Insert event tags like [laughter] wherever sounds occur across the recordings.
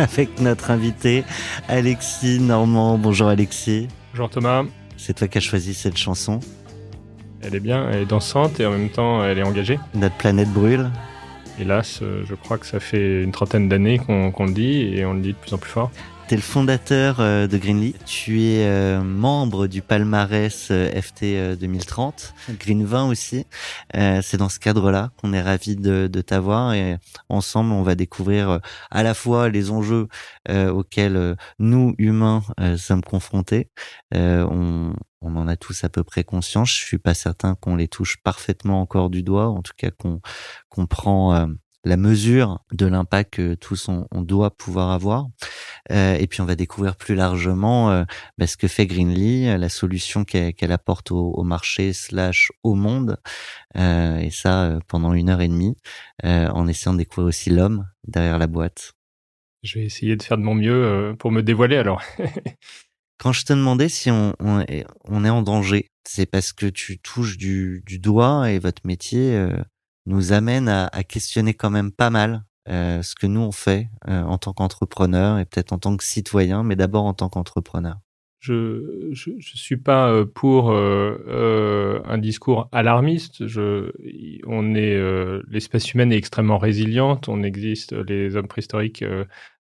[laughs] avec notre invité Alexis Normand. Bonjour Alexis. Bonjour Thomas, C'est toi qui as choisi cette chanson. elle est bien, elle est dansante et en même temps elle est engagée. Notre planète brûle. Hélas, euh, je crois que ça fait une trentaine d'années qu'on qu'on le dit et on le dit de plus en plus fort. Tu es le fondateur euh, de Greenly. Tu es euh, membre du palmarès euh, FT euh, 2030, Green 20 aussi. C'est dans ce cadre-là qu'on est ravi de, t'avoir et ensemble on va découvrir à la fois les enjeux auxquels nous humains sommes confrontés. On, en a tous à peu près conscience. Je suis pas certain qu'on les touche parfaitement encore du doigt, en tout cas qu'on qu'on prend euh, la mesure de l'impact que tous on, on doit pouvoir avoir. Euh, et puis on va découvrir plus largement euh, bah, ce que fait Greenly, euh, la solution qu'elle qu'elle apporte au, au marché slash au monde. Euh, et ça euh, pendant une heure et demie, euh, en essayant de découvrir aussi l'homme derrière la boîte. Je vais essayer de faire de mon mieux euh, pour me dévoiler alors. [laughs] Quand je te demandais si on, on, est, on est en danger, c'est parce que tu touches du, du doigt et votre métier euh, nous amène à, questionner quand même pas mal euh, ce que nous on fait euh, en tant qu'entrepreneur et peut-être en tant que citoyen, mais d'abord en tant qu'entrepreneur. Je, je, suis pas euh, pour un discours alarmiste. On est l'espèce humaine est extrêmement résiliente. On existe, les hommes préhistoriques.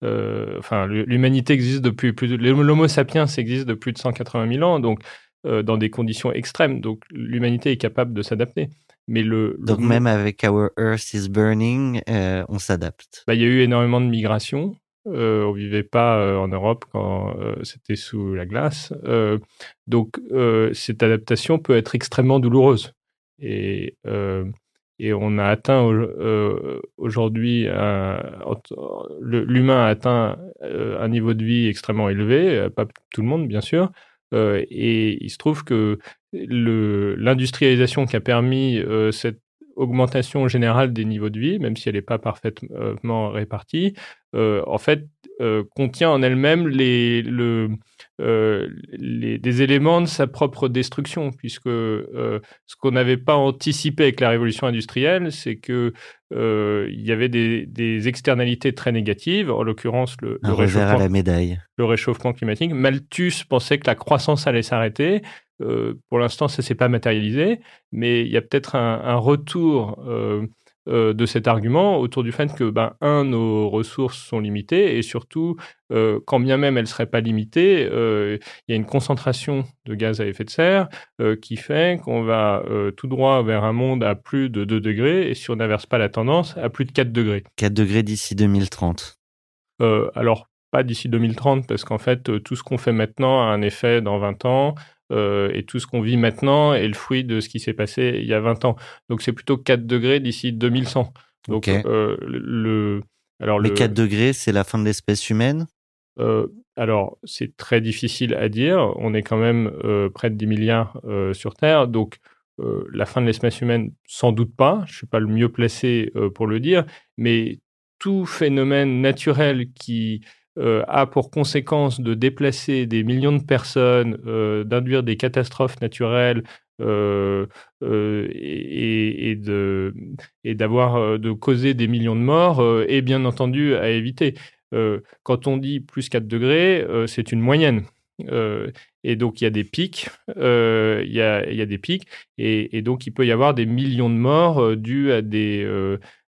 enfin, l'humanité existe depuis plus. de- L'Homo sapiens existe depuis plus de 180 000 ans, donc dans des conditions extrêmes. Donc l'humanité est capable de s'adapter. Mais le, le Donc même avec Our Earth is Burning, euh, on s'adapte. bah, il y a eu énormément de migration. Euh, on vivait pas euh, en Europe quand euh, c'était sous la glace. Donc, cette adaptation peut être extrêmement douloureuse. Et, et on a atteint au- aujourd'hui, l'humain a atteint un niveau de vie extrêmement élevé, pas tout le monde bien sûr. Euh, et il se trouve que l'industrialisation qui a permis euh, cette augmentation générale des niveaux de vie, même si elle n'est pas parfaitement répartie, euh, en fait, euh, contient en elle-même les, le, euh, les, des éléments de sa propre destruction, puisque ce qu'on n'avait pas anticipé avec la révolution industrielle, c'est que euh, il y avait des, des, externalités très négatives, en l'occurrence le, le, réchauffement, la médaille. le réchauffement climatique. Malthus pensait que la croissance allait s'arrêter. Euh, pour l'instant, ça s'est pas matérialisé, mais il y a peut-être un, un, retour euh, de cet argument autour du fait que, ben, un, nos ressources sont limitées et surtout, euh, quand bien même elles ne seraient pas limitées, euh, il y a une concentration de gaz à effet de serre euh, qui fait qu'on va euh, tout droit vers un monde à plus de 2 degrés et si on n'inverse pas la tendance, à plus de 4 degrés. 4 degrés d'ici 2030 euh, Alors, pas d'ici 2030 parce qu'en fait, tout ce qu'on fait maintenant a un effet dans 20 ans. Euh, et tout ce qu'on vit maintenant est le fruit de ce qui s'est passé il y a 20 ans. Donc c'est plutôt 4 degrés d'ici 2100. Donc Ok. euh, le, alors Les le, 4 degrés, c'est la fin de l'espèce humaine? Euh, alors c'est très difficile à dire. On est quand même euh, près de 10 milliards euh, sur Terre, donc la fin de l'espèce humaine, sans doute pas. Je suis pas le mieux placé pour le dire, mais tout phénomène naturel qui euh, a pour conséquence de déplacer des millions de personnes, euh, d'induire des catastrophes naturelles euh, et, de de causer des millions de morts est bien entendu à éviter. Quand on dit plus 4 degrés, c'est une moyenne. Et donc il y a des pics, il y, a, des pics, et, donc il peut y avoir des millions de morts dus à des,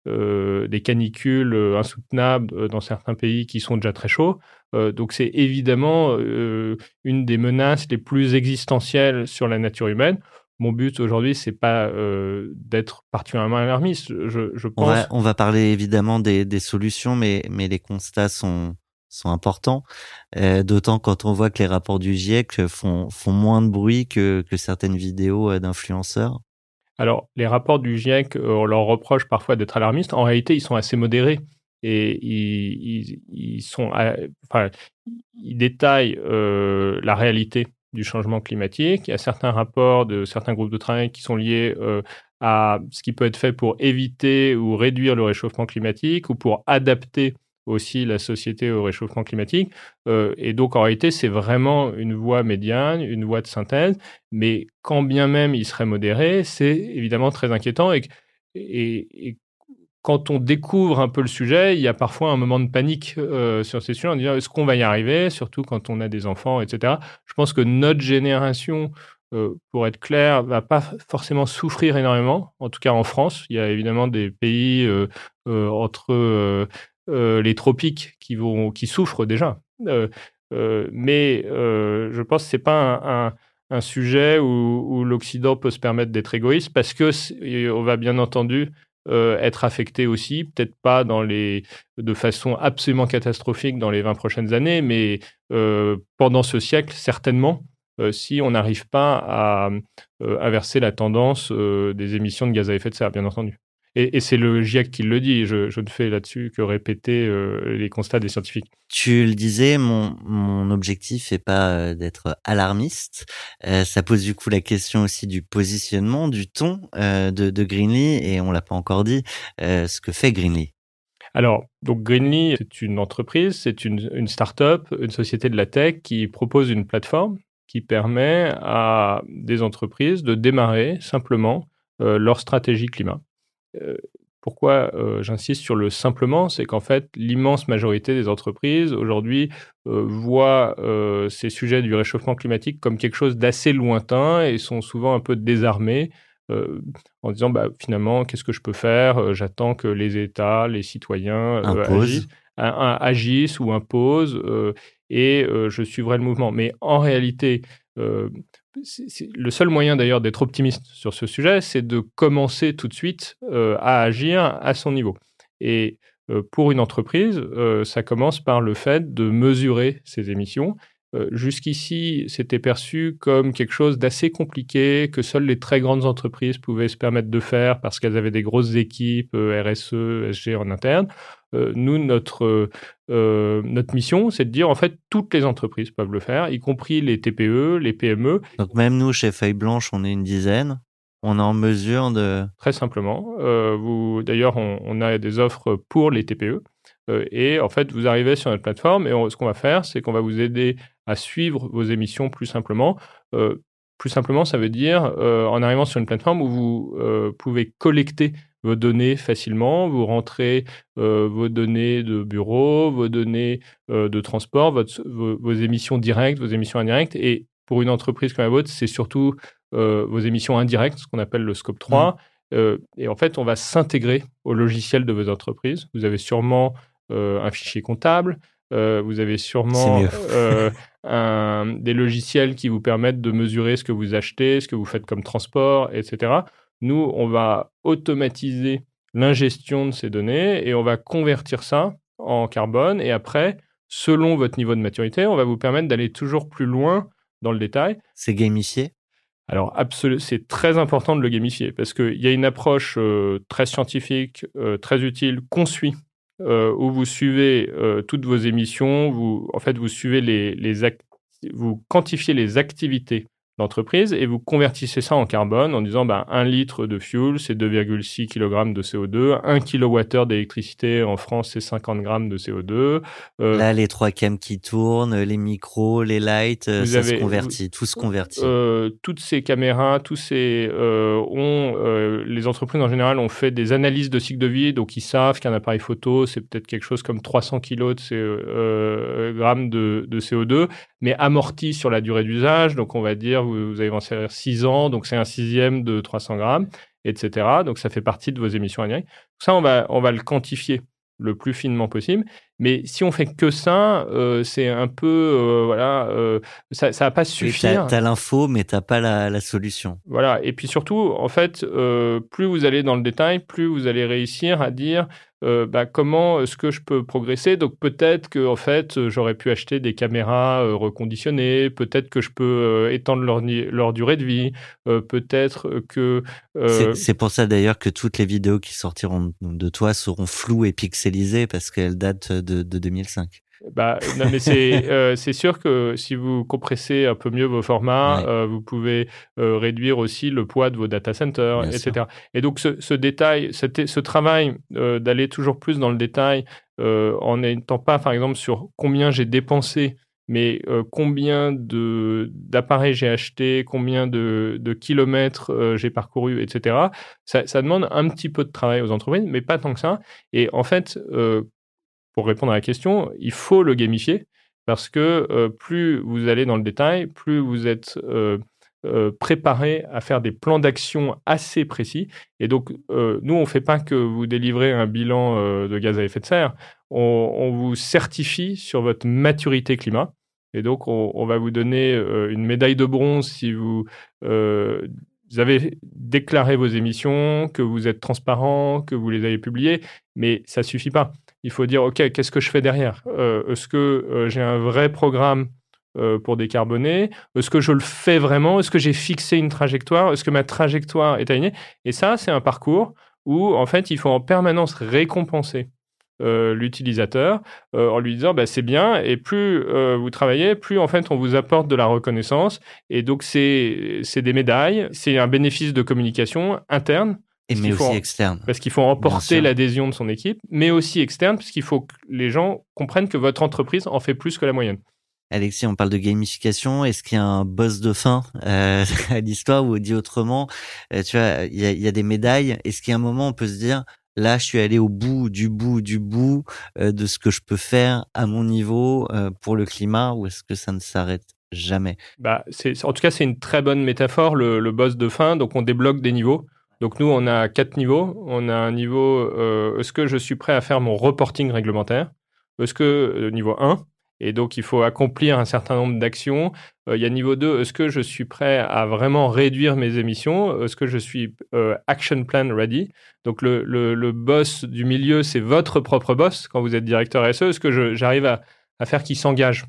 euh, des canicules euh, insoutenables euh, dans certains pays qui sont déjà très chauds. Euh, donc c'est évidemment euh, une des menaces les plus existentielles sur la nature humaine. Mon but aujourd'hui, c'est pas euh, d'être particulièrement alarmiste. Je, je on pense. va, on va parler évidemment des, des solutions, mais, mais les constats sont, sont importants. Euh, D'autant quand on voit que les rapports du GIEC font, font moins de bruit que, que certaines vidéos d'influenceurs. Alors, les rapports du GIEC, euh, on leur reproche parfois d'être alarmistes. En réalité, ils sont assez modérés et ils, euh, détaillent euh, la réalité du changement climatique. Il y a certains rapports de certains groupes de travail qui sont liés à ce qui peut être fait pour éviter ou réduire le réchauffement climatique ou pour adapter aussi la société au réchauffement climatique. Euh, et donc, en réalité, c'est vraiment une voie médiane, une voie de synthèse. Mais quand bien même il serait modéré, c'est évidemment très inquiétant. Et, quand on découvre un peu le sujet, il y a parfois un moment de panique euh, sur ces sujets en disant est-ce qu'on va y arriver, surtout quand on a des enfants, etc. Je pense que notre génération, euh, pour être clair, va pas forcément souffrir énormément, en tout cas en France. Il y a évidemment des pays entre les tropiques qui, vont, qui souffrent déjà. Mais je pense que ce n'est pas un, sujet où, l'Occident peut se permettre d'être égoïste parce qu'on va bien entendu être affecté aussi, peut-être pas dans les, de façon absolument catastrophique dans les 20 prochaines années, mais pendant ce siècle, certainement. Si on n'arrive pas à inverser la tendance des émissions de gaz à effet de serre, bien entendu. Et, et c'est le GIEC qui le dit. Je, je ne fais là-dessus que répéter euh, les constats des scientifiques. Tu le disais, mon, mon objectif n'est pas euh, d'être alarmiste. Euh, ça pose du coup la question aussi du positionnement, du ton euh, de, de Greenly, et on l'a pas encore dit, ce que fait Greenly. Alors, donc Greenly, c'est une entreprise, c'est une, une start-up, une société de la tech qui propose une plateforme qui permet à des entreprises de démarrer simplement euh, leur stratégie climat. Euh, pourquoi euh, j'insiste sur le simplement C'est qu'en fait, l'immense majorité des entreprises aujourd'hui euh, voient euh, ces sujets du réchauffement climatique comme quelque chose d'assez lointain et sont souvent un peu désarmées en disant bah, finalement, qu'est-ce que je peux faire? J'attends que les États, les citoyens agissent, ou imposent et je suivrai le mouvement. Mais en réalité, le seul moyen d'ailleurs d'être optimiste sur ce sujet, c'est de commencer tout de suite euh, à agir à son niveau. Et euh, pour une entreprise, euh, ça commence par le fait de mesurer ses émissions. Jusqu'ici, c'était perçu comme quelque chose d'assez compliqué, que seules les très grandes entreprises pouvaient se permettre de faire parce qu'elles avaient des grosses équipes RSE, SG en interne. Euh, nous, notre, euh, notre mission, c'est de dire en fait, toutes les entreprises peuvent le faire, y compris les TPE, les PME. Donc même nous, chez Feuille Blanche, on est une dizaine. On est en mesure de... Très simplement. Euh, vous, d'ailleurs, on, on a des offres pour les TPE. Euh, et en fait, vous arrivez sur notre plateforme et on- ce qu'on va faire, c'est qu'on va vous aider à suivre vos émissions plus simplement. Plus simplement, ça veut dire en arrivant sur une plateforme où vous pouvez collecter vos données facilement, vous rentrez euh, vos données de bureau, vos données euh, de transport, votre- vos, vos émissions directes, vos émissions indirectes. Et pour une entreprise comme la vôtre, c'est surtout euh, vos émissions indirectes, ce qu'on appelle le scope 3. Euh, et en fait, on va s'intégrer au logiciel de vos entreprises. Vous avez sûrement un fichier comptable, vous avez sûrement un- des logiciels qui vous permettent de mesurer ce que vous achetez, ce que vous faites comme transport, etc. Nous, on va automatiser l'ingestion de ces données et on va convertir ça en carbone. Et après, selon votre niveau de maturité, on va vous permettre d'aller toujours plus loin dans le détail. C'est gamifié? Alors, c'est très important de le gamifier parce qu'il y a une approche euh, très scientifique, euh, très utile qu'on suit, euh, où vous suivez toutes vos émissions, vous, en fait, vous suivez les, les vous quantifiez les activités d'entreprise et vous convertissez ça en carbone en disant ben, 1 litre de fuel, c'est 2,6 kg de CO2, 1 kWh d'électricité en France, c'est 50 grammes de CO2. Euh, Là, les trois cams qui tournent, les micros, les lights, euh, ça avez- se convertit, tout se convertit. Euh, toutes ces caméras, tous ces euh, ont les entreprises en général ont fait des analyses de cycle de vie, donc ils savent qu'un appareil photo c'est peut-être quelque chose comme 300 kilos de CO, euh, grammes de, de CO2, mais amorti sur la durée d'usage. Donc on va dire vous, vous allez en servir 6 ans, donc c'est un sixième de 300 grammes, etc. Donc ça fait partie de vos émissions indirectes. Ça on va le quantifier le plus finement possible. Mais si on fait que ça, euh, c'est un peu euh, voilà, euh, ça, ça va pas suffire. T'as t'as l'info, mais t'as pas la, la solution. Voilà. Et puis surtout, en fait, euh, plus vous allez dans le détail, plus vous allez réussir à dire euh, bah, comment est-ce que je peux progresser. Donc peut-être que en fait, j'aurais pu acheter des caméras euh, reconditionnées. Peut-être que je peux euh, étendre leur, leur durée de vie. peut-être que C'est pour ça d'ailleurs que toutes les vidéos qui sortiront de toi seront floues et pixelisées parce qu'elles datent de, de 2005. Bah, non, mais c'est [laughs] euh, c'est sûr que si vous compressez un peu mieux vos formats, Ouais. euh, vous pouvez euh, réduire aussi le poids de vos data centers, Bien etc. Et donc, ce, ce détail, cet- ce travail euh, d'aller toujours plus dans le détail, en n'étant pas, par exemple, sur combien j'ai dépensé, mais combien de- d'appareils j'ai acheté, combien de, de kilomètres j'ai parcouru, etc. Ça, ça demande un petit peu de travail aux entreprises, mais pas tant que ça. Et en fait, pour répondre à la question, il faut le gamifier parce que euh, plus vous allez dans le détail, plus vous êtes euh, euh, préparé à faire des plans d'action assez précis. Et donc, nous, on ne fait pas que vous délivrer un bilan de gaz à effet de serre, on, vous certifie sur votre maturité climat. Et donc, on, va vous donner une médaille de bronze si vous, avez déclaré vos émissions, que vous êtes transparent, que vous les avez publiées, mais ça suffit pas. Il faut dire, OK, qu'est-ce que je fais derrière? Euh, Est-ce que euh, j'ai un vrai programme euh, pour décarboner? Est-ce que je le fais vraiment? Est-ce que j'ai fixé une trajectoire? Est-ce que ma trajectoire est alignée? Et ça, c'est un parcours où, en fait, il faut en permanence récompenser l'utilisateur en lui disant bah, c'est bien et plus vous travaillez plus en fait on vous apporte de la reconnaissance. Et donc c'est des médailles c'est un bénéfice de communication interne Et mais faut aussi externe. parce qu'il faut emporter l'adhésion de son équipe mais aussi externe parce qu'il faut que les gens comprennent que votre entreprise en fait plus que la moyenne Alexis, on parle de gamification. Est-ce qu'il y a un boss de fin euh, [laughs] à l'histoire ou dit autrement euh, Tu vois, il y a, il y a des médailles. Est-ce qu'il y a un moment où on peut se dire là, je suis allé au bout du bout du bout euh, de ce que je peux faire à mon niveau pour le climat ou est-ce que ça ne s'arrête jamais? Bah, c'est, en tout cas, c'est une très bonne métaphore, le, le boss de fin. Donc, on débloque des niveaux. Donc, nous, on a quatre niveaux. On a un niveau, euh, est-ce que je suis prêt à faire mon reporting réglementaire? Est-ce que, euh, niveau 1, et donc il faut accomplir un certain nombre d'actions. Euh, il y a niveau 2, est-ce que je suis prêt à vraiment réduire mes émissions? Est-ce que je suis action plan ready? Donc, le, boss du milieu, c'est votre propre boss quand vous êtes directeur SE. Est-ce que j'arrive à, faire qu'il s'engage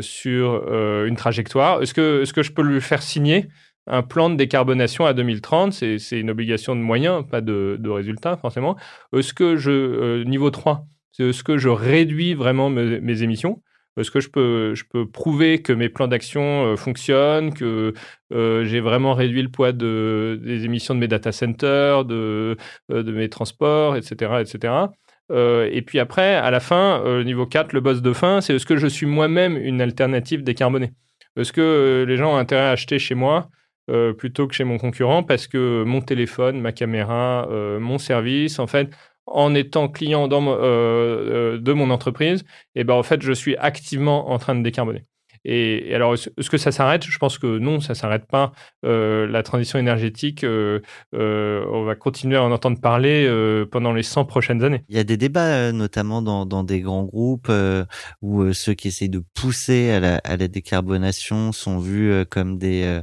sur une trajectoire? Que, est-ce que je peux lui faire signer un plan de décarbonation à 2030 c'est, une obligation de moyens, pas de, de résultats forcément. Est-ce que je, euh, niveau 3, c'est est-ce que je réduis vraiment mes, émissions Est-ce que je peux, je peux prouver que mes plans d'action euh, fonctionnent, que euh, j'ai vraiment réduit le poids de, des émissions de mes data centers, de, euh, de mes transports, etc. etc. Euh, et puis après, à la fin, euh, niveau 4, le boss de fin, c'est est-ce que je suis moi-même une alternative décarbonée Est-ce que euh, les gens ont intérêt à acheter chez moi euh, plutôt que chez mon concurrent parce que mon téléphone, ma caméra, euh, mon service, en fait, en étant client euh, de mon entreprise, et ben en fait, je suis activement en train de décarboner. Et, alors, est-ce que ça s'arrête? Je pense que non, ça s'arrête pas. La transition énergétique, on va continuer à en entendre parler pendant les 100 prochaines années. Il y a des débats, notamment dans, des grands groupes, où ceux qui essayent de pousser à la, décarbonation sont vus comme des,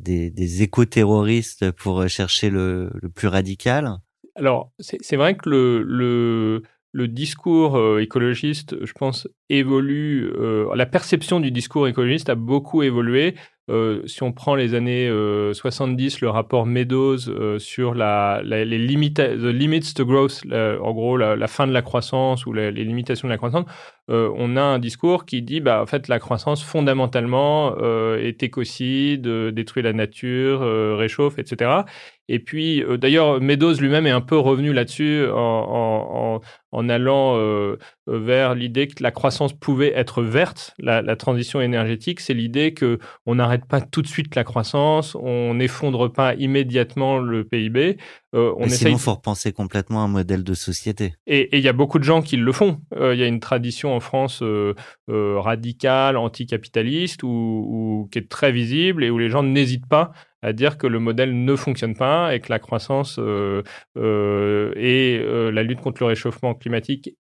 des, des éco-terroristes pour euh, chercher le, plus radical. Alors, c'est vrai que le discours euh, écologiste, je pense, évolue. euh, la perception du discours écologiste a beaucoup évolué. Euh, si on prend les années euh, 70, le rapport Meadows euh, sur les the limits to growth, en gros la, fin de la croissance ou les limitations de la croissance, euh, on a un discours qui dit bah en fait la croissance fondamentalement euh, est écocide, euh, détruit la nature, euh, réchauffe, etc. Et puis euh, d'ailleurs Meadows lui-même est un peu revenu là-dessus en, en, en, en allant euh, vers l'idée que la croissance pouvait être verte. La, la transition énergétique, c'est l'idée que on n'arrête pas tout de suite la croissance, on n'effondre pas immédiatement le PIB. euh, on Mais essaye sinon, faut repenser complètement un modèle de société. et il y a beaucoup de gens qui le font. Euh, Il y a une tradition en France euh, euh, radicale, anticapitaliste, qui est très visible et où les gens n'hésitent pas à dire que le modèle ne fonctionne pas et que la croissance euh, euh, et euh, la lutte contre le réchauffement climatique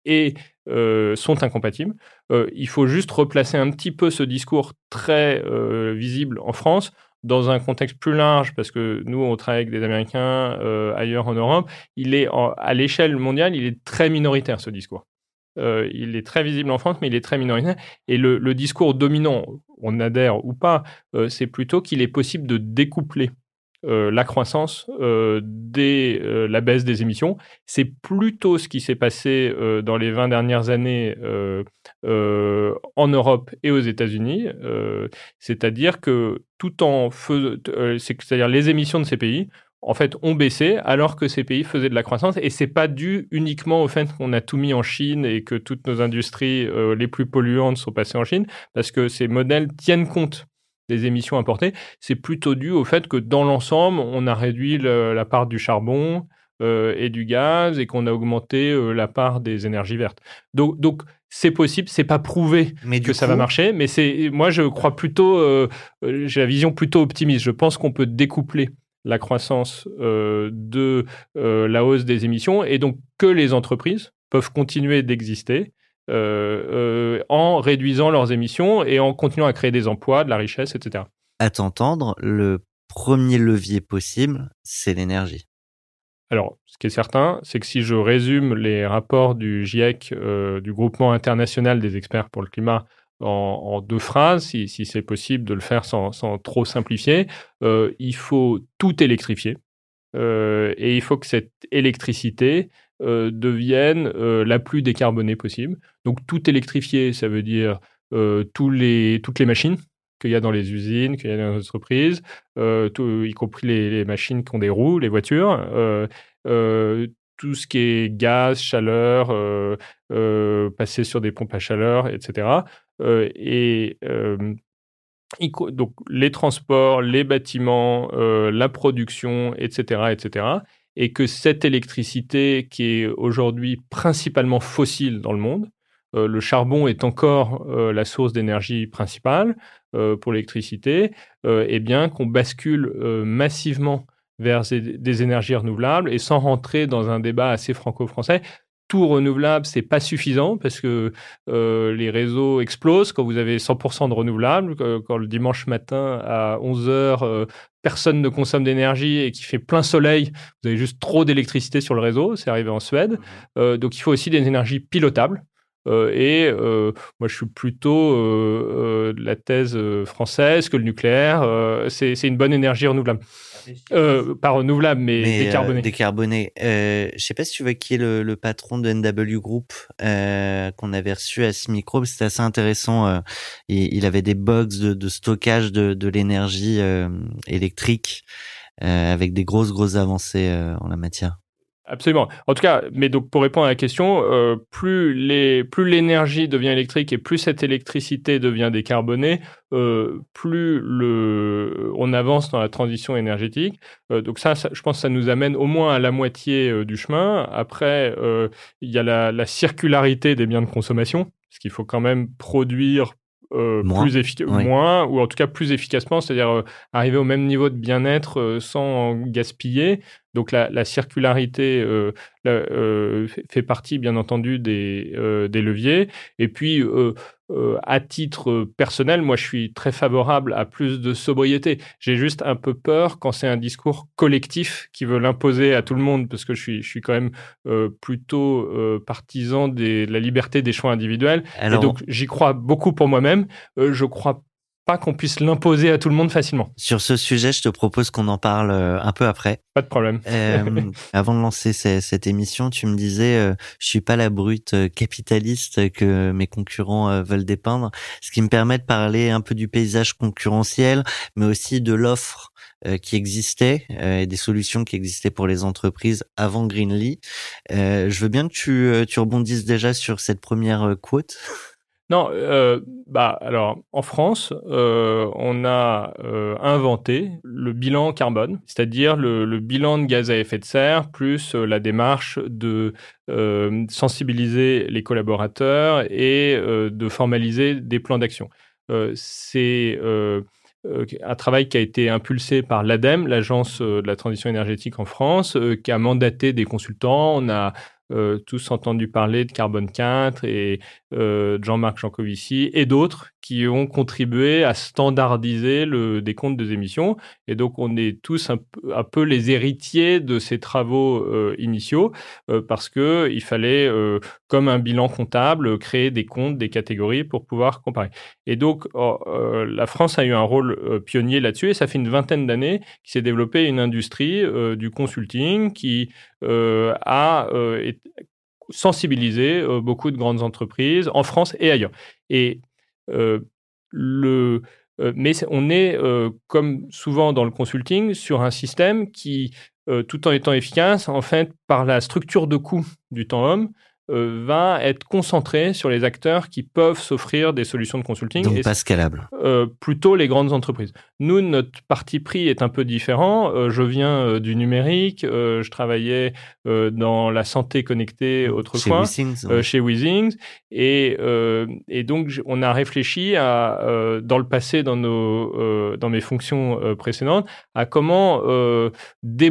sont incompatibles. Il faut juste replacer un petit peu ce discours très visible en France dans un contexte plus large, parce que nous, on travaille avec des Américains ailleurs en Europe, il est à l'échelle mondiale, il est très minoritaire ce discours. Euh, il est très visible en France, mais il est très minoritaire. Et le, discours dominant, on adhère ou pas, euh, c'est plutôt qu'il est possible de découpler euh, la croissance euh, la baisse des émissions. C'est plutôt ce qui s'est passé dans les 20 dernières années en Europe et aux États-Unis. C'est-à-dire que tout en c'est-à-dire les émissions de ces pays en fait, ont baissé alors que ces pays faisaient de la croissance. Et c'est pas dû uniquement au fait qu'on a tout mis en Chine et que toutes nos industries euh, les plus polluantes sont passées en Chine, parce que ces modèles tiennent compte des émissions importées. C'est plutôt dû au fait que dans l'ensemble, on a réduit le- la part du charbon euh, et du gaz et qu'on a augmenté euh, la part des énergies vertes. Donc, donc c'est possible, c'est pas prouvé Mais que ça coup, va marcher, mais c'est moi je crois plutôt, j'ai la vision plutôt optimiste. Je pense qu'on peut découpler la croissance euh, de euh, la hausse des émissions et donc que les entreprises peuvent continuer d'exister euh, en réduisant leurs émissions et en continuant à créer des emplois, de la richesse, etc. À t'entendre, le premier levier possible, c'est l'énergie. Alors, ce qui est certain, c'est que si je résume les rapports du GIEC, euh, du Groupement international des experts pour le climat, en, deux phrases, si, c'est possible de le faire sans, trop simplifier, euh, il faut tout électrifier. Euh, et il faut que cette électricité euh, devienne la plus décarbonée possible. Donc tout électrifier, ça veut dire tous les, toutes les machines qu'il y a dans les usines, qu'il y a dans les entreprises, y compris les, machines qui ont des roues, les voitures, tout ce qui est gaz, chaleur, passer sur des pompes à chaleur, etc. Et donc les transports, les bâtiments, la production, etc., etc. Et que cette électricité qui est aujourd'hui principalement fossile dans le monde, le charbon est encore la source d'énergie principale pour l'électricité, et bien qu'on bascule massivement vers des énergies renouvelables et sans rentrer dans un débat assez franco-français. Tout renouvelable, c'est pas suffisant parce que euh, les réseaux explosent quand vous avez 100% de renouvelables, quand le dimanche matin à 11h, personne ne consomme d'énergie et qu'il fait plein soleil, vous avez juste trop d'électricité sur le réseau, c'est arrivé en Suède. Euh, donc il faut aussi des énergies pilotables. Euh, et euh, moi, je suis plutôt euh, euh, de la thèse euh, française que le nucléaire, euh, c'est une bonne énergie renouvelable. Euh, pas renouvelable, mais, Mais, euh, décarboné. Euh, je sais pas si tu vois qui est le, le patron de NW Group euh, qu'on avait reçu à ce micro. C'était assez intéressant. euh, il, il avait des box de, de stockage de, de l'énergie euh, électrique euh, avec des grosses grosses avancées euh, en la matière. Absolument. En tout cas, mais donc pour répondre à la question, euh, plus les plus l'énergie devient électrique et plus cette électricité devient décarbonée, euh, plus le on avance dans la transition énergétique. Euh, donc ça, je pense, que ça nous amène au moins à la moitié du chemin. Après, il y a la, la circularité des biens de consommation, parce qu'il faut quand même produire. Euh, Moins. plus effica- Oui. moins ou en tout cas plus efficacement, c'est-à-dire euh, arriver au même niveau de bien-être euh, sans gaspiller. Donc la, la circularité la- fait- partie bien entendu des, des leviers. Et puis euh, euh, à titre personnel, moi je suis très favorable à plus de sobriété. J'ai juste un peu peur quand c'est un discours collectif qui veut l'imposer à tout le monde, parce que je suis, je suis quand même euh, plutôt euh, partisan des- de la liberté des choix individuels. Alors, Et donc j'y crois beaucoup pour moi-même. Euh, je crois pas qu'on puisse l'imposer à tout le monde facilement. sur ce sujet, je te propose qu'on en parle euh, un peu après. Pas de problème. Euh, [laughs] avant de lancer ce- cette émission, tu me disais, euh, je suis pas la brute euh, capitaliste que mes concurrents euh, veulent dépeindre, ce qui me permet de parler un peu du paysage concurrentiel, mais aussi de l'offre qui existait et des solutions qui existaient pour les entreprises avant Greenly. Je veux bien que tu, tu rebondisses déjà sur cette première quote. Non, euh, bah alors en France, euh, on a euh, inventé le bilan carbone, c'est-à-dire le, le bilan de gaz à effet de serre plus la démarche de sensibiliser les collaborateurs et de formaliser des plans d'action. C'est un travail qui a été impulsé par l'ADEME, l'Agence de la transition énergétique en France, qui a mandaté des consultants. On a tous entendu parler de Carbone 4 et euh, Jean-Marc Jancovici et d'autres ont contribué à standardiser le décompte des émissions. Et donc, on est tous un peu, les héritiers de ces travaux euh, initiaux euh, parce que il fallait, euh, comme un bilan comptable, créer des comptes, des catégories pour pouvoir comparer. Et donc, oh, la France a eu un rôle pionnier là-dessus et ça fait une vingtaine d'années qu'il s'est développé une industrie du consulting qui a été- sensibilisé euh, beaucoup de grandes entreprises en France et ailleurs. Et le, euh, mais on est, euh, comme souvent dans le consulting, sur un système qui, euh, tout en étant efficace, en fait, par la structure de coût du temps homme, euh, va être concentré sur les acteurs qui peuvent s'offrir des solutions de consulting. Donc Et pas scalable. euh, plutôt les grandes entreprises. Nous, notre parti pris est un peu différent. Euh, je viens euh, du numérique, euh, je travaillais euh, dans la santé connectée Chez autrefois. Euh, ouais. chez Weezings et, euh, et donc on a réfléchi à euh, dans le passé dans nos euh, dans mes fonctions précédentes à comment euh,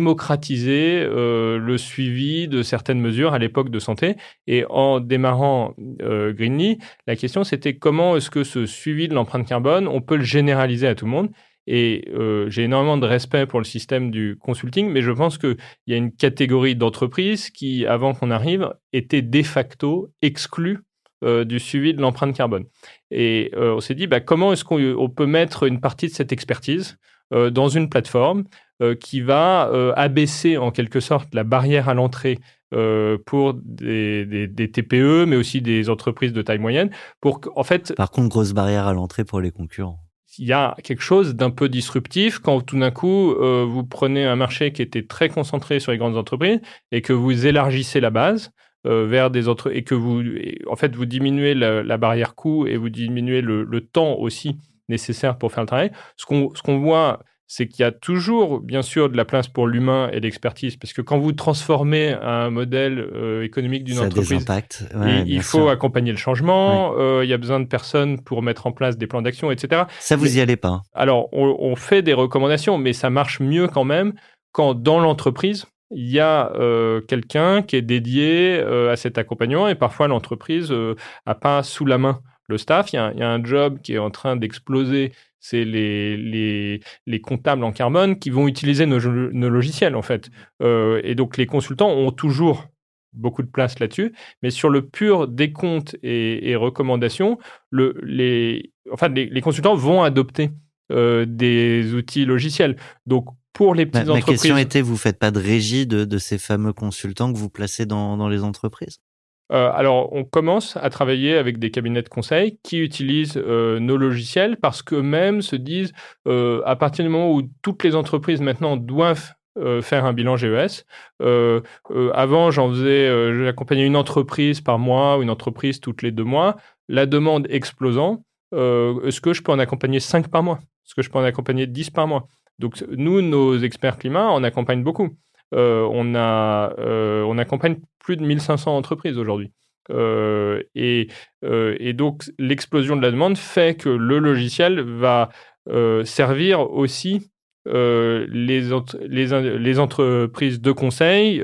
démocratiser euh, le suivi de certaines mesures à l'époque de santé et en démarrant euh, Greenly la question c'était comment est-ce que ce suivi de l'empreinte carbone on peut le généraliser à tout le monde? Et euh, j'ai énormément de respect pour le système du consulting, mais je pense qu'il y a une catégorie d'entreprises qui, avant qu'on arrive, était de facto exclue euh, du suivi de l'empreinte carbone. Et euh, on s'est dit, bah, comment est-ce qu'on on peut mettre une partie de cette expertise dans une plateforme qui va abaisser en quelque sorte la barrière à l'entrée euh, pour des, des- des TPE, mais aussi des entreprises de taille moyenne, pour qu'en fait, Par contre, grosse barrière à l'entrée pour les concurrents. il y a quelque chose d'un peu disruptif quand tout d'un coup, euh, vous prenez un marché qui était très concentré sur les grandes entreprises et que vous élargissez la base euh, vers des autres et que vous, et en fait, vous diminuez la, la barrière coût et vous diminuez le, le temps aussi nécessaire pour faire le travail. Ce qu'on ce qu'on voit, c'est qu'il y a toujours, bien sûr, de la place pour l'humain et l'expertise, parce que quand vous transformez un modèle euh, économique d'une entreprise Ouais, il bien faut sûr. accompagner le changement, euh, il y a besoin de personnes pour mettre en place des plans d'action, etc. Ça, vous mais- y allez pas. Alors, on, on fait des recommandations, mais ça marche mieux quand même quand dans l'entreprise, il y a euh, quelqu'un qui est dédié à cet accompagnement et parfois l'entreprise n'a pas sous la main le staff. Il y, a, il y a un job qui est en train d'exploser, c'est les, les, les comptables en carbone qui vont utiliser nos, nos logiciels en fait. Euh, et donc les consultants ont toujours beaucoup de place là-dessus. Mais sur le pur décompte et, et recommandations, le, les, enfin, les, les consultants vont adopter euh, des outils logiciels. Donc, pour les Ma, petites ma entreprises. question était, vous faites pas de régie de, de ces fameux consultants que vous placez dans, dans les entreprises? Euh, alors, on commence à travailler avec des cabinets de conseil qui utilisent euh, nos logiciels parce qu'eux-mêmes se disent, euh, à partir du moment où toutes les entreprises maintenant doivent faire un bilan GES. Avant, j'en faisais, j'accompagnais une entreprise par mois ou une entreprise toutes les deux mois. La demande explosant, est-ce que je peux en accompagner 5 par mois? Est-ce que je peux en accompagner 10 par mois? Donc, nous, nos experts climat, on accompagne beaucoup. Euh, euh, on accompagne plus de 1500 entreprises aujourd'hui. Euh, et, donc, l'explosion de la demande fait que le logiciel va servir aussi les, entreprises de conseil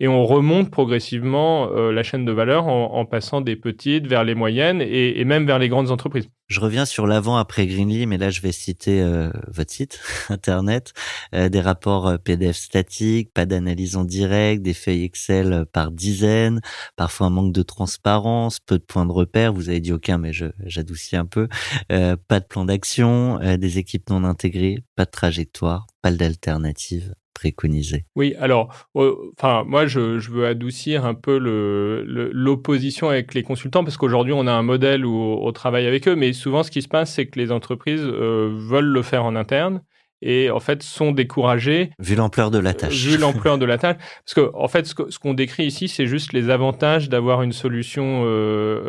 et on remonte progressivement la chaîne de valeur en, passant des petites vers les moyennes et même vers les grandes entreprises. Je reviens sur l'avant après Greenly, mais là je vais citer euh, votre site [laughs] internet, euh, des rapports euh, PDF statiques, pas d'analyse en direct, des feuilles Excel euh, par dizaines, parfois un manque de transparence, peu de points de repère. Vous avez dit aucun, mais j'adoucis un peu. Euh, pas de plan d'action, euh, des équipes non intégrées, pas de trajectoire, pas d'alternative préconisée. Oui, alors, euh, enfin, moi, je, je veux adoucir un peu le- le- l'opposition avec les consultants parce qu'aujourd'hui, on a un modèle où on travaille avec eux, mais souvent, ce qui se passe, c'est que les entreprises euh, veulent le faire en interne et en fait sont découragées Vu l'ampleur de la euh, tâche. Vu l'ampleur de la tâche. Parce que, en fait, ce qu'on décrit ici, c'est juste les avantages d'avoir une solution euh,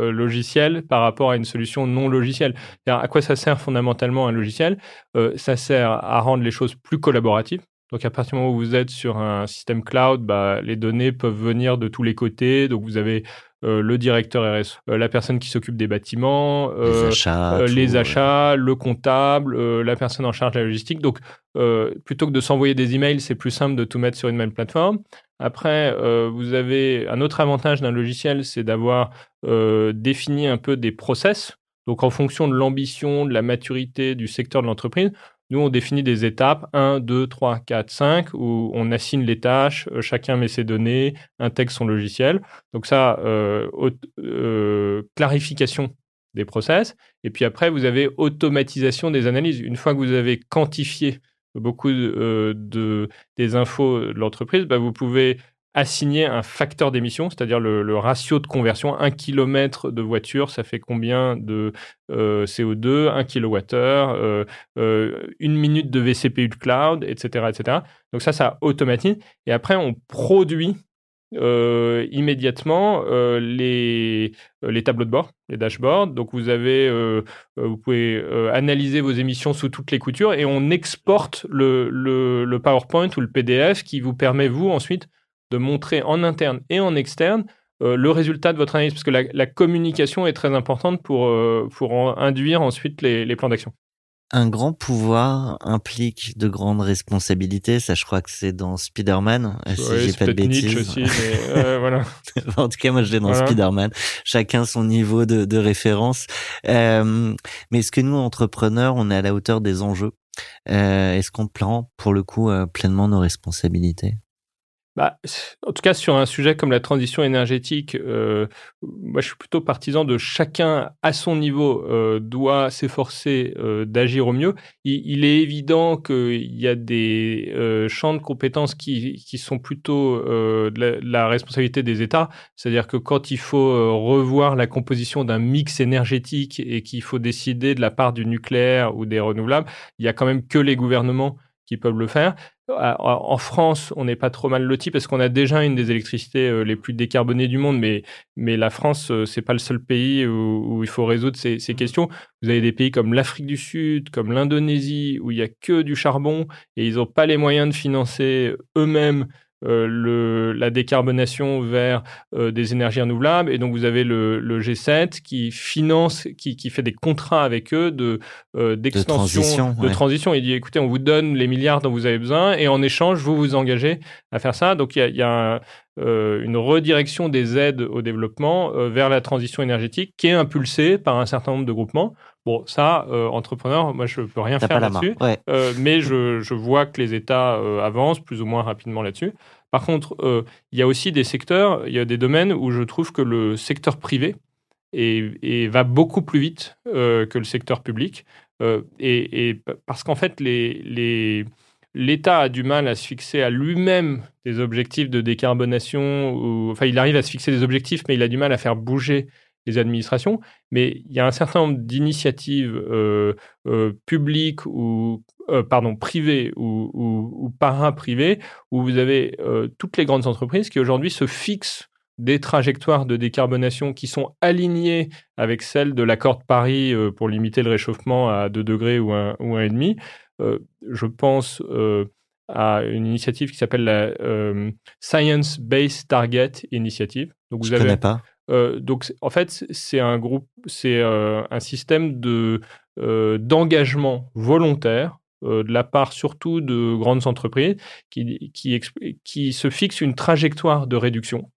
euh, logicielle par rapport à une solution non logicielle. À quoi ça sert fondamentalement un logiciel? Euh, Ça sert à rendre les choses plus collaboratives. Donc, à partir du moment où vous êtes sur un système cloud, bah, les données peuvent venir de tous les côtés. Donc, vous avez euh, le directeur RS, euh, la personne qui s'occupe des bâtiments, les euh, achats, les achats, le comptable, la personne en charge de la logistique. Donc, plutôt que de s'envoyer des emails, c'est plus simple de tout mettre sur une même plateforme. Après, vous avez un autre avantage d'un logiciel, c'est d'avoir défini un peu des process. Donc, en fonction de l'ambition, de la maturité du secteur de l'entreprise, nous, on définit des étapes 1, 2, 3, 4, 5, où on assigne les tâches, euh, chacun met ses données, intègre son logiciel. Donc, ça, euh, euh, clarification des process. Et puis après, vous avez automatisation des analyses. Une fois que vous avez quantifié beaucoup de, de- des infos de l'entreprise, bah, vous pouvez assigner un facteur d'émission, c'est-à-dire le, ratio de conversion. Un kilomètre de voiture, ça fait combien de euh, CO2 Un kilowattheure, euh, euh, une minute de vCPU de cloud, etc., etc. Donc ça, ça automatise. Et après, on produit euh, immédiatement les, les tableaux de bord, les dashboards. Donc vous avez, vous pouvez analyser vos émissions sous toutes les coutures et on exporte le, le PowerPoint ou le PDF qui vous permet vous ensuite de montrer en interne et en externe euh, le résultat de votre analyse parce que la, la communication est très importante pour, euh, pour en- induire ensuite les, les plans d'action. Un grand pouvoir implique de grandes responsabilités. Ça, je crois que c'est dans Spider-Man, euh, si Ouais, j'ai pas de bêtises. Nietzsche aussi, mais euh, [laughs] voilà. en tout cas, moi, je l'ai dans Voilà. Spider-Man. Chacun son niveau de, de référence. Euh, mais est-ce que nous, entrepreneurs, on est à la hauteur des enjeux? Euh, Est-ce qu'on prend, pour le coup, pleinement nos responsabilités? Bah, en tout cas, sur un sujet comme la transition énergétique, euh, moi, je suis plutôt partisan de chacun à son niveau euh, doit s'efforcer euh, d'agir au mieux. Il, est évident qu'il y a des euh, champs de compétences qui, qui sont plutôt euh, de, la, de la responsabilité des États. C'est-à-dire que quand il faut euh, revoir la composition d'un mix énergétique et qu'il faut décider de la part du nucléaire ou des renouvelables, il y a quand même que les gouvernements qui peuvent le faire. À- En France, on n'est pas trop mal loti parce qu'on a déjà une des électricités euh, les plus décarbonées du monde, mais, la France, euh, c'est pas le seul pays où, il faut résoudre ces, questions. Vous avez des pays comme l'Afrique du Sud, comme l'Indonésie, où il y a que du charbon et ils n'ont pas les moyens de financer eux-mêmes euh, le, la décarbonation vers euh, des énergies renouvelables. Et donc, vous avez le, le G7 qui finance, qui, qui fait des contrats avec eux de euh, d'extension, transition, de ouais. transition. Il dit, écoutez, on vous donne les milliards dont vous avez besoin et en échange, vous vous engagez à faire ça. Donc, il y a, y a un, une redirection des aides au développement euh, vers la transition énergétique qui est impulsée par un certain nombre de groupements. Bon, ça, euh, entrepreneur, moi, je peux rien faire là-dessus. Ouais. Euh, mais je, je vois que les États euh, avancent plus ou moins rapidement là-dessus. Par contre, euh, il y a aussi des secteurs, il y a des domaines où je trouve que le secteur privé est- est- va beaucoup plus vite euh, que le secteur public. Euh, et, et parce qu'en fait, les, les- l'État a du mal à se fixer à lui-même des objectifs de décarbonation. Enfin, il arrive à se fixer des objectifs, mais il a du mal à faire bouger les administrations. Mais il y a un certain nombre d'initiatives euh, euh, publiques ou euh, privées ou, ou, ou para-privées où vous avez toutes les grandes entreprises qui aujourd'hui se fixent des trajectoires de décarbonation qui sont alignées avec celles de l'accord de Paris pour limiter le réchauffement à 2 degrés ou 1,5 ou 1,5. Euh, je pense euh, à une initiative qui s'appelle la euh, Science Based Target Initiative. Donc Je avez connais pas. euh, donc, en fait, c'est- un groupe, c'est euh, un système de euh, d'engagement volontaire euh, de la part surtout de grandes entreprises qui, qui, qui se fixent une trajectoire de réduction,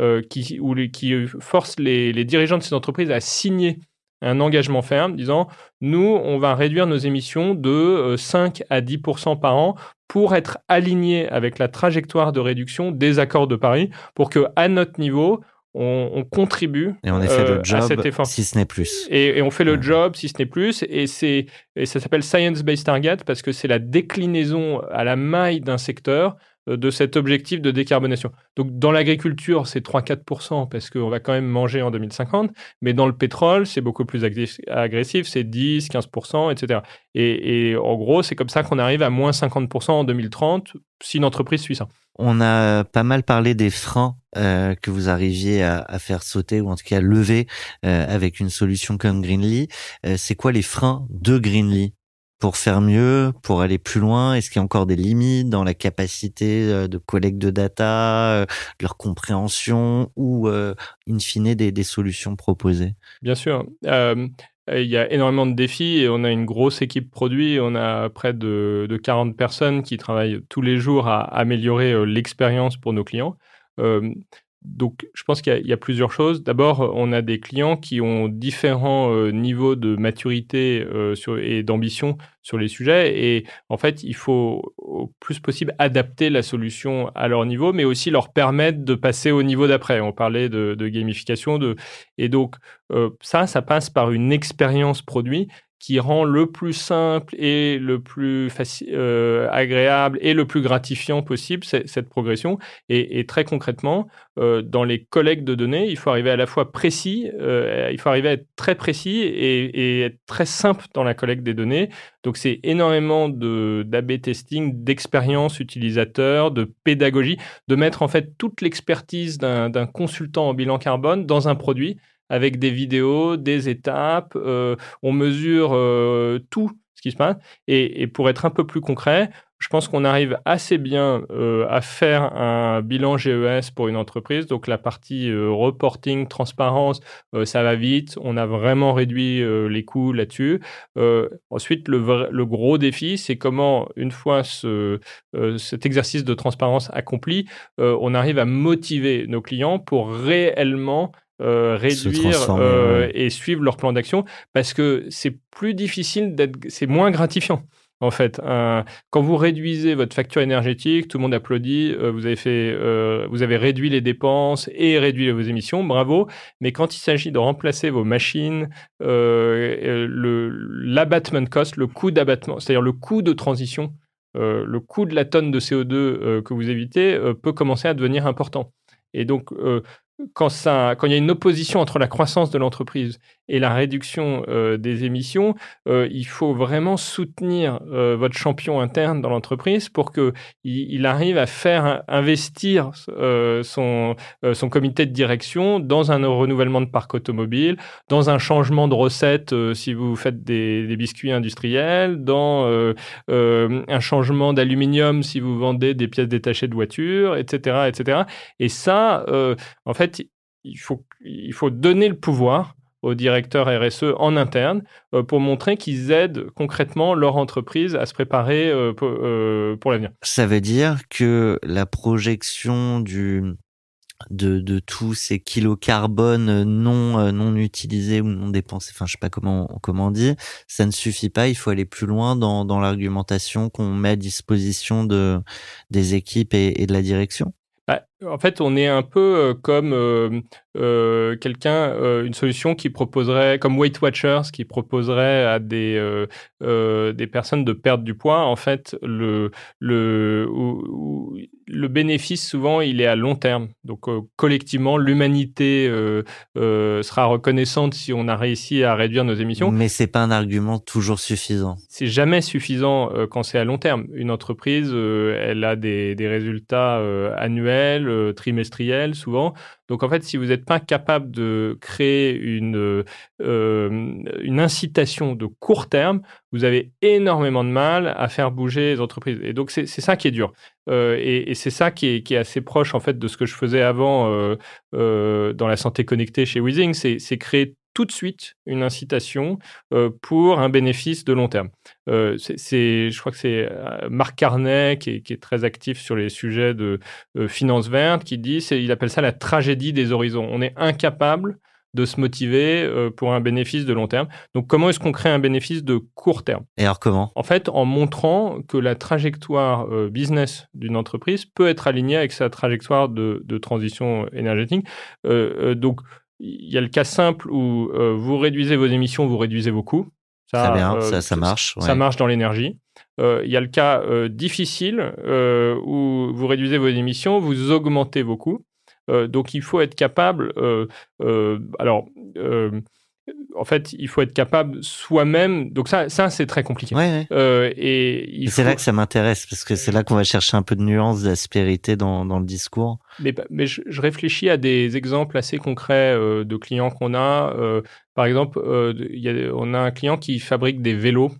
euh, qui, ou qui force les, les dirigeants de ces entreprises à signer un engagement ferme disant nous, on va réduire nos émissions de euh, 5 à 10% par an pour être alignés avec la trajectoire de réduction des accords de Paris, pour que à notre niveau, on, on contribue Et on fait euh, le à job, cet effort. si ce n'est plus. Et, et on fait le Ouais. job, si ce n'est plus, et, c'est, et ça s'appelle Science-Based Target parce que c'est la déclinaison à la maille d'un secteur euh, de cet objectif de décarbonation. Donc dans l'agriculture, c'est 3-4% parce qu'on va quand même manger en 2050, mais dans le pétrole, c'est beaucoup plus agressif, c'est 10-15%, etc. Et, en gros, c'est comme ça qu'on arrive à moins 50% en 2030 si une entreprise suit ça. On a pas mal parlé des freins euh, que vous arriviez à, faire sauter ou en tout cas lever euh, avec une solution comme Greenly. Euh, c'est quoi les freins de Greenly? Pour faire mieux, pour aller plus loin? Est-ce qu'il y a encore des limites dans la capacité euh, de collecte de data, euh, leur compréhension ou euh, in fine des, solutions proposées? Bien sûr. Euh, il y a énormément de défis et on a une grosse équipe produit. On a près de, de 40 personnes qui travaillent tous les jours à améliorer l'expérience pour nos clients. Donc, je pense qu'il y, a- plusieurs choses. D'abord, on a des clients qui ont différents euh, niveaux de maturité euh, et d'ambition sur les sujets. Et en fait, il faut au plus possible adapter la solution à leur niveau, mais aussi leur permettre de passer au niveau d'après. On parlait de, gamification. De... Et donc, euh, ça, ça passe par une expérience produit qui rend le plus simple et le plus euh, agréable et le plus gratifiant possible cette progression. Et, très concrètement, euh, dans les collectes de données, il faut arriver à la fois précis, euh, il faut arriver à être très précis et, être très simple dans la collecte des données. Donc c'est énormément d'AB testing, d'expérience utilisateur, de pédagogie, de mettre en fait toute l'expertise d'un consultant en bilan carbone dans un produit avec des vidéos, des étapes, euh, on mesure euh, tout ce qui se passe. Et, pour être un peu plus concret, je pense qu'on arrive assez bien euh, à faire un bilan GES pour une entreprise. Donc la partie reporting, transparence, ça va vite. On a vraiment réduit les coûts là-dessus. Ensuite, le, le gros défi, c'est comment, une fois ce, cet exercice de transparence accompli, on arrive à motiver nos clients pour réellement euh, réduire euh, ouais. et suivre leur plan d'action parce que c'est plus difficile d'être, c'est moins gratifiant. En fait, Euh, quand vous réduisez votre facture énergétique, tout le monde applaudit. euh, vous avez fait, euh, vous avez réduit les dépenses et réduit vos émissions, bravo. Mais quand il s'agit de remplacer vos machines, l'abattement cost, le coût d'abattement, c'est-à-dire le coût de transition, le coût de la tonne de CO2 euh, que vous évitez peut commencer à devenir important. Et donc, quand, ça, quand il y a une opposition entre la croissance de l'entreprise et la réduction euh, des émissions, euh, il faut vraiment soutenir euh, votre champion interne dans l'entreprise pour que il, arrive à faire investir son, son comité de direction dans un renouvellement de parc automobile, dans un changement de recette euh, si vous faites des, des biscuits industriels, dans un changement d'aluminium si vous vendez des pièces détachées de voitures, etc., etc. Et ça, en fait, il faut, il faut donner le pouvoir aux directeurs RSE en interne euh, pour montrer qu'ils aident concrètement leur entreprise à se préparer euh, pour, euh, pour l'avenir. Ça veut dire que la projection du de, de tous ces kilos carbone non non utilisés ou non dépensés, enfin je sais pas comment comment on dit, ça ne suffit pas. Il faut aller plus loin dans, dans l'argumentation qu'on met à disposition de des équipes et, et de la direction. Bah, en fait, on est un peu euh, comme euh, euh, quelqu'un, euh, une solution qui proposerait, comme Weight Watchers, qui proposerait à des, des personnes de perdre du poids. En fait, le, le, ou- ou- le bénéfice, souvent, il est à long terme. Donc, collectivement, l'humanité sera reconnaissante si on a réussi à réduire nos émissions. Mais c'est pas un argument toujours suffisant. c'est jamais suffisant quand c'est à long terme. Une entreprise, elle a des, des résultats annuels, trimestriels, souvent. Donc, en fait, si vous n'êtes pas capable de créer une, euh, euh, une incitation de court terme, vous avez énormément de mal à faire bouger les entreprises. Et donc, c'est ça qui est dur. Euh, et c'est ça qui est, qui est assez proche, en fait, de ce que je faisais avant dans la santé connectée chez Weezing. C'est c'est créer tout de suite une incitation euh, pour un bénéfice de long terme. Euh, c'est- je crois que c'est euh, Marc Carnet qui est, qui est très actif sur les sujets de euh, finance verte qui dit, il appelle ça la tragédie des horizons. On est incapable de se motiver pour un bénéfice de long terme. Donc comment est-ce qu'on crée un bénéfice de court terme? Et alors comment? En fait, en montrant que la trajectoire business d'une entreprise peut être alignée avec sa trajectoire de, de transition énergétique. Euh, donc il y a le cas simple où euh, vous réduisez vos émissions, vous réduisez vos coûts. Très bien, euh, ça, ça marche. ça marche dans l'énergie. Euh, Il y a le cas difficile où vous réduisez vos émissions, vous augmentez vos coûts. Donc il faut être capable. alors, en fait, il faut être capable soi-même. Donc ça, ça c'est très compliqué. Ouais, ouais. Euh, et C'est faut- là que ça m'intéresse parce que c'est là qu'on va chercher un peu de nuance, d'aspérité dans, dans le discours. Mais, mais je, je réfléchis à des exemples assez concrets euh, de clients qu'on a. Euh, par exemple, il y a- on a un client qui fabrique des vélos.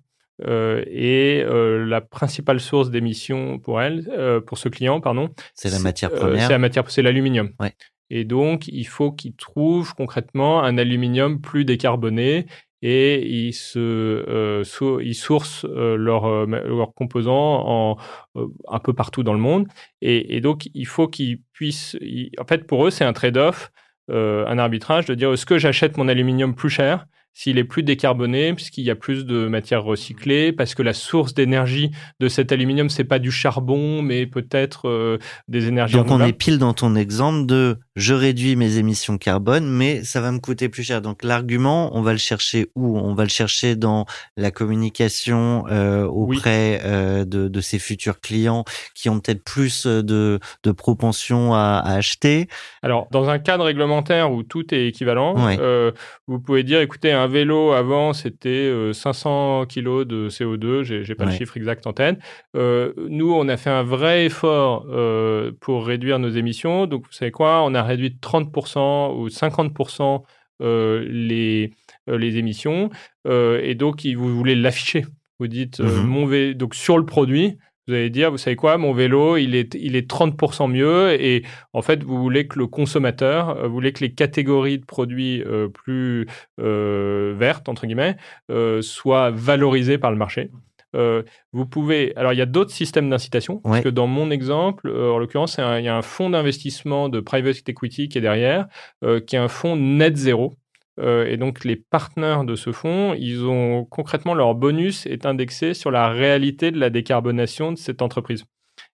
et la principale source d'émissions pour elle, pour ce client, pardon, C'est la matière première. c'est la matière, c'est l'aluminium. Ouais. Et donc, il faut qu'ils trouvent concrètement un aluminium plus décarboné et ils se, euh, ils sourcent euh, leurs euh, ma- leurs composants en, euh, un peu partout dans le monde. Et, et donc, il faut qu'ils puissent. ils- en fait, pour eux, c'est un trade-off, euh, un arbitrage de dire est-ce que j'achète mon aluminium plus cher s'il est plus décarboné, puisqu'il y a plus de matières recyclées, parce que la source d'énergie de cet aluminium, c'est pas du charbon, mais peut-être euh, des énergies Donc on est pile dans ton exemple de je réduis mes émissions carbone, mais ça va me coûter plus cher. Donc l'argument, on va le chercher où? On va le chercher dans la communication euh, auprès euh, de, de ses futurs clients qui ont peut-être plus de, de propension à, à acheter. Alors, dans un cadre réglementaire où tout est équivalent, Ouais. euh, vous pouvez dire, écoutez, un vélo avant, c'était euh, 500 kg de CO2, j'ai pas Ouais. le chiffre exact en tête. Euh, nous, on a fait un vrai effort euh, pour réduire nos émissions. Donc, vous savez quoi? On a réduit de 30% ou 50% euh, les, euh, les émissions. Euh, et donc, vous voulez l'afficher. Vous dites, Mhm. mon vé- donc sur le produit, vous allez dire, vous savez quoi, mon vélo, il est, il est 30% mieux. Et en fait, vous voulez que le consommateur, vous voulez que les catégories de produits euh, plus euh, vertes, entre guillemets, euh, soient valorisées par le marché. Euh, vous pouvez. Alors, il y a d'autres systèmes d'incitation. Parce que dans mon exemple, euh, en l'occurrence, un- il y a un fonds d'investissement de private equity qui est derrière, euh, qui est un fonds net zéro. Et donc, les partenaires de ce fonds, ils ont concrètement leur bonus est indexé sur la réalité de la décarbonation de cette entreprise.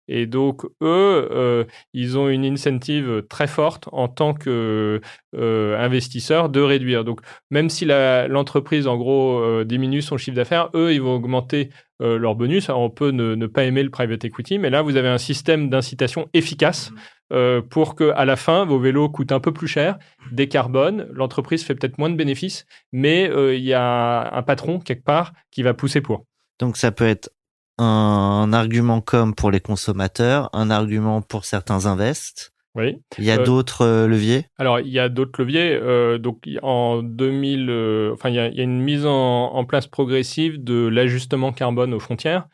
Et donc, eux, euh, ils ont une incentive très forte en tant qu'investisseurs de réduire. Donc, même si l'entreprise, en gros, euh, diminue son chiffre d'affaires, eux, ils vont augmenter euh, leur bonus. Alors, on peut ne, ne pas aimer le private equity, mais là, vous avez un système d'incitation efficace euh, pour que à la fin, vos vélos coûtent un peu plus cher, décarbonent, l'entreprise fait peut-être moins de bénéfices, mais euh, il y a un patron, quelque part, qui va pousser pour. Donc ça peut être un argument comme pour les consommateurs, un argument pour certains invests. Oui. Il y a Euh, d'autres euh, leviers? Alors, il y a d'autres leviers. euh, donc, en 2000, euh, enfin, il y, a, il y a une mise en, en place progressive de l'ajustement carbone aux frontières.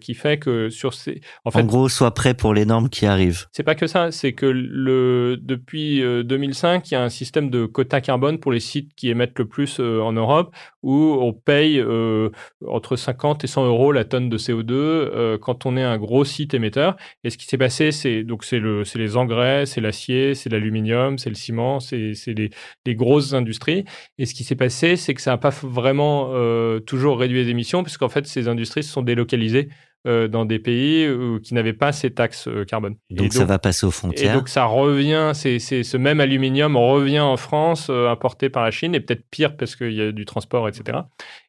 qui fait que sur ces... En En, gros, sois prêt pour les normes qui arrivent. c'est pas que ça, c'est que le, depuis euh, 2005, il y a un système de quota carbone pour les sites qui émettent le plus en Europe, où on paye euh, entre 50 et 100 euros la tonne de CO2 euh, quand on est un gros site émetteur. Et ce qui s'est passé, c'est donc c'est le, c'est les engrais, c'est l'acier, c'est l'aluminium, c'est le ciment, c'est les, les grosses industries. Et ce qui s'est passé, c'est que ça n'a pas vraiment euh, toujours réduit les émissions, puisqu'en fait, ces industries se sont délocalisées euh, dans des pays où- qui n'avaient pas ces taxes euh, carbone. Et Donc, ça va passer aux et frontières. donc ça revient, c'est c'est ce même aluminium revient en France, euh, importé par la Chine, et peut-être pire parce qu'il y a du transport, etc.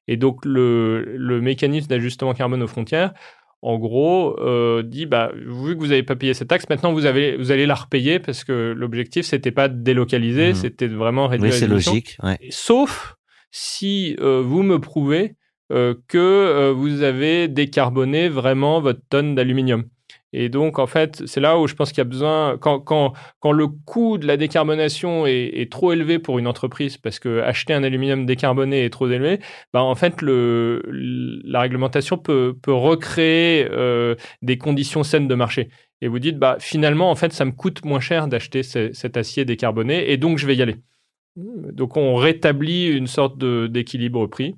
Et donc le, le mécanisme d'ajustement carbone aux frontières, en gros, euh, dit bah, vu que vous n'avez pas payé cette taxe, maintenant vous, avez, vous allez la repayer parce que l'objectif, c'était pas de délocaliser, Mhm. c'était de vraiment réduire oui, les c'est émissions. logique. Ouais. Sauf si euh, vous me prouvez euh, que euh, vous avez décarboné vraiment votre tonne d'aluminium. Et donc, en fait, c'est là où je pense qu'il y a besoin, quand, quand, quand le coût de la décarbonation est, trop élevé pour une entreprise, parce que acheter un aluminium décarboné est trop élevé, bah, en fait, le, la réglementation peut, peut recréer euh, des conditions saines de marché. Et vous dites, bah, finalement, en fait, ça me coûte moins cher d'acheter ce- cet acier décarboné, et donc je vais y aller. Donc on rétablit une sorte d'équilibre prix.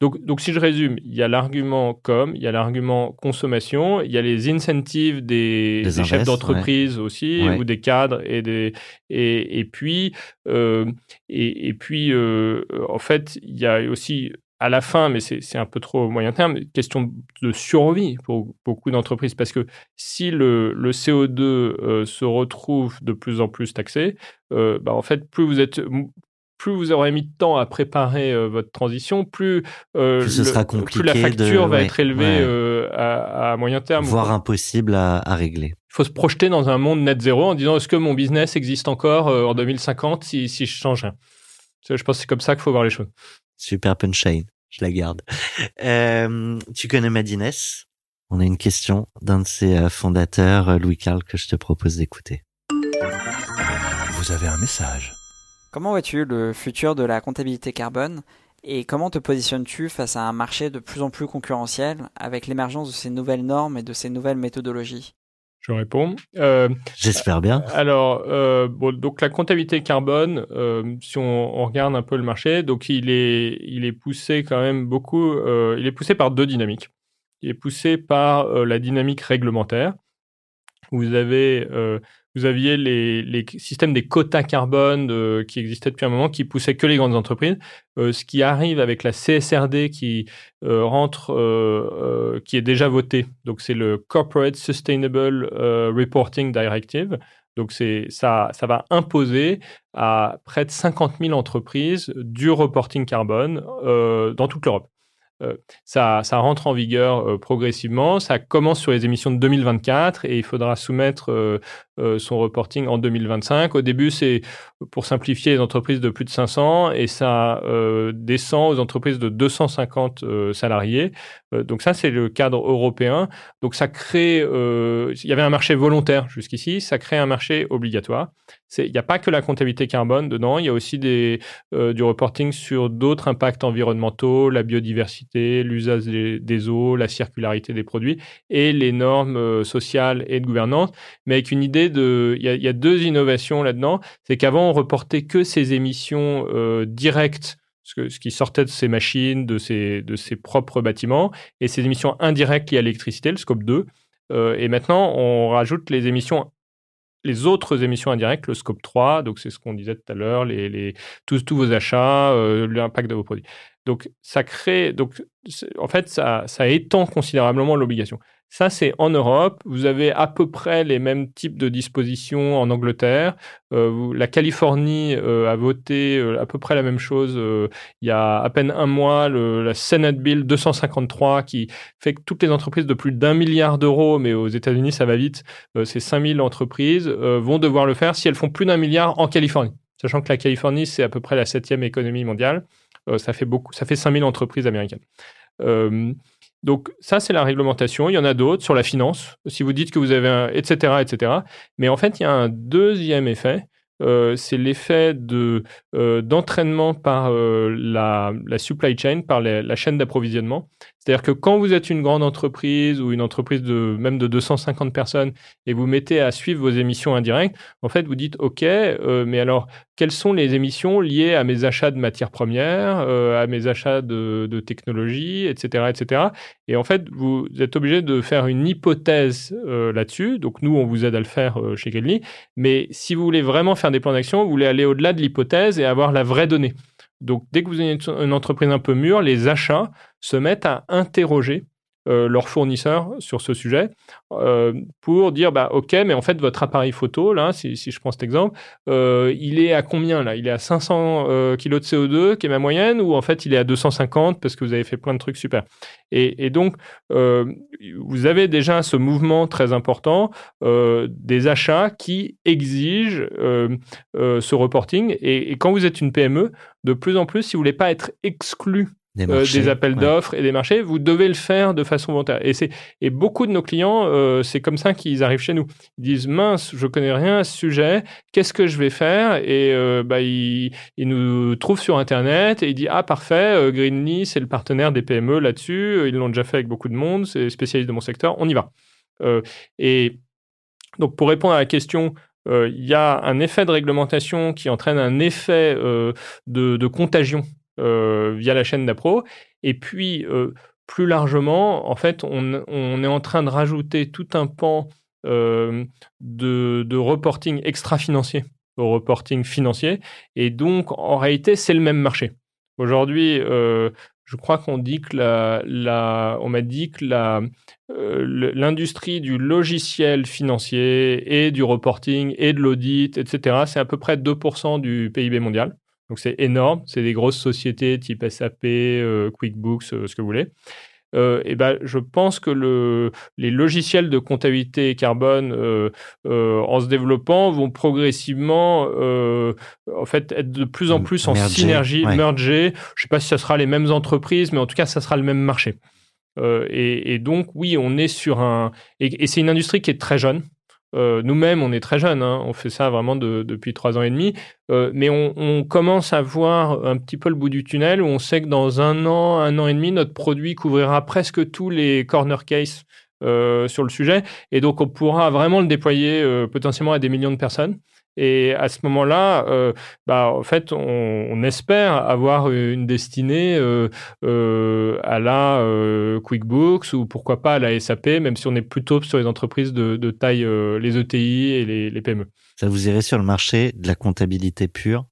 Donc, donc si je résume, il y a l'argument com, il y a l'argument consommation, il y a les incentives des, Des des chefs d'entreprise aussi, Ouais. ou des cadres, et, des, et, et puis, euh, et, et puis euh, en fait, il y a aussi à la fin, mais c'est c'est un peu trop au moyen terme, question de survie pour beaucoup d'entreprises, parce que si le, le CO2 euh, se retrouve de plus en plus taxé, euh, bah, en fait, plus vous êtes plus vous aurez mis de temps à préparer euh, votre transition, plus, euh, Plus ce le- sera plus la de- facture va ouais, être élevée ouais. euh, à, à moyen terme. Voire impossible à, à régler. Il faut se projeter dans un monde net zéro en disant est-ce que mon business existe encore euh, en 2050 si, si je change rien? Je pense que c'est comme ça qu'il faut voir les choses. Super punchline. Je la garde. Euh, tu connais Madines On a une question d'un de ses fondateurs, Louis Carl, que je te propose d'écouter. Vous avez un message. Comment vois-tu le futur de la comptabilité carbone et comment te positionnes-tu face à un marché de plus en plus concurrentiel avec l'émergence de ces nouvelles normes et de ces nouvelles méthodologies? Je réponds. Euh, J'espère bien. Alors, euh, bon, donc la comptabilité carbone, euh, si on, on regarde un peu le marché, donc il est, il est poussé quand même beaucoup, euh, il est poussé par deux dynamiques. Il est poussé par euh, la dynamique réglementaire. Vous avez, euh, vous aviez les, systèmes des quotas carbone euh, qui existaient depuis un moment, qui poussaient que les grandes entreprises. Euh, ce qui arrive avec la CSRD qui euh, rentre, qui est déjà votée. Donc c'est le Corporate Sustainable Reporting Directive. Donc ça, ça va imposer à près de 50 000 entreprises du reporting carbone dans toute l'Europe. Ça, ça rentre en vigueur progressivement. Ça commence sur les émissions de 2024 et il faudra soumettre euh, son reporting en 2025. Au début, c'est pour simplifier les entreprises de plus de 500 et ça euh, descend aux entreprises de 250 euh, salariés. Donc ça, c'est le cadre européen. Donc ça crée, il y avait un marché volontaire jusqu'ici, ça crée un marché obligatoire. Il n'y a pas que la comptabilité carbone dedans, il y a aussi des, du reporting sur d'autres impacts environnementaux, la biodiversité, l'usage des, eaux, la circularité des produits et les normes sociales et de gouvernance. Mais avec une idée il y a, deux innovations là-dedans, c'est qu'avant on reportait que ces émissions euh, directes ce, qui sortait de ces machines, de ces propres bâtiments, et ces émissions indirectes liées à l'électricité, le scope 2. Euh, et maintenant, on rajoute les autres émissions indirectes, le scope 3, donc c'est ce qu'on disait tout à l'heure, tous, vos achats, euh, l'impact de vos produits. Donc, ça crée, en fait, ça étend considérablement l'obligation. Ça, c'est en Europe. Vous avez à peu près les mêmes types de dispositions en Angleterre. Euh, la Californie euh, a voté euh, à peu près la même chose il y a à peine un mois, le- la Senate Bill 253 qui fait que toutes les entreprises de plus d'un milliard d'euros, mais aux États-Unis ça va vite, ces 5000 entreprises vont devoir le faire si elles font plus d'un milliard en Californie. Sachant que la Californie, c'est à peu près la septième économie mondiale. Ça fait beaucoup, ça fait 5000 entreprises américaines. Donc ça, c'est la réglementation. Il y en a d'autres sur la finance. Si vous dites que vous avez un, etc., etc. Mais en fait, il y a un deuxième effet. Euh, c'est l'effet euh, d'entraînement par euh, la, supply chain, par la chaîne d'approvisionnement. C'est-à-dire que quand vous êtes une grande entreprise ou une entreprise de même de 250 personnes et vous mettez à suivre vos émissions indirectes, en fait, vous dites OK, euh, mais alors quelles sont les émissions liées à mes achats de matières premières, euh, à mes achats de, technologies, etc., etc. Et en fait, vous êtes obligé de faire une hypothèse euh, là-dessus. Donc nous, on vous aide à le faire chez Gelly. Mais si vous voulez vraiment faire des plans d'action, vous voulez aller au-delà de l'hypothèse et avoir la vraie donnée. Donc dès que vous avez une- entreprise un peu mûre, les achats se mettent à interroger leurs fournisseurs sur ce sujet euh, pour dire bah ok mais en fait votre appareil photo là si, si je prends cet exemple euh, il est à combien là? Il est à 500 euh, kg de CO2 qui est ma moyenne ou en fait il est à 250 parce que vous avez fait plein de trucs super? Et, et donc euh, vous avez déjà ce mouvement très important euh, des achats qui exigent euh, euh, ce reporting. Et, et quand vous êtes une PME de plus en plus si vous voulez pas être exclu Des, euh, marchés, des appels ouais. d'offres et des marchés, vous devez le faire de façon volontaire. Et, beaucoup de nos clients, euh, c'est comme ça qu'ils arrivent chez nous. Ils disent mince, je connais rien à ce sujet, qu'est-ce que je vais faire? Et euh, bah, ils, ils nous trouvent sur Internet et ils disent ah parfait, Greenly, c'est le partenaire des PME là-dessus, ils l'ont déjà fait avec beaucoup de monde, c'est spécialiste de mon secteur, on y va. Euh, et donc pour répondre à la question, euh, il y a un effet de réglementation qui entraîne un effet euh, de, de contagion via la chaîne d'appro. Et puis, euh, plus largement, en fait, on, est en train de rajouter tout un pan euh, de, reporting extra-financier au reporting financier. Et donc, en réalité, c'est le même marché. Aujourd'hui, euh, je crois qu'on dit que m'a dit que euh, l'industrie du logiciel financier et du reporting et de l'audit, etc., c'est à peu près 2% du PIB mondial. Donc c'est énorme, c'est des grosses sociétés type SAP, euh, QuickBooks, euh, ce que vous voulez. Euh, et ben, je pense que le, les logiciels de comptabilité carbone, euh, euh, en se développant, vont progressivement, en fait, être de plus en plus en Merger, synergie, ouais. merger. Je sais pas si ça sera les mêmes entreprises, mais en tout cas, ça sera le même marché. Et, et donc, oui, on est sur un. Et, et c'est une industrie qui est très jeune. Euh, Nous-mêmes, on est très jeunes. hein. On fait ça vraiment de- depuis trois ans et demi. Euh, mais on, on commence à voir un petit peu le bout du tunnel où on sait que dans un an, un an et demi, notre produit couvrira presque tous les corner cases euh, sur le sujet. Et donc, on pourra vraiment le déployer euh, potentiellement à des millions de personnes. Et à ce moment-là, euh, bah, en fait, on, on espère avoir une destinée euh, euh, à la QuickBooks ou pourquoi pas à la SAP, même si on est plutôt sur les entreprises de, de taille, les ETI et les, les PME. Ça vous irait sur le marché de la comptabilité pure?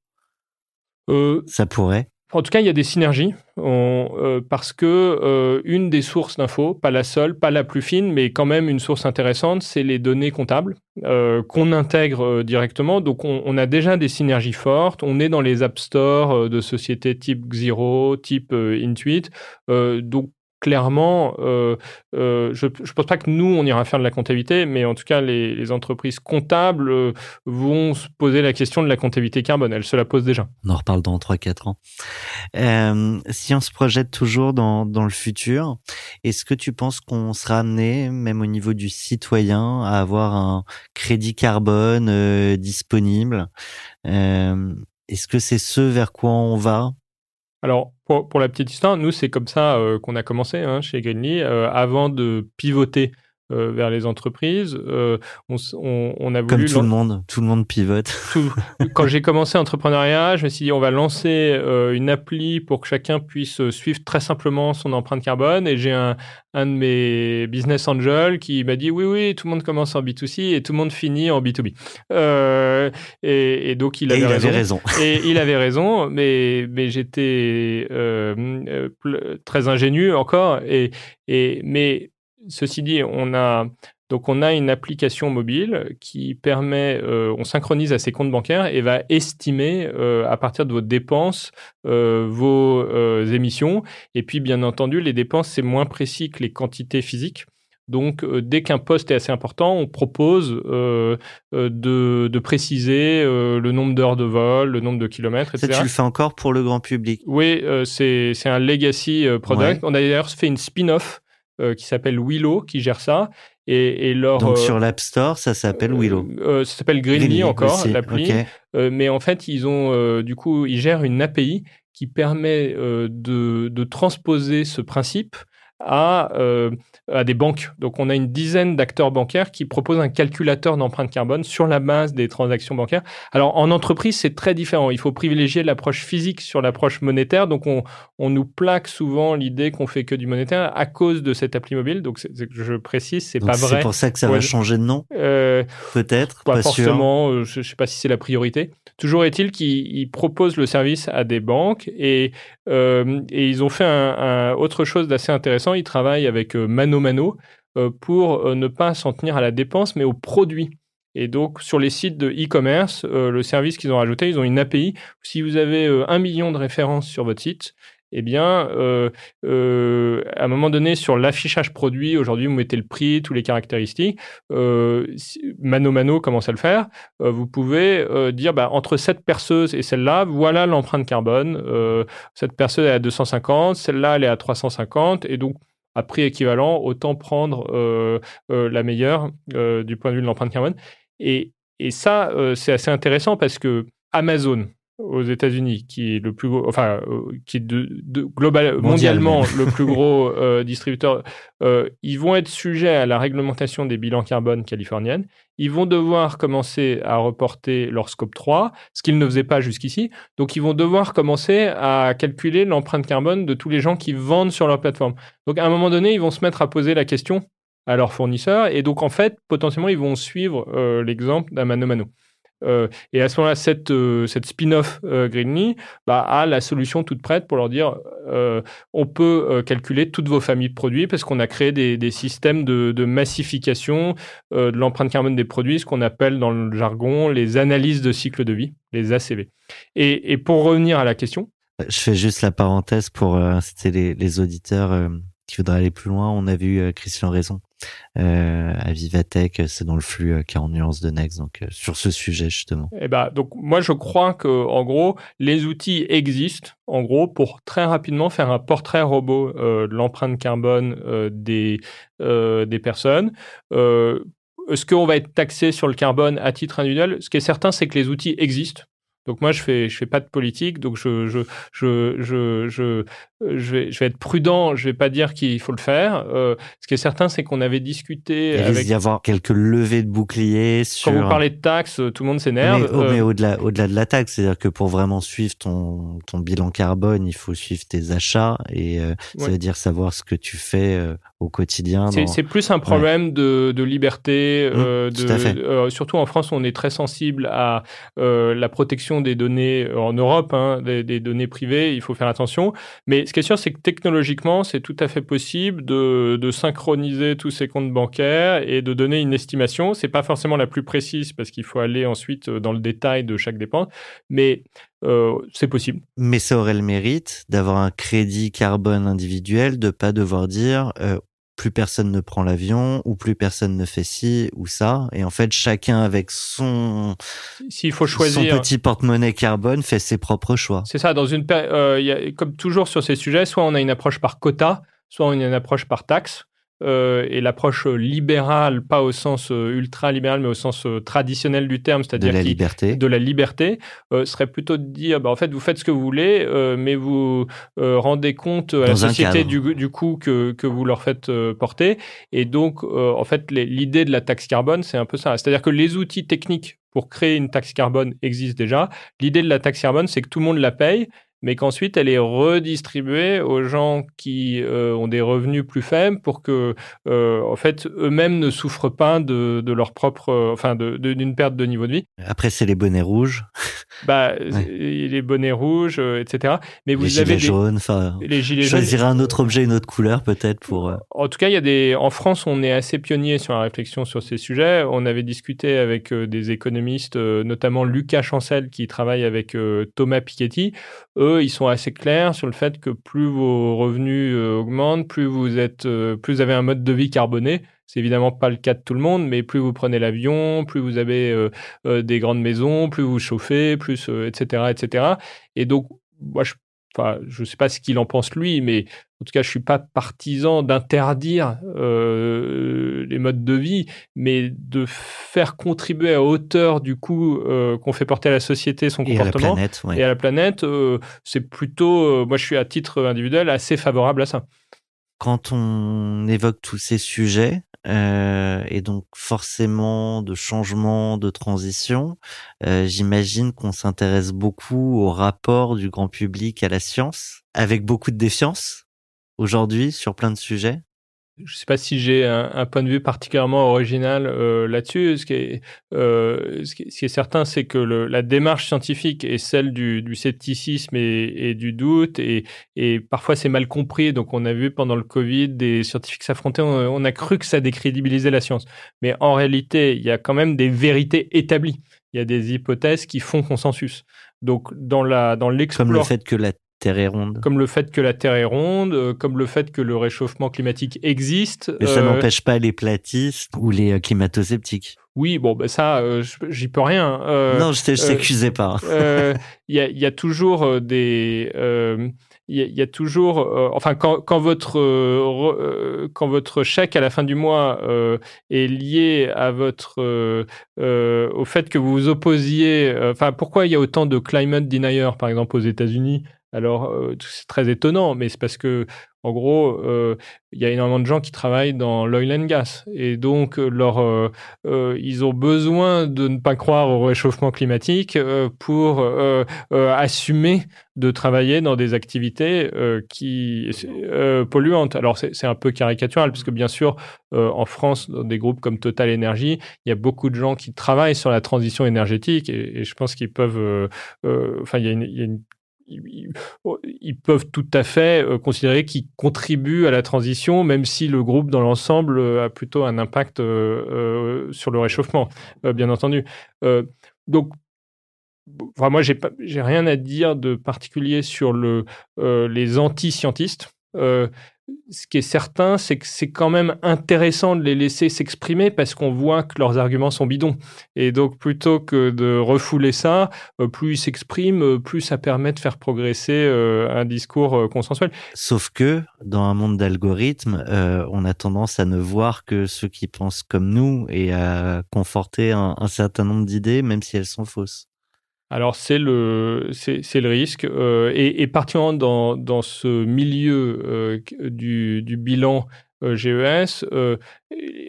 Ça pourrait? En tout cas, il y a des synergies euh, parce que euh, une des sources d'infos, pas la seule, pas la plus fine, mais quand même une source intéressante, c'est les données comptables euh, qu'on intègre directement. Donc, on, on a déjà des synergies fortes. On est dans les app stores de sociétés type Xero, type Intuit. Donc, clairement, euh, euh, je ne pense pas que nous, on ira faire de la comptabilité, mais en tout cas, les, les entreprises comptables euh, vont se poser la question de la comptabilité carbone. Elles se la posent déjà. On en reparle dans 3-4 ans. Euh, si on se projette toujours dans, dans le futur, est-ce que tu penses qu'on sera amené, même au niveau du citoyen, à avoir un crédit carbone euh, disponible? Est-ce que c'est ce vers quoi on va? Alors, pour, la petite histoire, nous, c'est comme ça euh, qu'on a commencé hein, chez Greenly. Euh, avant de pivoter euh, vers les entreprises, euh, on, s- on- on a Comme voulu... tout le monde, tout le monde pivote. [laughs] tout- Quand j'ai commencé l'entrepreneuriat, je me suis dit, on va lancer euh, une appli pour que chacun puisse suivre très simplement son empreinte carbone. Et j'ai un, un de mes business angels qui m'a dit, oui, oui, tout le monde commence en B2C et tout le monde finit en B2B. Euh, et, et donc, il Et avait il raison. avait raison. Et [laughs] il avait raison, mais, mais j'étais très ingénu encore. Et, et, mais ceci dit, on a, donc on a une application mobile qui permet, euh, on synchronise à ses comptes bancaires et va estimer euh, à partir de vos dépenses euh, vos émissions. Et puis, bien entendu, les dépenses, c'est moins précis que les quantités physiques. Donc, euh, dès qu'un poste est assez important, on propose euh, euh, de, de préciser le nombre d'heures de vol, le nombre de kilomètres, Ça, etc. tu le fais encore pour le grand public. Oui, c'est un legacy product. Ouais. On a d'ailleurs fait une spin-off euh, qui s'appelle Willow, qui gère ça. Et, et leur, Donc euh, sur l'App Store, ça s'appelle Willow. euh, ça s'appelle Greenly encore, l'appli. ok. Euh, mais en fait, ils ont du coup, ils gèrent une API qui permet de, de transposer ce principe à, euh, à des banques. Donc, on a une dizaine d'acteurs bancaires qui proposent un calculateur d'empreinte carbone sur la base des transactions bancaires. Alors, en entreprise, c'est très différent. Il faut privilégier l'approche physique sur l'approche monétaire. Donc, on, on nous plaque souvent l'idée qu'on fait que du monétaire à cause de cette appli mobile. Donc, je précise, c'est pas vrai. C'est pour ça que ça Ouais. va changer de nom, Euh, peut-être. pas, Pas, forcément, euh, je ne sais pas si c'est la priorité. Toujours est-il qu'ils ils proposent le service à des banques et, et ils ont fait un, un- autre chose d'assez intéressant. Ils travaillent avec euh, Mano Mano euh, pour euh, ne pas s'en tenir à la dépense, mais aux produits. Et donc, sur les sites de e-commerce, le service qu'ils ont rajouté, ils ont une API. Si vous avez un million de références sur votre site, eh bien, euh, euh, à un moment donné, sur l'affichage produit, aujourd'hui, vous mettez le prix, toutes les caractéristiques. Euh, Mano Mano commence à le faire. Vous pouvez dire, bah, entre cette perceuse et celle-là, voilà l'empreinte carbone. Cette perceuse est à 250, celle-là, elle est à 350. Et donc, à prix équivalent, autant prendre la meilleure du point de vue de l'empreinte carbone. Et, et ça, c'est assez intéressant parce que Amazon, aux États-Unis, qui est le plus gros, enfin, euh, qui est de, de- global, Mondial mondialement le plus gros [laughs] euh, distributeur, euh, ils vont être sujets à la réglementation des bilans carbone californiennes. Ils vont devoir commencer à reporter leur scope 3, ce qu'ils ne faisaient pas jusqu'ici. Donc, ils vont devoir commencer à calculer l'empreinte carbone de tous les gens qui vendent sur leur plateforme. Donc, à un moment donné, ils vont se mettre à poser la question à leurs fournisseurs. Et donc, en fait, potentiellement, ils vont suivre euh, l'exemple d'un Mano Mano. Euh, et à ce moment-là, cette, euh, cette spin-off euh, Greenly bah, a la solution toute prête pour leur dire euh, on peut calculer toutes vos familles de produits parce qu'on a créé des, des systèmes de, de massification de l'empreinte carbone des produits, ce qu'on appelle dans le jargon les analyses de cycle de vie, les ACV. Et, et pour revenir à la question, Je fais juste la parenthèse pour inciter les, les auditeurs qui voudraient aller plus loin. On a vu Christian Raison euh, à Vivatech, euh, c'est dans le flux euh, 40 nuances de Next, donc euh, sur ce sujet justement. Eh ben, donc moi je crois que en gros les outils existent en gros pour très rapidement faire un portrait robot euh, de l'empreinte carbone euh, des euh, des personnes. Euh, Est-ce qu'on va être taxé sur le carbone à titre individuel? Ce qui est certain, c'est que les outils existent. Donc moi je fais je fais pas de politique, donc je je je je je, je vais je vais être prudent. Je vais pas dire qu'il faut le faire. Euh, ce qui est certain, c'est qu'on avait discuté Il avec risque d'y avoir quelques levées de boucliers sur. quand vous parlez de taxes, tout le monde mais, s'énerve. oh, Euh, mais au-delà, au-delà de la taxe, c'est-à-dire que pour vraiment suivre ton, ton bilan carbone, il faut suivre tes achats et euh, ça veut dire savoir ce que tu fais euh, au quotidien. C'est dans- plus un problème de, de liberté. Mmh, euh, tout de, à fait. euh, surtout en France, on est très sensible à euh, la protection des données en Europe, hein, des, des données privées. Il faut faire attention. Mais ce qui est sûr, c'est que technologiquement, c'est tout à fait possible de, de synchroniser tous ces comptes bancaires et de donner une estimation. C'est pas forcément la plus précise parce qu'il faut aller ensuite dans le détail de chaque dépense, mais euh, c'est possible. Mais ça aurait le mérite d'avoir un crédit carbone individuel, de pas devoir dire euh, plus personne ne prend l'avion ou plus personne ne fait ci ou ça. Et en fait, chacun avec son, S'il faut son choisir. petit porte-monnaie carbone fait ses propres choix. C'est ça, dans une euh, il y a, comme toujours sur ces sujets, soit on a une approche par quota, soit on a une approche par taxe. Euh, et l'approche libérale, pas au sens euh, ultra-libéral, mais au sens euh, traditionnel du terme, De c'est-à-dire la qui- liberté. de la liberté, euh, serait plutôt de dire, bah, en fait, vous faites ce que vous voulez, euh, mais vous euh, rendez compte à la Dans société du, du coût que, que vous leur faites euh, porter. Et donc, euh, en fait, l'idée de la taxe carbone, c'est un peu ça. C'est-à-dire que les outils techniques pour créer une taxe carbone existent déjà. L'idée de la taxe carbone, c'est que tout le monde la paye, mais qu'ensuite elle est redistribuée aux gens qui euh, ont des revenus plus faibles pour que, euh, en fait, eux-mêmes ne souffrent pas de, de leur propre, euh, enfin, de- de- d'une perte de niveau de vie. Après, c'est les bonnets rouges, Bah, [laughs] les bonnets rouges, euh, etc. Mais vous les avez gilets jaunes. Enfin, les gilets jaunes. choisirais un autre objet, une autre couleur peut-être pour. En tout cas, il y a des. En France, on est assez pionnier sur la réflexion sur ces sujets. On avait discuté avec des économistes, notamment Lucas Chancel, qui travaille avec Thomas Piketty. Eux, ils sont assez clairs sur le fait que plus vos revenus euh, augmentent, plus vous êtes, euh, plus vous avez un mode de vie carboné. C'est évidemment pas le cas de tout le monde, mais plus vous prenez l'avion, plus vous avez euh, des grandes maisons, plus vous chauffez, plus etc., etc. Et donc, moi, je Enfin, je ne sais pas ce qu'il en pense lui, mais en tout cas, je suis pas partisan d'interdire euh, les modes de vie, mais de faire contribuer à hauteur du coût euh, qu'on fait porter à la société son Et à la comportement planète, ouais. et à la planète. euh, c'est plutôt, moi, je suis à titre individuel assez favorable à ça. quand on évoque tous ces sujets, euh, et donc forcément de changement, de transition, euh, j'imagine qu'on s'intéresse beaucoup au rapport du grand public à la science, avec beaucoup de défiance aujourd'hui sur plein de sujets. Je ne sais pas si j'ai un, un point de vue particulièrement original euh, là-dessus. Ce, qui est, euh, ce qui est certain, c'est que le, la démarche scientifique est celle du, du scepticisme et, et, du doute, et, et parfois c'est mal compris. Donc on a vu pendant le Covid des scientifiques s'affronter, on, on, a cru que ça décrédibilisait la science. Mais en réalité, il y a quand même des vérités établies. Il y a des hypothèses qui font consensus. Donc dans la dans l'exploration, comme le fait que la Terre est ronde. Comme le fait que la Terre est ronde, euh, comme le fait que le réchauffement climatique existe. Mais ça euh... n'empêche pas les platistes ou les euh, climato-sceptiques. Oui, bon, ben ça, euh, j'y peux rien. non, je t'accusais pas. Il y, a, y, a, toujours des. Il y, y, a toujours, enfin, quand, quand votre quand votre chèque à la fin du mois est lié à votre au fait que vous vous opposiez, enfin, pourquoi il y a autant de climate deniers, par exemple, aux États-Unis? Alors, euh, c'est très étonnant, mais c'est parce que, en gros, euh, il y a énormément de gens qui travaillent dans l'oil and gas. Et donc, leur, euh, ils ont besoin de ne pas croire au réchauffement climatique pour assumer de travailler dans des activités qui polluantes. Alors, c'est un peu caricatural, parce que bien sûr, en France, dans des groupes comme Total Energy, il y a beaucoup de gens qui travaillent sur la transition énergétique et, et je pense qu'ils peuvent. Enfin, il y a une, il y a une ils peuvent tout à fait euh, considérer qu'ils contribuent à la transition, même si le groupe dans l'ensemble euh, a plutôt un impact euh, sur le réchauffement, bien entendu. donc, enfin, moi, j'ai rien à dire de particulier sur le, les anti-scientistes ce qui est certain, c'est que c'est quand même intéressant de les laisser s'exprimer parce qu'on voit que leurs arguments sont bidons. Et donc, plutôt que de refouler ça, euh, plus ils s'expriment, euh, plus ça permet de faire progresser euh, un discours consensuel. Sauf que, dans un monde d'algorithmes, on a tendance à ne voir que ceux qui pensent comme nous et à conforter un, un certain nombre d'idées, même si elles sont fausses. Alors c'est le c'est le risque euh, et, et particulièrement dans, dans ce milieu euh, du, du, bilan euh, GES,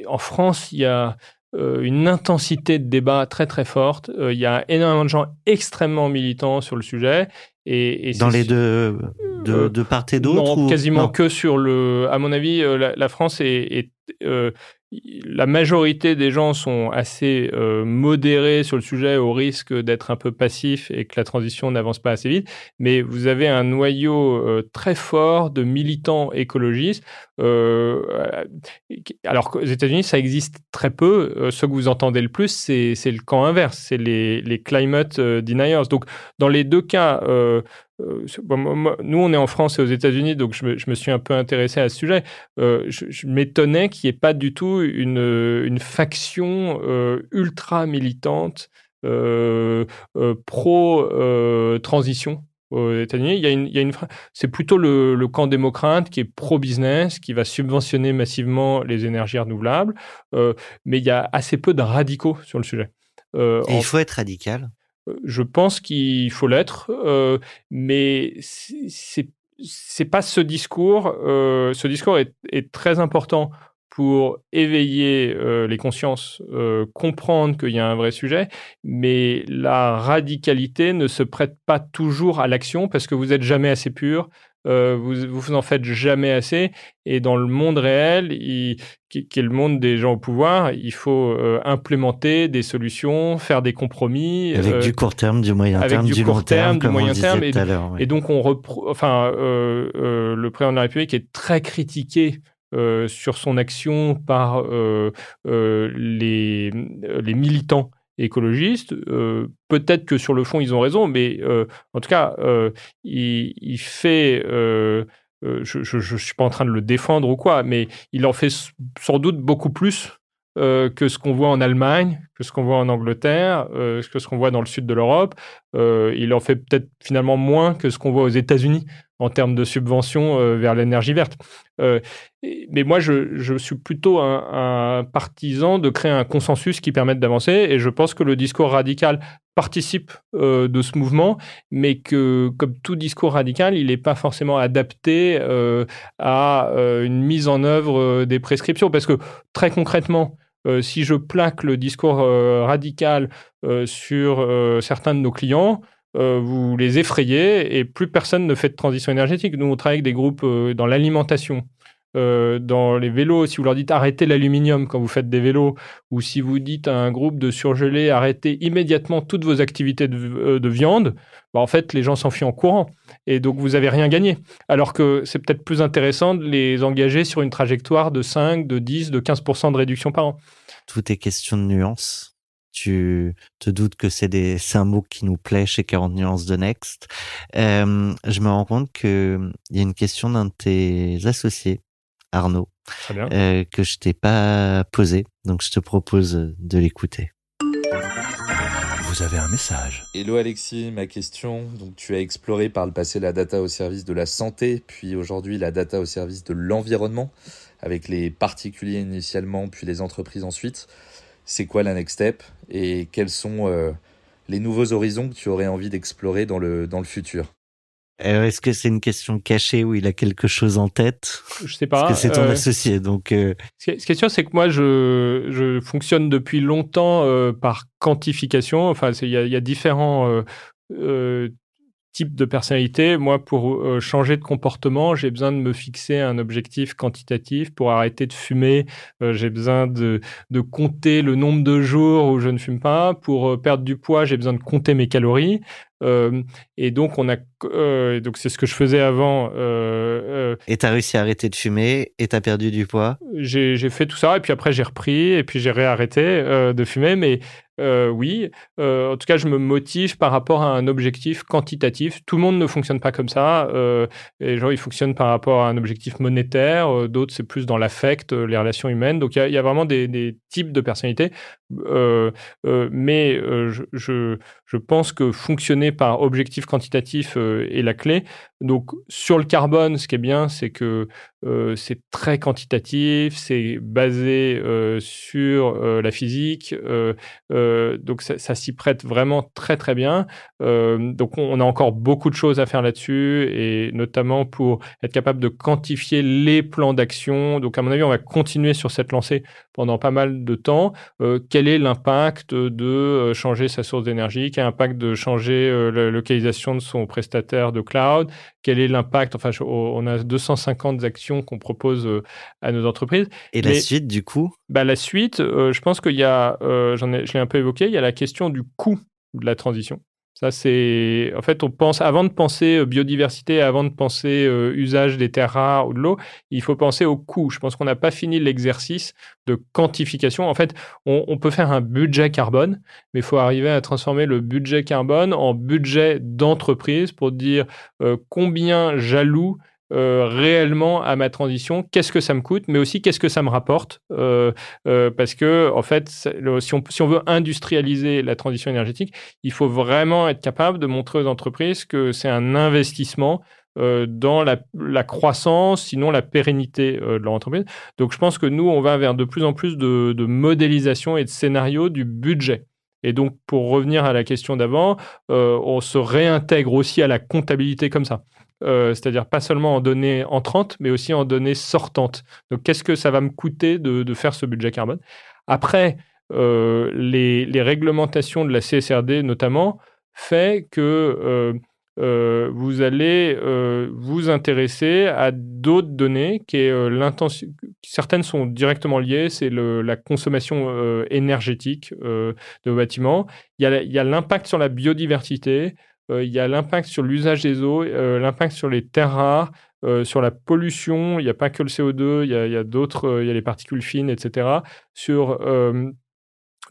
en France il y a une intensité de débat très très forte. il y a énormément de gens extrêmement militants sur le sujet. Et, et dans les deux de, de part et d'autre Non, quasiment non? que sur le. À mon avis, la, la France est, est la majorité des gens sont assez euh, modérés sur le sujet au risque d'être un peu passifs et que la transition n'avance pas assez vite. Mais vous avez un noyau euh, très fort de militants écologistes. Euh, alors qu'aux États-Unis, ça existe très peu. Ce que vous entendez le plus, c'est le camp inverse, c'est les, climate deniers. Donc, dans les deux cas, Bon, moi, nous, on est en France et aux États-Unis, donc je me, je me, suis un peu intéressé à ce sujet. Euh, je, je m'étonnais qu'il n'y ait pas du tout une, une faction euh, ultra militante euh, pro-transition aux États-Unis. Il y a une, il y a une, c'est plutôt le, le, camp démocrate qui est pro-business, qui va subventionner massivement les énergies renouvelables, mais il y a assez peu de radicaux sur le sujet. et il faut être radical je pense qu'il faut l'être, euh, mais c'est c'est pas ce discours. Euh, ce discours est, très important pour éveiller euh, les consciences, comprendre qu'il y a un vrai sujet, mais la radicalité ne se prête pas toujours à l'action parce que vous n'êtes jamais assez pur, euh, vous, vous en faites jamais assez. Et dans le monde réel, il, qui, qui, est le monde des gens au pouvoir, il faut euh, implémenter des solutions, faire des compromis. Avec euh, du court terme, du moyen terme, du, court terme, du moyen terme. Et, ouais. et, donc, on repro enfin, le président de la République est très critiqué euh, sur son action par euh, euh, les, les, militants écologistes. Peut-être que sur le fond, ils ont raison, mais en tout cas, il, il, fait... je ne suis pas en train de le défendre ou quoi, mais il en fait sans doute beaucoup plus euh, que ce qu'on voit en Allemagne, que ce qu'on voit en Angleterre, euh, que ce qu'on voit dans le sud de l'Europe. Euh, il en fait peut-être finalement moins que ce qu'on voit aux États-Unis en termes de subventions euh, vers l'énergie verte. Euh, mais moi, je, suis plutôt un, partisan de créer un consensus qui permette d'avancer, et je pense que le discours radical participe euh, de ce mouvement, mais que, comme tout discours radical, il n'est pas forcément adapté à une mise en œuvre des prescriptions. Parce que très concrètement, si je plaque le discours radical sur certains de nos clients, euh, vous les effrayez et plus personne ne fait de transition énergétique. Nous, on travaille avec des groupes euh, dans l'alimentation. euh, dans les vélos, si vous leur dites arrêtez l'aluminium quand vous faites des vélos, ou si vous dites à un groupe de surgelés arrêtez immédiatement toutes vos activités de, de viande, bah, en fait, les gens s'enfuient en courant. Et donc, vous n'avez rien gagné. Alors que c'est peut-être plus intéressant de les engager sur une trajectoire de 5, de 10, de 15% de réduction par an. Tout est question de nuances. Tu te doutes que c'est des c'est un mot qui nous plaît chez 40 nuances de Next. Euh, je me rends compte que il y a une question d'un de tes associés, Arnaud, Très bien. euh, que je t'ai pas posée. Donc je te propose de l'écouter. Vous avez un message. Hello Alexis, ma question. Donc tu as exploré par le passé la data au service de la santé, puis aujourd'hui la data au service de l'environnement, avec les particuliers initialement, puis les entreprises ensuite. C'est quoi la next step et quels sont euh, les nouveaux horizons que tu aurais envie d'explorer dans le, dans le futur? Alors, est-ce que c'est une question cachée où il a quelque chose en tête? Je sais pas. Parce que c'est ton euh, associé, donc euh, Ce qui est- sûr, c'est que moi, je, je fonctionne depuis longtemps euh, par quantification. Enfin, c'est- il y, a- il y a différents types de personnalités. Moi, pour euh, changer de comportement, j'ai besoin de me fixer un objectif quantitatif. Pour arrêter de fumer, euh, j'ai besoin de, de compter le nombre de jours où je ne fume pas. Pour euh, perdre du poids, j'ai besoin de compter mes calories. Euh, et donc, on a, euh, donc c'est ce que je faisais avant. Euh, et t'as réussi à arrêter de fumer et t'as perdu du poids? j'ai fait tout ça et puis après j'ai repris et puis j'ai réarrêté de fumer mais oui en tout cas je me motive par rapport à un objectif quantitatif tout le monde ne fonctionne pas comme ça les gens ils fonctionnent par rapport à un objectif monétaire d'autres c'est plus dans l'affect les relations humaines donc il y a, il y a vraiment des, des types de personnalités mais je, je, je pense que fonctionner par objectif quantitatif euh, est la clé. Donc sur le carbone ce qui est bien c'est que c'est très quantitatif, c'est basé sur la physique, donc ça, s'y prête vraiment très très bien. Donc on, on a encore beaucoup de choses à faire là-dessus, et notamment pour être capable de quantifier les plans d'action. Donc à mon avis, on va continuer sur cette lancée pendant pas mal de temps. Quel est l'impact de changer sa source d'énergie? Quel est l'impact de changer la localisation de son prestataire de cloud? Quel est l'impact Enfin, on a 250 actions qu'on propose euh, à nos entreprises. Et la suite, du coup, Bah, la suite, euh, je pense qu'il y a, euh, j'en ai, je l'ai un peu évoqué, il y a la question du coût de la transition. Ça, c'est. En fait, on pense, avant de penser euh, biodiversité, avant de penser euh, usage des terres rares ou de l'eau, il faut penser au coût. Je pense qu'on n'a pas fini l'exercice de quantification. En fait, on, peut faire un budget carbone, mais il faut arriver à transformer le budget carbone en budget d'entreprise pour dire euh, combien j'alloue euh, réellement à ma transition, qu'est-ce que ça me coûte, mais aussi qu'est-ce que ça me rapporte. Euh, euh, parce que, en fait, si on, veut industrialiser la transition énergétique, il faut vraiment être capable de montrer aux entreprises que c'est un investissement dans la, croissance, sinon la pérennité de leur entreprise. Donc, je pense que nous, on va vers de plus en plus de, de modélisation et de scénarios du budget. Et donc, pour revenir à la question d'avant, on se réintègre aussi à la comptabilité comme ça. Euh, c'est-à-dire pas seulement en données entrantes, mais aussi en données sortantes. Donc, qu'est-ce que ça va me coûter de, faire ce budget carbone? Après, euh, les, réglementations de la CSRD notamment fait que euh, vous allez vous intéresser à d'autres données qui est. Certaines sont directement liées, c'est la consommation énergétique de bâtiments. Il y a l'impact sur la biodiversité, il y a l'impact sur l'usage des eaux, euh, l'impact sur les terres rares, euh, sur la pollution. Il n'y a pas que le CO2, il y a, d'autres, euh, il y a les particules fines, etc. Sur euh,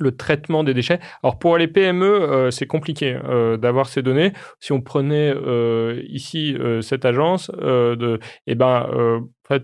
le traitement des déchets. Alors pour les PME, euh, c'est compliqué euh, d'avoir ces données. Si on prenait euh, ici euh, cette agence, euh, de, eh ben, euh, en fait,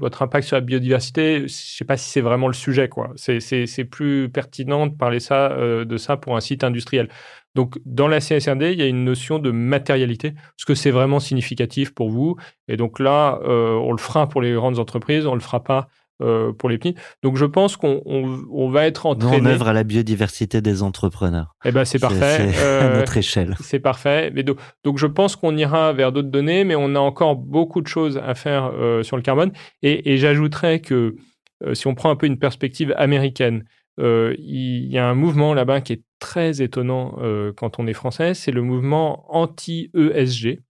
votre impact sur la biodiversité, je sais pas si c'est vraiment le sujet. quoi. C'est- plus pertinent de parler ça, de ça pour un site industriel. Donc, dans la CSRD, il y a une notion de matérialité. Est-ce que c'est vraiment significatif pour vous Et donc là, on le fera pour les grandes entreprises, on le fera pas euh, pour les PMI. Donc je pense qu'on on, on va être entraîné. on œuvre à la biodiversité des entrepreneurs. Eh ben c'est parfait. C'est [laughs] à Euh, notre échelle. c'est parfait. Mais donc, donc je pense qu'on ira vers d'autres données, mais on a encore beaucoup de choses à faire euh, sur le carbone. Et, et j'ajouterais que euh, si on prend un peu une perspective américaine, euh, il y a un mouvement là-bas qui est très étonnant euh, quand on est français, c'est le mouvement anti-ESG.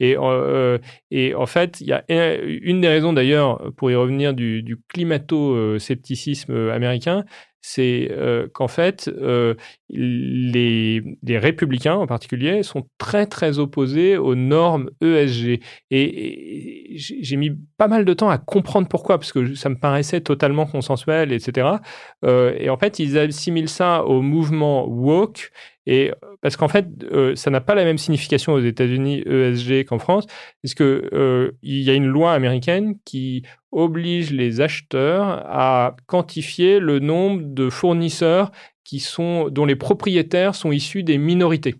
Et, euh, et en fait, il y a un- une des raisons d'ailleurs, pour y revenir, du, climato-scepticisme euh, américain, c'est euh, qu'en fait, euh, les, républicains en particulier sont très très opposés aux normes ESG. Et, j'ai mis pas mal de temps à comprendre pourquoi, parce que ça me paraissait totalement consensuel, etc. Euh, et en fait, ils assimilent ça au mouvement woke. Et parce qu'en fait, euh, ça n'a pas la même signification aux États-Unis ESG qu'en France, parce euh, il y a une loi américaine qui oblige les acheteurs à quantifier le nombre de fournisseurs dont les propriétaires sont issus des minorités.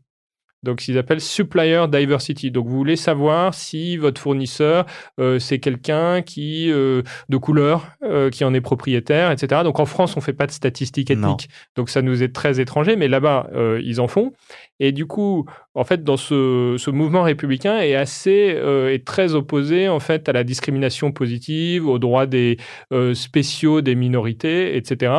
Donc, ils appellent supplier diversity. Donc, vous voulez savoir si votre fournisseur, euh, c'est quelqu'un qui euh, de couleur, euh, qui en est propriétaire, etc. Donc, en France, on fait pas de statistiques Non. ethniques. Donc, ça nous est très étranger, mais là-bas, ils en font. Et du coup, en fait, dans ce, ce mouvement républicain est assez est très opposé en fait à la discrimination positive, aux droits des spéciaux des minorités, etc.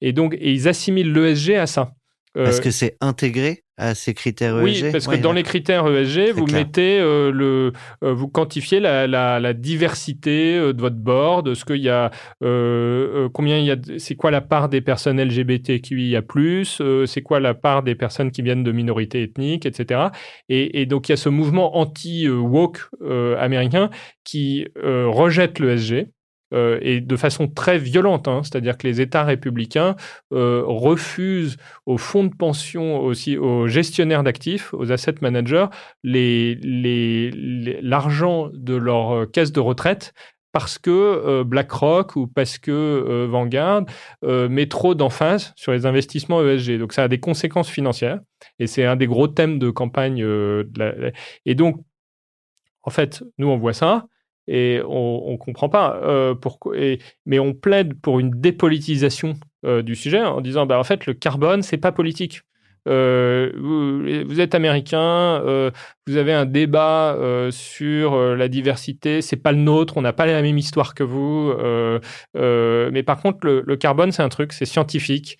Et donc, et ils assimilent l'ESG à ça. Parce que c'est intégré à ces critères oui, ESG parce que Ouais, dans les critères ESG, vous clair. mettez euh, le, euh, vous quantifiez la, la, la diversité euh, de votre board, ce qu'il y a, combien il y a, c'est quoi la part des personnes LGBTQIA+, c'est quoi la part des personnes qui viennent de minorités ethniques, etc. Et, et donc il y a ce mouvement anti-woke euh, américain qui rejette l'ESG. Euh, et de façon très violente, hein. c'est-à-dire que les États républicains euh, refusent aux fonds de pension, aussi aux gestionnaires d'actifs, aux asset managers, l'argent de leur euh, caisse de retraite parce que BlackRock ou parce que Vanguard met trop d'emphase sur les investissements ESG. Donc ça a des conséquences financières et c'est un des gros thèmes de campagne. Et donc, en fait, nous on voit ça et on ne comprend pas euh, pourquoi. mais on plaide pour une dépolitisation euh, du sujet en disant bah, en fait le carbone c'est pas politique. Euh, vous, êtes américain, vous avez un débat sur la diversité, c'est pas le nôtre, on n'a pas la même histoire que vous. mais par contre, le, carbone, c'est un truc, c'est scientifique.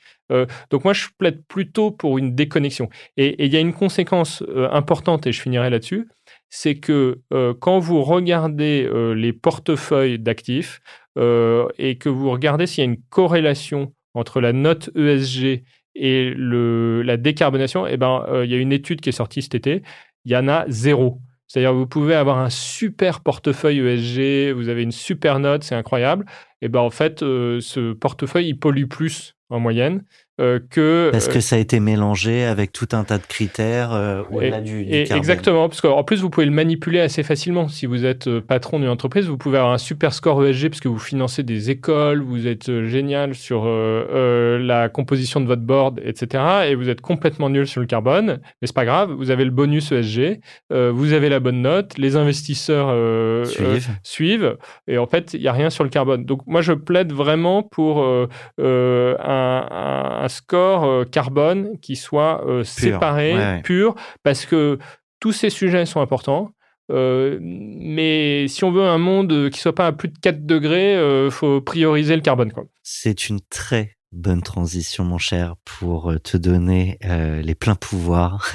Donc moi, je plaide plutôt pour une déconnexion. Et il y a une conséquence importante, et je finirai là-dessus, c'est que euh, quand vous regardez euh, les portefeuilles d'actifs euh, et que vous regardez s'il y a une corrélation entre la note ESG et la décarbonation, eh ben, il y a une étude qui est sortie cet été, il y en a zéro. C'est-à-dire vous pouvez avoir un super portefeuille ESG, vous avez une super note, c'est incroyable. Et ben en fait, ce portefeuille, il pollue plus en moyenne euh, que... Parce euh, que ça a été mélangé avec tout un tas de critères euh, au-delà du, du et carbone. exactement, parce qu'en plus, vous pouvez le manipuler assez facilement. Si vous êtes euh, patron d'une entreprise, vous pouvez avoir un super score ESG parce que vous financez des écoles, vous êtes euh, génial sur euh, euh, la composition de votre board, etc. Et vous êtes complètement nul sur le carbone, mais c'est pas grave, vous avez le bonus ESG, euh, vous avez la bonne note, les investisseurs euh, euh, Suivent. suivent, et en fait, il n'y a rien sur le carbone. Donc, moi, je plaide vraiment pour euh, euh, un, un- un score euh, carbone qui soit euh, séparé, Ouais, pur, parce que tous ces sujets sont importants. Euh, mais si on veut un monde qui soit pas à plus de 4 degrés, il faut prioriser le carbone. C'est une très bonne transition, mon cher, pour te donner euh, les pleins pouvoirs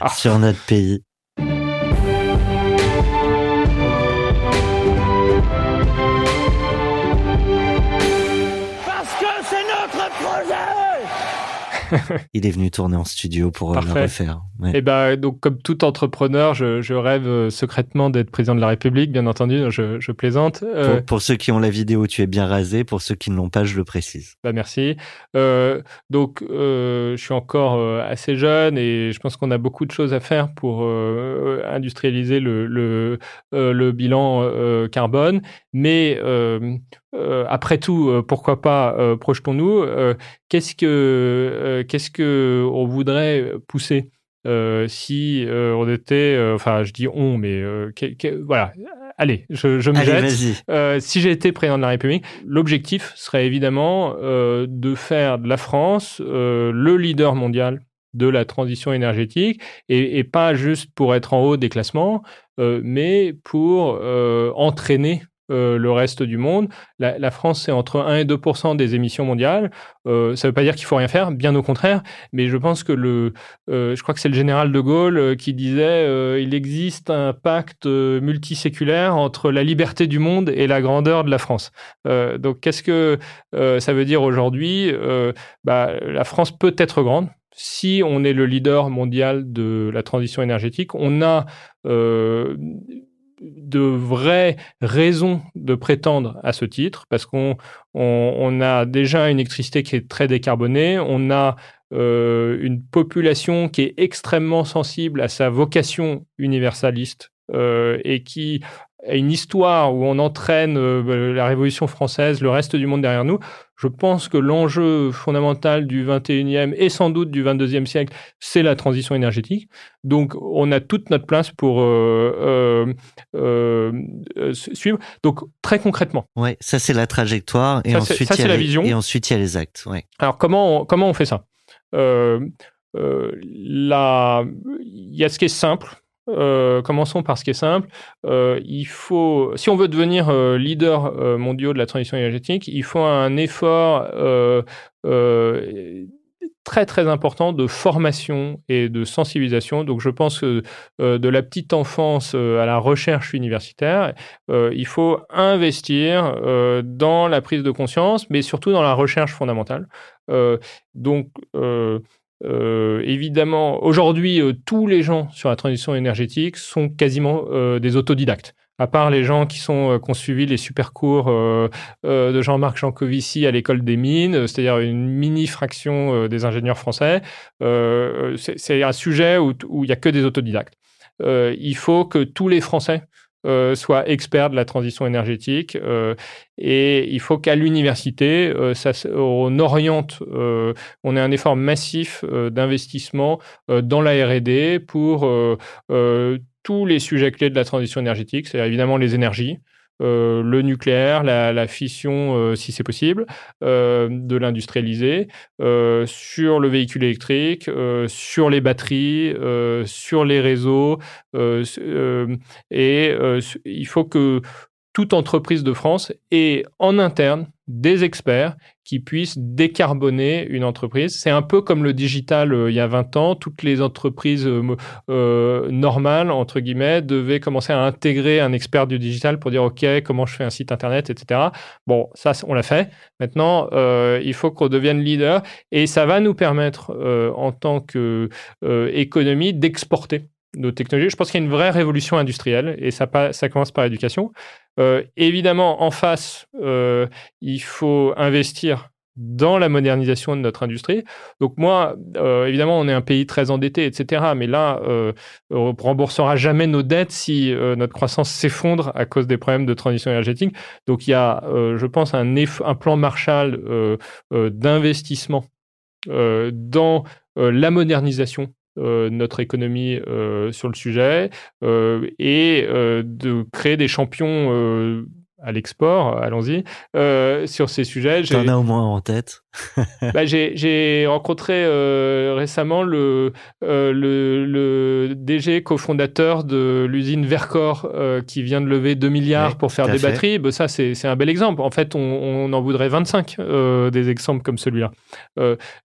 Ah. [laughs] sur notre pays. Il est venu tourner en studio pour euh, le Parfait. refaire. Ouais. Et ben, donc, comme tout entrepreneur, je, je rêve euh, secrètement d'être président de la République, bien entendu, je, je plaisante. Euh, Pour, pour ceux qui ont la vidéo, tu es bien rasé. Pour ceux qui ne l'ont pas, je le précise. Bah, merci. Euh, donc, euh, je suis encore euh, assez jeune et je pense qu'on a beaucoup de choses à faire pour euh, industrialiser le, le, le bilan euh, carbone. Mais euh, euh, après tout, euh, pourquoi pas euh, projetons-nous euh, Qu'est-ce que euh, qu'est-ce que on voudrait pousser? Euh, si euh, on était, euh, enfin, je dis on, mais euh, que- que- voilà, allez, je, je me Allez, jette. si j'ai été président de la République, l'objectif serait évidemment de faire de la France le leader mondial de la transition énergétique et, et pas juste pour être en haut des classements, mais pour entraîner euh, le reste du monde. La, France, c'est entre 1 et 2% des émissions mondiales. Euh, ça ne veut pas dire qu'il faut rien faire, bien au contraire. Mais je pense que le, euh, je crois que c'est le général de Gaulle qui disait, il existe un pacte multiséculaire entre la liberté du monde et la grandeur de la France. Donc, qu'est-ce que ça veut dire aujourd'hui? Bah, La France peut être grande. Si on est le leader mondial de la transition énergétique, on a de vraies raisons de prétendre à ce titre, parce qu'on on, on a déjà une électricité qui est très décarbonée, on a euh, une population qui est extrêmement sensible à sa vocation universaliste euh, et qui une histoire où on entraîne euh, la Révolution française, le reste du monde derrière nous. Je pense que l'enjeu fondamental du 21e et sans doute du 22e siècle, c'est la transition énergétique. Donc, on a toute notre place pour euh, euh, suivre. Donc, très concrètement, Ouais, ça c'est la trajectoire et Ça, ensuite ça, il y a c'est la les- vision. et ensuite il y a les actes. Ouais. Alors, comment on, comment on fait ça? Il y a ce qui est simple. Euh, commençons par ce qui est simple. Euh, il faut, si on veut devenir euh, leader mondial de la transition énergétique, il faut un effort très très important de formation et de sensibilisation. Donc, je pense que de la petite enfance à la recherche universitaire, il faut investir dans la prise de conscience, mais surtout dans la recherche fondamentale. Donc, euh, évidemment, aujourd'hui, euh, tous les gens sur la transition énergétique sont quasiment euh, des autodidactes. À part les gens qui sont euh, qui ont suivi les super cours euh, euh, de Jean-Marc Jancovici à l'école des mines, c'est-à-dire une mini fraction des ingénieurs français, c'est un sujet où il y a que des autodidactes. Il faut que tous les Français euh, soient experts de la transition énergétique euh, et il faut qu'à l'université, euh, on oriente, on ait un effort massif d'investissement dans la R&D pour tous les sujets clés de la transition énergétique, c'est évidemment les énergies, euh, le nucléaire, la, fission euh, si c'est possible, euh, de l'industrialiser, sur le véhicule électrique, sur les batteries, sur les réseaux, et il faut que toute entreprise de France ait en interne des experts qui puissent décarboner une entreprise. C'est un peu comme le digital euh, il y a 20 ans. Toutes les entreprises euh, euh, normales, entre guillemets, devaient commencer à intégrer un expert du digital pour dire, OK, comment je fais un site Internet, etc. Bon, ça, on l'a fait. Maintenant, il faut qu'on devienne leader et ça va nous permettre, en tant qu'économie, d'exporter nos technologies. Je pense qu'il y a une vraie révolution industrielle et ça, commence par l'éducation. Euh, évidemment, en face, euh, il faut investir dans la modernisation de notre industrie. Donc moi, euh, évidemment, on est un pays très endetté, etc. Mais là, on remboursera jamais nos dettes si notre croissance s'effondre à cause des problèmes de transition énergétique. Donc il y a, je pense, un, un plan Marshall d'investissement dans la modernisation de notre économie euh, sur le sujet euh, et euh, de créer des champions euh, à l'export, allons-y, euh, sur ces sujets. T'en as au moins en tête. [laughs] bah, j'ai, rencontré euh, récemment le, euh, le, le DG cofondateur de l'usine Vercor qui vient de lever 2 milliards Ouais, pour faire des fait. batteries. Bah, ça, c'est, un bel exemple. En fait, on, on en voudrait 25 euh, des exemples comme celui-là.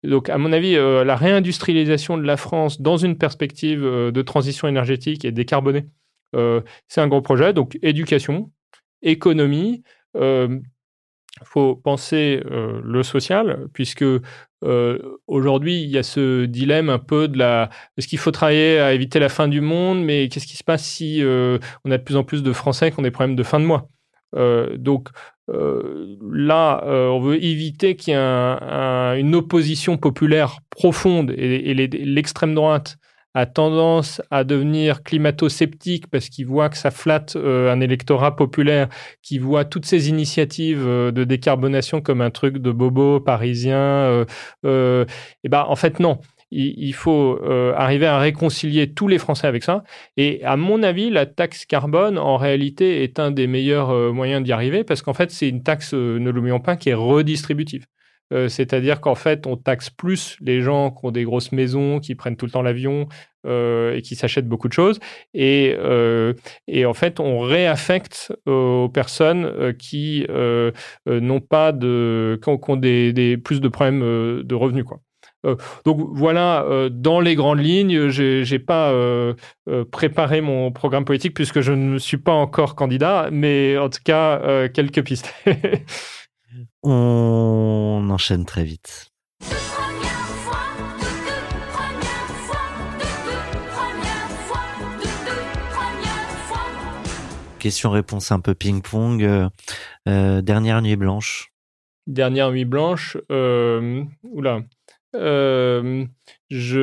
Donc, à mon avis, la réindustrialisation de la France dans une perspective de transition énergétique et décarbonée, c'est un gros projet. Donc, éducation, économie. euh, faut penser euh, le social, puisque euh, aujourd'hui, il y a ce dilemme un peu de la... Est-ce qu'il faut travailler à éviter la fin du monde, mais qu'est-ce qui se passe si on a de plus en plus de Français qui ont des problèmes de fin de mois? Donc là, on veut éviter qu'il y ait un- un- une opposition populaire profonde et, l'extrême droite a tendance à devenir climato-sceptique parce qu'il voit que ça flatte euh, un électorat populaire qui voit toutes ces initiatives euh, de décarbonation comme un truc de bobo parisien. Euh, et ben, en fait, non. il, faut arriver à réconcilier tous les Français avec ça. Et à mon avis, la taxe carbone, en réalité, est un des meilleurs moyens d'y arriver parce qu'en fait, c'est une taxe, ne l'oublions pas, qui est redistributive. Euh, C'est-à-dire qu'en fait, on taxe plus les gens qui ont des grosses maisons, qui prennent tout le temps l'avion euh, et qui s'achètent beaucoup de choses. Et, euh, en fait, on réaffecte aux personnes qui n'ont pas de, qui ont, des, plus de problèmes de revenus, quoi. Donc voilà, dans les grandes lignes, j'ai j'ai pas préparé mon programme politique puisque je ne suis pas encore candidat, mais en tout cas quelques pistes. [laughs] On enchaîne très vite. Question-réponse un peu ping-pong. Euh, euh, dernière nuit blanche. Dernière nuit blanche, euh, oula, je,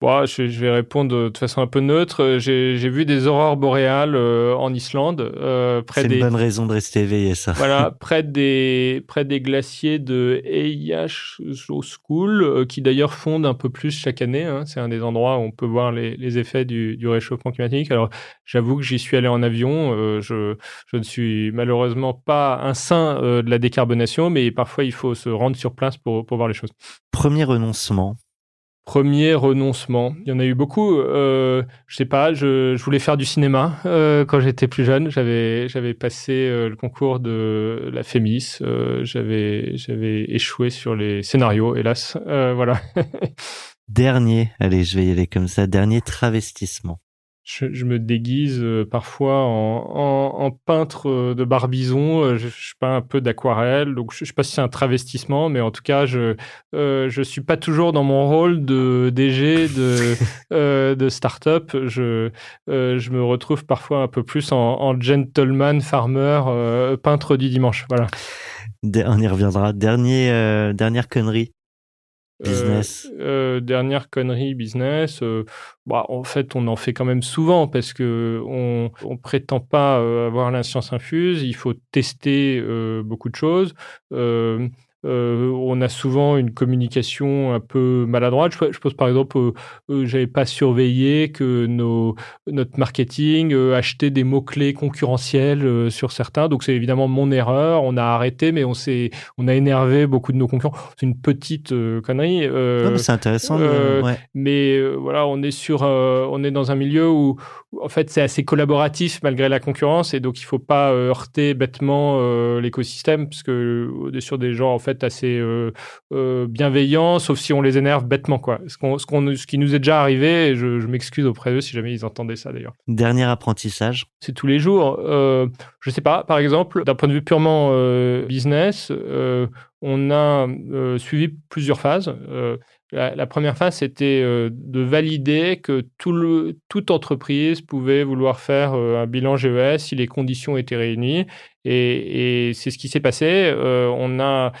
bon, je, je vais répondre de façon un peu neutre. J'ai j'ai vu des aurores boréales euh, en Islande, euh, C'est une bonne raison de rester éveillé, ça. voilà, [laughs] près des, près des glaciers de Eyjafjallajökull, euh, qui d'ailleurs fondent un peu plus chaque année. hein. C'est un des endroits où on peut voir les, les effets du, du réchauffement climatique. Alors, j'avoue que j'y suis allé en avion. euh, je, je ne suis malheureusement pas un saint euh, de la décarbonation, mais parfois il faut se rendre sur place pour, pour voir les choses. Premier renoncement. Premier renoncement. Il y en a eu beaucoup. Euh, je sais pas, je, je voulais faire du cinéma euh, quand j'étais plus jeune. J'avais, j'avais passé euh, le concours de la FEMIS. Euh, j'avais, j'avais échoué sur les scénarios, hélas. Euh, voilà. [laughs] Dernier, allez, je vais y aller comme ça. Dernier travestissement. Je, je me déguise euh, parfois en, en, en peintre euh, de barbizon. Euh, Je, je peins un peu d'aquarelle. Donc, je, je sais pas si c'est un travestissement, mais en tout cas, je euh, je suis pas toujours dans mon rôle de DG de [laughs] euh, de start-up. Je euh, je me retrouve parfois un peu plus en, en gentleman farmer, peintre du dimanche. Voilà. On y reviendra. Dernier, dernière connerie. Business. Euh, euh, dernière connerie business. euh, bah, en fait, on en fait quand même souvent parce que on, on prétend pas avoir la science infuse. Il faut tester beaucoup de choses. Euh, on a souvent une communication un peu maladroite. Je, je pense par exemple, euh, euh, j'avais pas surveillé que nos, notre marketing euh, achetait des mots clés concurrentiels euh, sur certains. Donc c'est évidemment mon erreur. On a arrêté, mais on s'est, on a énervé beaucoup de nos concurrents. C'est une petite connerie. c'est intéressant. ouais. mais voilà, on est sur, on est dans un milieu où, où, en fait, c'est assez collaboratif malgré la concurrence, et donc il faut pas heurter bêtement l'écosystème, parce que on est sur des gens en fait assez euh, euh, bienveillants, sauf si on les énerve bêtement, quoi. Ce, qu'on, ce, qu'on- ce qui nous est déjà arrivé, et je, je m'excuse auprès d'eux si jamais ils entendaient ça d'ailleurs Dernier apprentissage. c'est tous les jours. Euh, je sais pas, par exemple, d'un point de vue purement business, on a suivi plusieurs phases. La, première phase, c'était euh, de valider que tout le, toute entreprise pouvait vouloir faire euh, un bilan GES si les conditions étaient réunies. Et, et c'est ce qui s'est passé. Euh, on a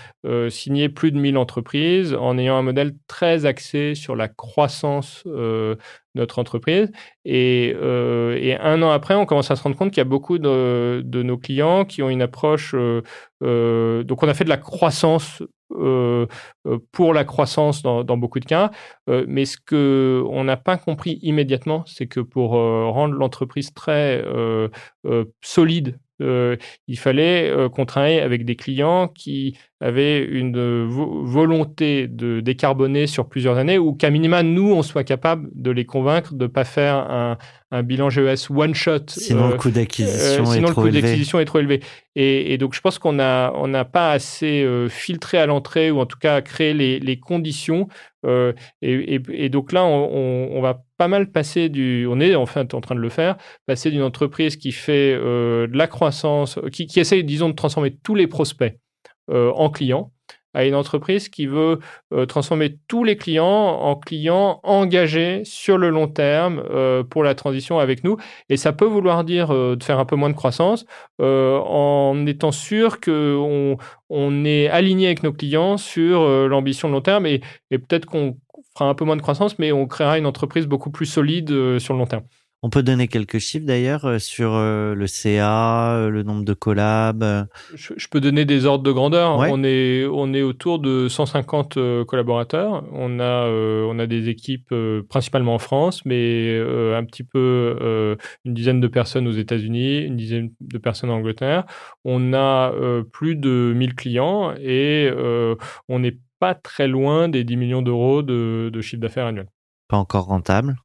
signé plus de 1000 entreprises en ayant un modèle très axé sur la croissance de notre entreprise. Et, et un an après, on commence à se rendre compte qu'il y a beaucoup de, de nos clients qui ont une approche. donc, on a fait de la croissance euh, euh, pour la croissance dans, dans beaucoup de cas. Euh, mais ce que on n'a pas compris immédiatement, c'est que pour euh, rendre l'entreprise très solide, il fallait qu'on travaille avec des clients qui avaient une vo- volonté de décarboner sur plusieurs années ou qu'à minima, nous, on soit capable de les convaincre de ne pas faire un, un bilan GES one-shot. Sinon, le coût d'acquisition euh, est sinon, le coût d'acquisition est trop élevé. Et, donc, je pense qu'on n'a on pas assez euh, filtré à l'entrée, ou en tout cas créé les, conditions. euh, et, donc là, on, va pas mal passer du. On est en en train de le faire, passer d'une entreprise qui fait euh, de la croissance, qui, qui essaye, disons, de transformer tous les prospects en clients à une entreprise qui veut euh, transformer tous les clients en clients engagés sur le long terme euh, pour la transition avec nous. Et ça peut vouloir dire euh, de faire un peu moins de croissance en étant sûr qu'on on est aligné avec nos clients sur l'ambition de long terme et, et peut-être qu'on fera un peu moins de croissance, mais on créera une entreprise beaucoup plus solide sur le long terme. On peut donner quelques chiffres d'ailleurs euh, sur euh, le CA, euh, le nombre de collabs. Je, je peux donner des ordres de grandeur. Ouais. On est on est autour de 150 euh, collaborateurs. On a euh, on a des équipes euh, principalement en France, mais euh, un petit peu une dizaine de personnes aux États-Unis, une dizaine de personnes en Angleterre. On a plus de 1000 clients et on n'est pas très loin des 10 millions d'euros de, de chiffre d'affaires annuel. Pas encore rentable.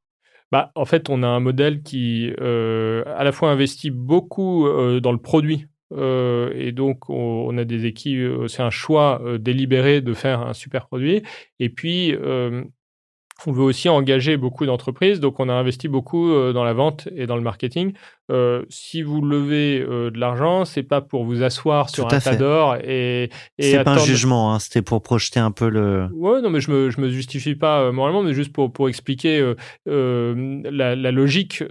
Bah, en fait, on a un modèle qui, euh, à la fois investit beaucoup euh, dans le produit. euh, et donc, on, on a des équipes, c'est un choix délibéré de faire un super produit. Et puis, on veut aussi engager beaucoup d'entreprises. Donc, on a investi beaucoup euh, dans la vente et dans le marketing. Euh, si vous levez euh, de l'argent, c'est pas pour vous asseoir sur un tas d'or et, et C'est pas un jugement, hein, c'était pour projeter un peu le. Ouais, non, mais je me, je me justifie pas moralement, mais juste pour, pour expliquer la, la logique.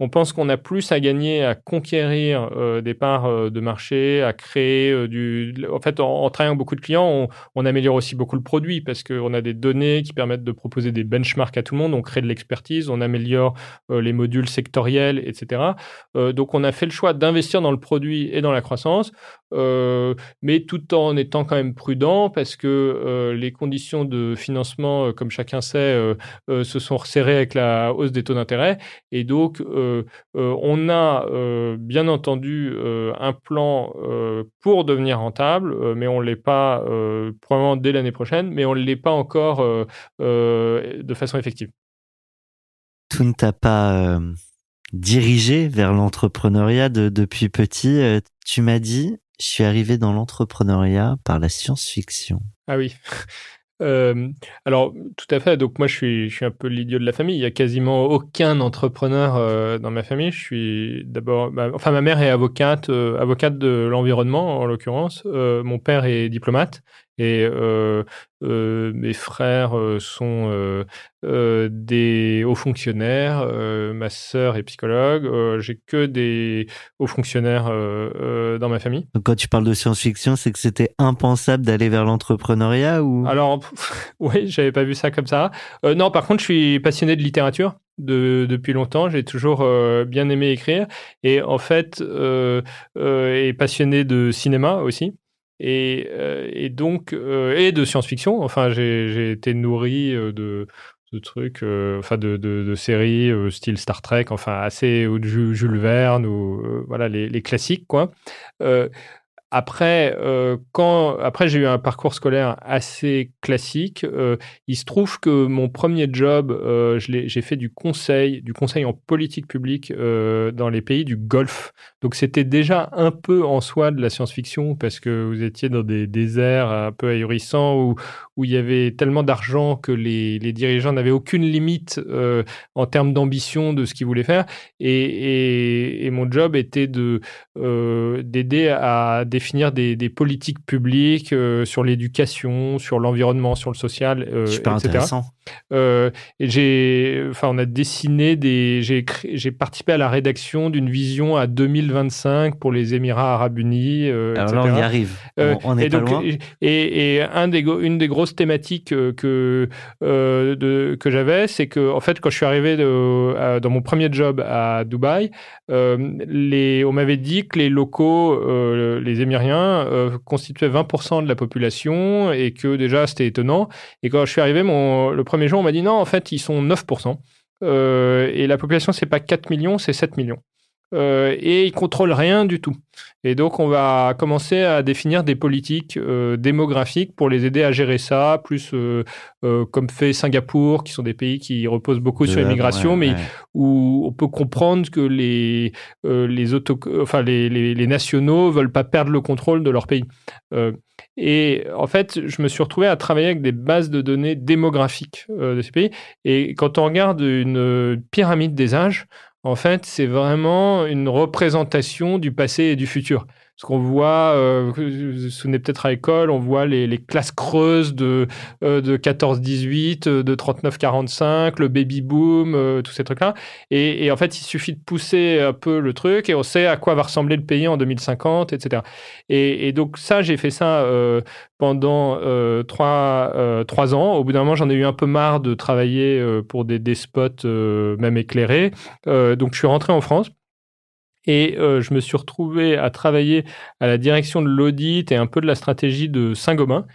on pense qu'on a plus à gagner à conquérir des parts de marché, à créer du. En fait, en, en travaillant beaucoup de clients, on, on améliore aussi beaucoup le produit parce qu'on a des données qui permettent de proposer des benchmarks à tout le monde. On crée de l'expertise, on améliore euh, les modules sectoriels, etc. Euh, donc, on a fait le choix d'investir dans le produit et dans la croissance. Euh, mais tout en étant quand même prudent parce que euh, les conditions de financement, euh, comme chacun sait, se sont resserrées avec la hausse des taux d'intérêt. Et donc, on a bien entendu un plan pour devenir rentable, mais on ne l'est pas probablement dès l'année prochaine, mais on ne l'est pas encore de façon effective. Tout ne t'a pas dirigé vers l'entrepreneuriat de- depuis petit. Tu m'as dit, je suis arrivé dans l'entrepreneuriat par la science-fiction. Ah oui. [laughs] Euh, alors, tout à fait. Donc, moi, je suis, un peu l'idiot de la famille. Il y a quasiment aucun entrepreneur euh, dans ma famille. Je suis d'abord. enfin, ma mère est avocate, euh, avocate de l'environnement, en l'occurrence. Mon père est diplomate. Et mes frères sont des hauts fonctionnaires. ma sœur est psychologue. J'ai que des hauts fonctionnaires dans ma famille. Donc, quand tu parles de science-fiction, c'est que c'était impensable d'aller vers l'entrepreneuriat ou? Alors, [laughs] oui, j'avais pas vu ça comme ça. Non, par contre, je suis passionné de littérature de, depuis longtemps. J'ai toujours euh, bien aimé écrire et en fait, euh, euh, et passionné de cinéma aussi. Et, euh, et donc, euh, et de science-fiction. Enfin, j'ai été nourri euh, de, de trucs, euh, enfin, de, séries style Star Trek, enfin, assez, ou Jules Verne, ou voilà, les, les classiques, quoi. Après, euh, quand après j'ai eu un parcours scolaire assez classique, euh, il se trouve que mon premier job, euh, j'ai fait du conseil, du conseil en politique publique dans les pays du Golfe. Donc c'était déjà un peu en soi de la science-fiction parce que vous étiez dans des déserts un peu ahurissants où où il y avait tellement d'argent que les, les dirigeants n'avaient aucune limite en termes d'ambition de ce qu'ils voulaient faire. Et, et, mon job était de d'aider à définir des, des politiques publiques euh, sur l'éducation, sur l'environnement, sur le social, euh, super etc. intéressant. Euh, j'ai, enfin, on a dessiné des, j'ai j'ai participé à la rédaction d'une vision à 2025 pour les Émirats Arabes Unis, euh, Alors etc. là, on y arrive. Euh, on, on n'est et pas donc, loin. Et, et un des, go- une des grosses thématiques euh, que, de, que j'avais, c'est que, en fait, quand je suis arrivé de- à- dans mon premier job à Dubaï, les, on m'avait dit que les locaux, les Émiriens, constituaient 20% de la population et que déjà c'était étonnant. Et quand je suis arrivé, mon, le premier jour, on m'a dit non, en fait, ils sont 9%. Euh, et la population, c'est pas 4 millions, c'est 7 millions. Euh, et ils contrôlent rien du tout. Et donc, on va commencer à définir des politiques euh, démographiques pour les aider à gérer ça, plus euh, comme fait Singapour, qui sont des pays qui reposent beaucoup sur l'immigration, ouais, mais ouais. où on peut comprendre que les, les, auto, enfin, les, les, les nationaux veulent pas perdre le contrôle de leur pays. Et en fait, je me suis retrouvé à travailler avec des bases de données démographiques euh, de ces pays. Et quand on regarde une euh, pyramide des âges, en fait, c'est vraiment une représentation du passé et du futur. Ce qu'on voit, euh, vous vous souvenez peut-être à l'école, on voit les, classes creuses de, euh, de 14-18, euh, de 39-45, le baby boom, euh, tous ces trucs-là. Et, en fait, il suffit de pousser un peu le truc et on sait à quoi va ressembler le pays en 2050, etc. Et, donc ça, j'ai fait ça euh, pendant trois, trois ans. Au bout d'un moment, j'en ai eu un peu marre de travailler pour des, des spots même éclairés. Donc je suis rentré en France. Et euh, je me suis retrouvé à travailler à la direction de l'audit et un peu de la stratégie de Saint-Gobain.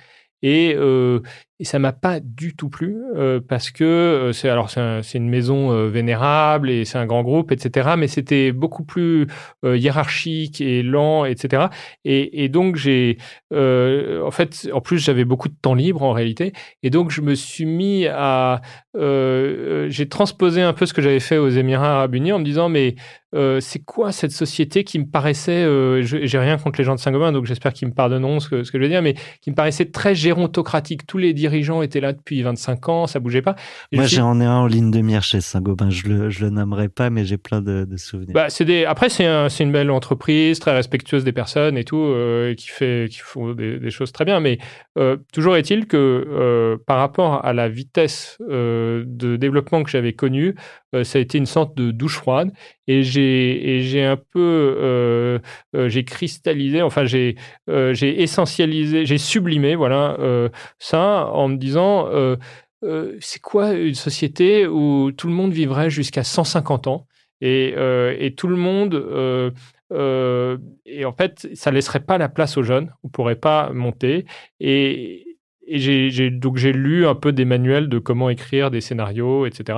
Et, euh, et ça m'a pas du tout plu euh, parce que euh, c'est alors c'est un- c'est une maison euh, vénérable et c'est un grand groupe, etc. Mais c'était beaucoup plus hiérarchique et lent, etc. Et, donc j'ai, en fait, en plus j'avais beaucoup de temps libre en réalité, et donc je me suis mis à, j'ai transposé un peu ce que j'avais fait aux Émirats Arabes Unis en me disant mais c'est quoi cette société qui me paraissait, j'ai rien contre les gens de Saint-Gobain, donc j'espère qu'ils me pardonneront ce que, ce que je veux dire, mais qui me paraissait très gérontocratique. Tous les étaient là depuis 25 ans, ça bougeait pas. Et Moi, j'en ai un en ligne de mire chez Saint-Gobain. Je le, je le nommerai pas, mais j'ai plein de, de souvenirs. Bah, des... Après, c'est un- c'est une belle entreprise, très respectueuse des personnes et tout, euh, qui, fait, qui font des, des choses très bien. Mais euh, toujours est-il que euh, par rapport à la vitesse de développement que j'avais connue, ça a été une sorte de douche froide. Et j'ai un peu... j'ai cristallisé, enfin, j'ai essentialisé, j'ai sublimé, voilà, ça en me disant... euh, euh, c'est quoi une société où tout le monde vivrait jusqu'à 150 ans et, euh, et tout le monde et en fait ça laisserait pas la place aux jeunes on pourrait pas monter. Et, et j'ai- donc j'ai lu un peu des manuels de comment écrire des scénarios etc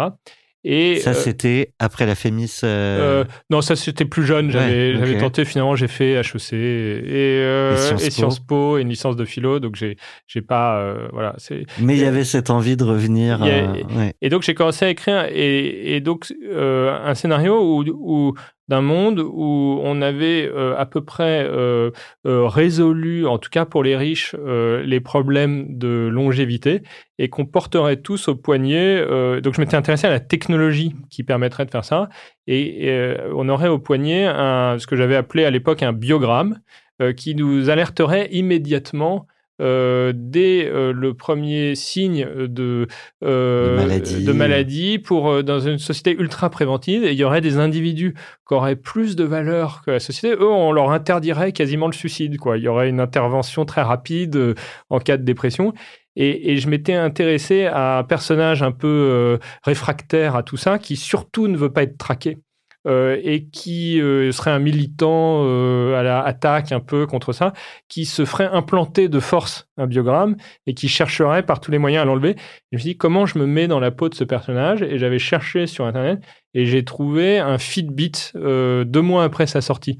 et ça, euh, c'était après la Fémis. euh, euh, non, ça c'était plus jeune. J'avais Ouais, tenté finalement, j'ai fait HEC et, euh, Et Sciences et Po. Sciences Po et une licence de philo, donc j'ai j'ai pas euh, voilà. Mais il y avait cette envie de revenir. a- ouais. et donc j'ai commencé à écrire et, et donc euh, un scénario où, où- d'un monde où on avait euh, à peu près euh, euh, résolu, en tout cas pour les riches, les problèmes de longévité et qu'on porterait tous au poignet. donc je m'étais intéressé à la technologie qui permettrait de faire ça et, on aurait au poignet ce que j'avais appelé à l'époque un biogramme qui nous alerterait immédiatement euh, dès euh, le premier signe de, euh, maladie. de maladie pour, dans une société ultra préventive. Et il y aurait des individus qui auraient plus de valeur que la société. Eux, on leur interdirait quasiment le suicide. Quoi. Il y aurait une intervention très rapide en cas de dépression. Et, et je m'étais intéressé à un personnage un peu euh, réfractaire à tout ça, qui surtout ne veut pas être traqué. Euh, et qui euh, serait un militant euh, à la attaque un peu contre ça, qui se ferait implanter de force un biogramme et qui chercherait par tous les moyens à l'enlever. Je me suis dit comment je me mets dans la peau de ce personnage? Et j'avais cherché sur internet et j'ai trouvé un Fitbit deux mois après sa sortie.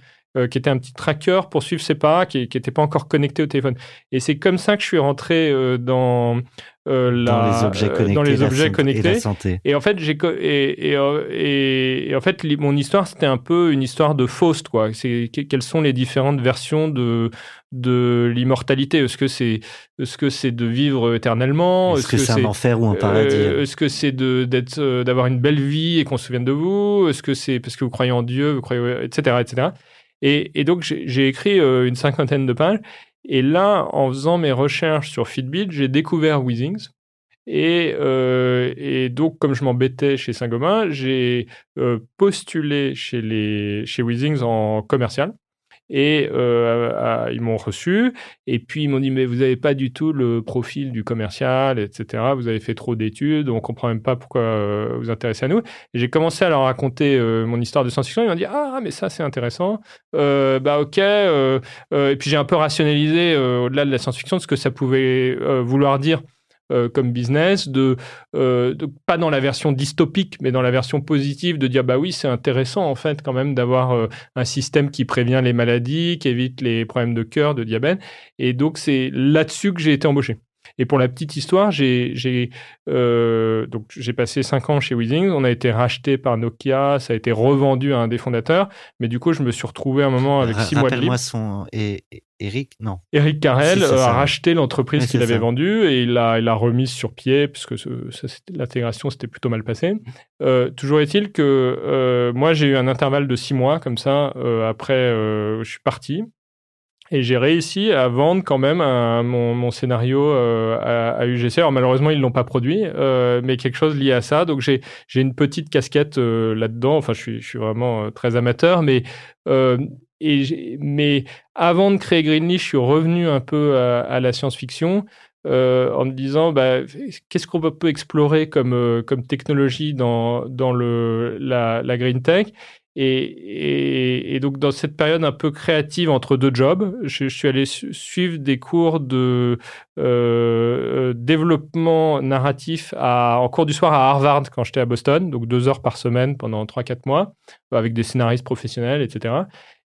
qui était un petit tracker pour suivre ses pas, qui n'était pas encore connecté au téléphone. Et c'est comme ça que je suis rentré dans, euh, la, dans les objets euh, connectés. dans les objets connectés. Et la santé. Et en fait, j'ai co- et, et, euh, et- et en fait, mon histoire, c'était un peu une histoire de Faust, quoi. C'est que- quelles sont les différentes versions de de l'immortalité? Est-ce que c'est est-ce que c'est de vivre éternnement Est-ce que c'est un enfer ou un paradis? euh, Est-ce que c'est de d'être d'avoir une belle vie et qu'on se souvienne de vous? Est-ce que c'est parce que vous croyez en Dieu, vous croyez etc etc. Et, et donc j'ai écrit une cinquantaine de pages. Et là, en faisant mes recherches sur Fitbit, j'ai découvert Weezings. Et, euh, donc, comme je m'embêtais chez Saint-Gobain, j'ai euh, postulé chez, chez Weezings en commercial. Et euh, ils m'ont reçu. Et puis, ils m'ont dit Mais vous n'avez pas du tout le profil du commercial, etc. Vous avez fait trop d'études. On comprend même pas pourquoi euh, vous intéressez à nous. J'ai commencé à leur raconter euh, mon histoire de science-fiction. Ils m'ont dit Ah, mais ça, c'est intéressant. Bah, ok. et puis, j'ai un peu rationalisé au-delà de la science-fiction ce que ça pouvait vouloir dire euh, comme business, de, euh, de- pas dans la version dystopique, mais dans la version positive, de dire bah oui, c'est intéressant en fait quand même d'avoir euh, un système qui prévient les maladies, qui évite les problèmes de cœur, de diabète. Et donc c'est là-dessus que j'ai été embauché. Et pour la petite histoire, j'ai j'ai euh, donc j'ai passé cinq ans chez Weezings. On a été racheté par Nokia, ça a été revendu à un des fondateurs. Mais du coup, je me suis retrouvé un moment avec Ra- six mois de libre. Rappelle-moi son. Et- Eric Non. Eric Carrel Si, euh, a racheté l'entreprise qu'il avait vendue et il l'a il remise sur pied puisque l'intégration s'était plutôt mal passée. Euh, toujours est-il que euh, moi j'ai eu un intervalle de six mois comme ça. euh, après, je suis parti Et j'ai réussi à vendre quand même un- mon, mon scénario euh, à, à UGC. Alors malheureusement, ils l'ont pas produit, euh, mais quelque chose lié à ça. Donc j'ai une petite casquette euh, là-dedans. Enfin, je suis, je suis vraiment très amateur, mais mais avant de créer Greenly, je suis revenu un peu à, la science-fiction. euh, en me disant bah, qu'est-ce qu'on peut, explorer comme, euh, technologie dans, la, la green tech? Et, donc, dans cette période un peu créative entre deux jobs, je, suis allé su- suivre des cours de euh, développement narratif en cours du soir à Harvard quand j'étais à Boston, donc deux heures par semaine pendant 3-4 mois, avec des scénaristes professionnels, etc.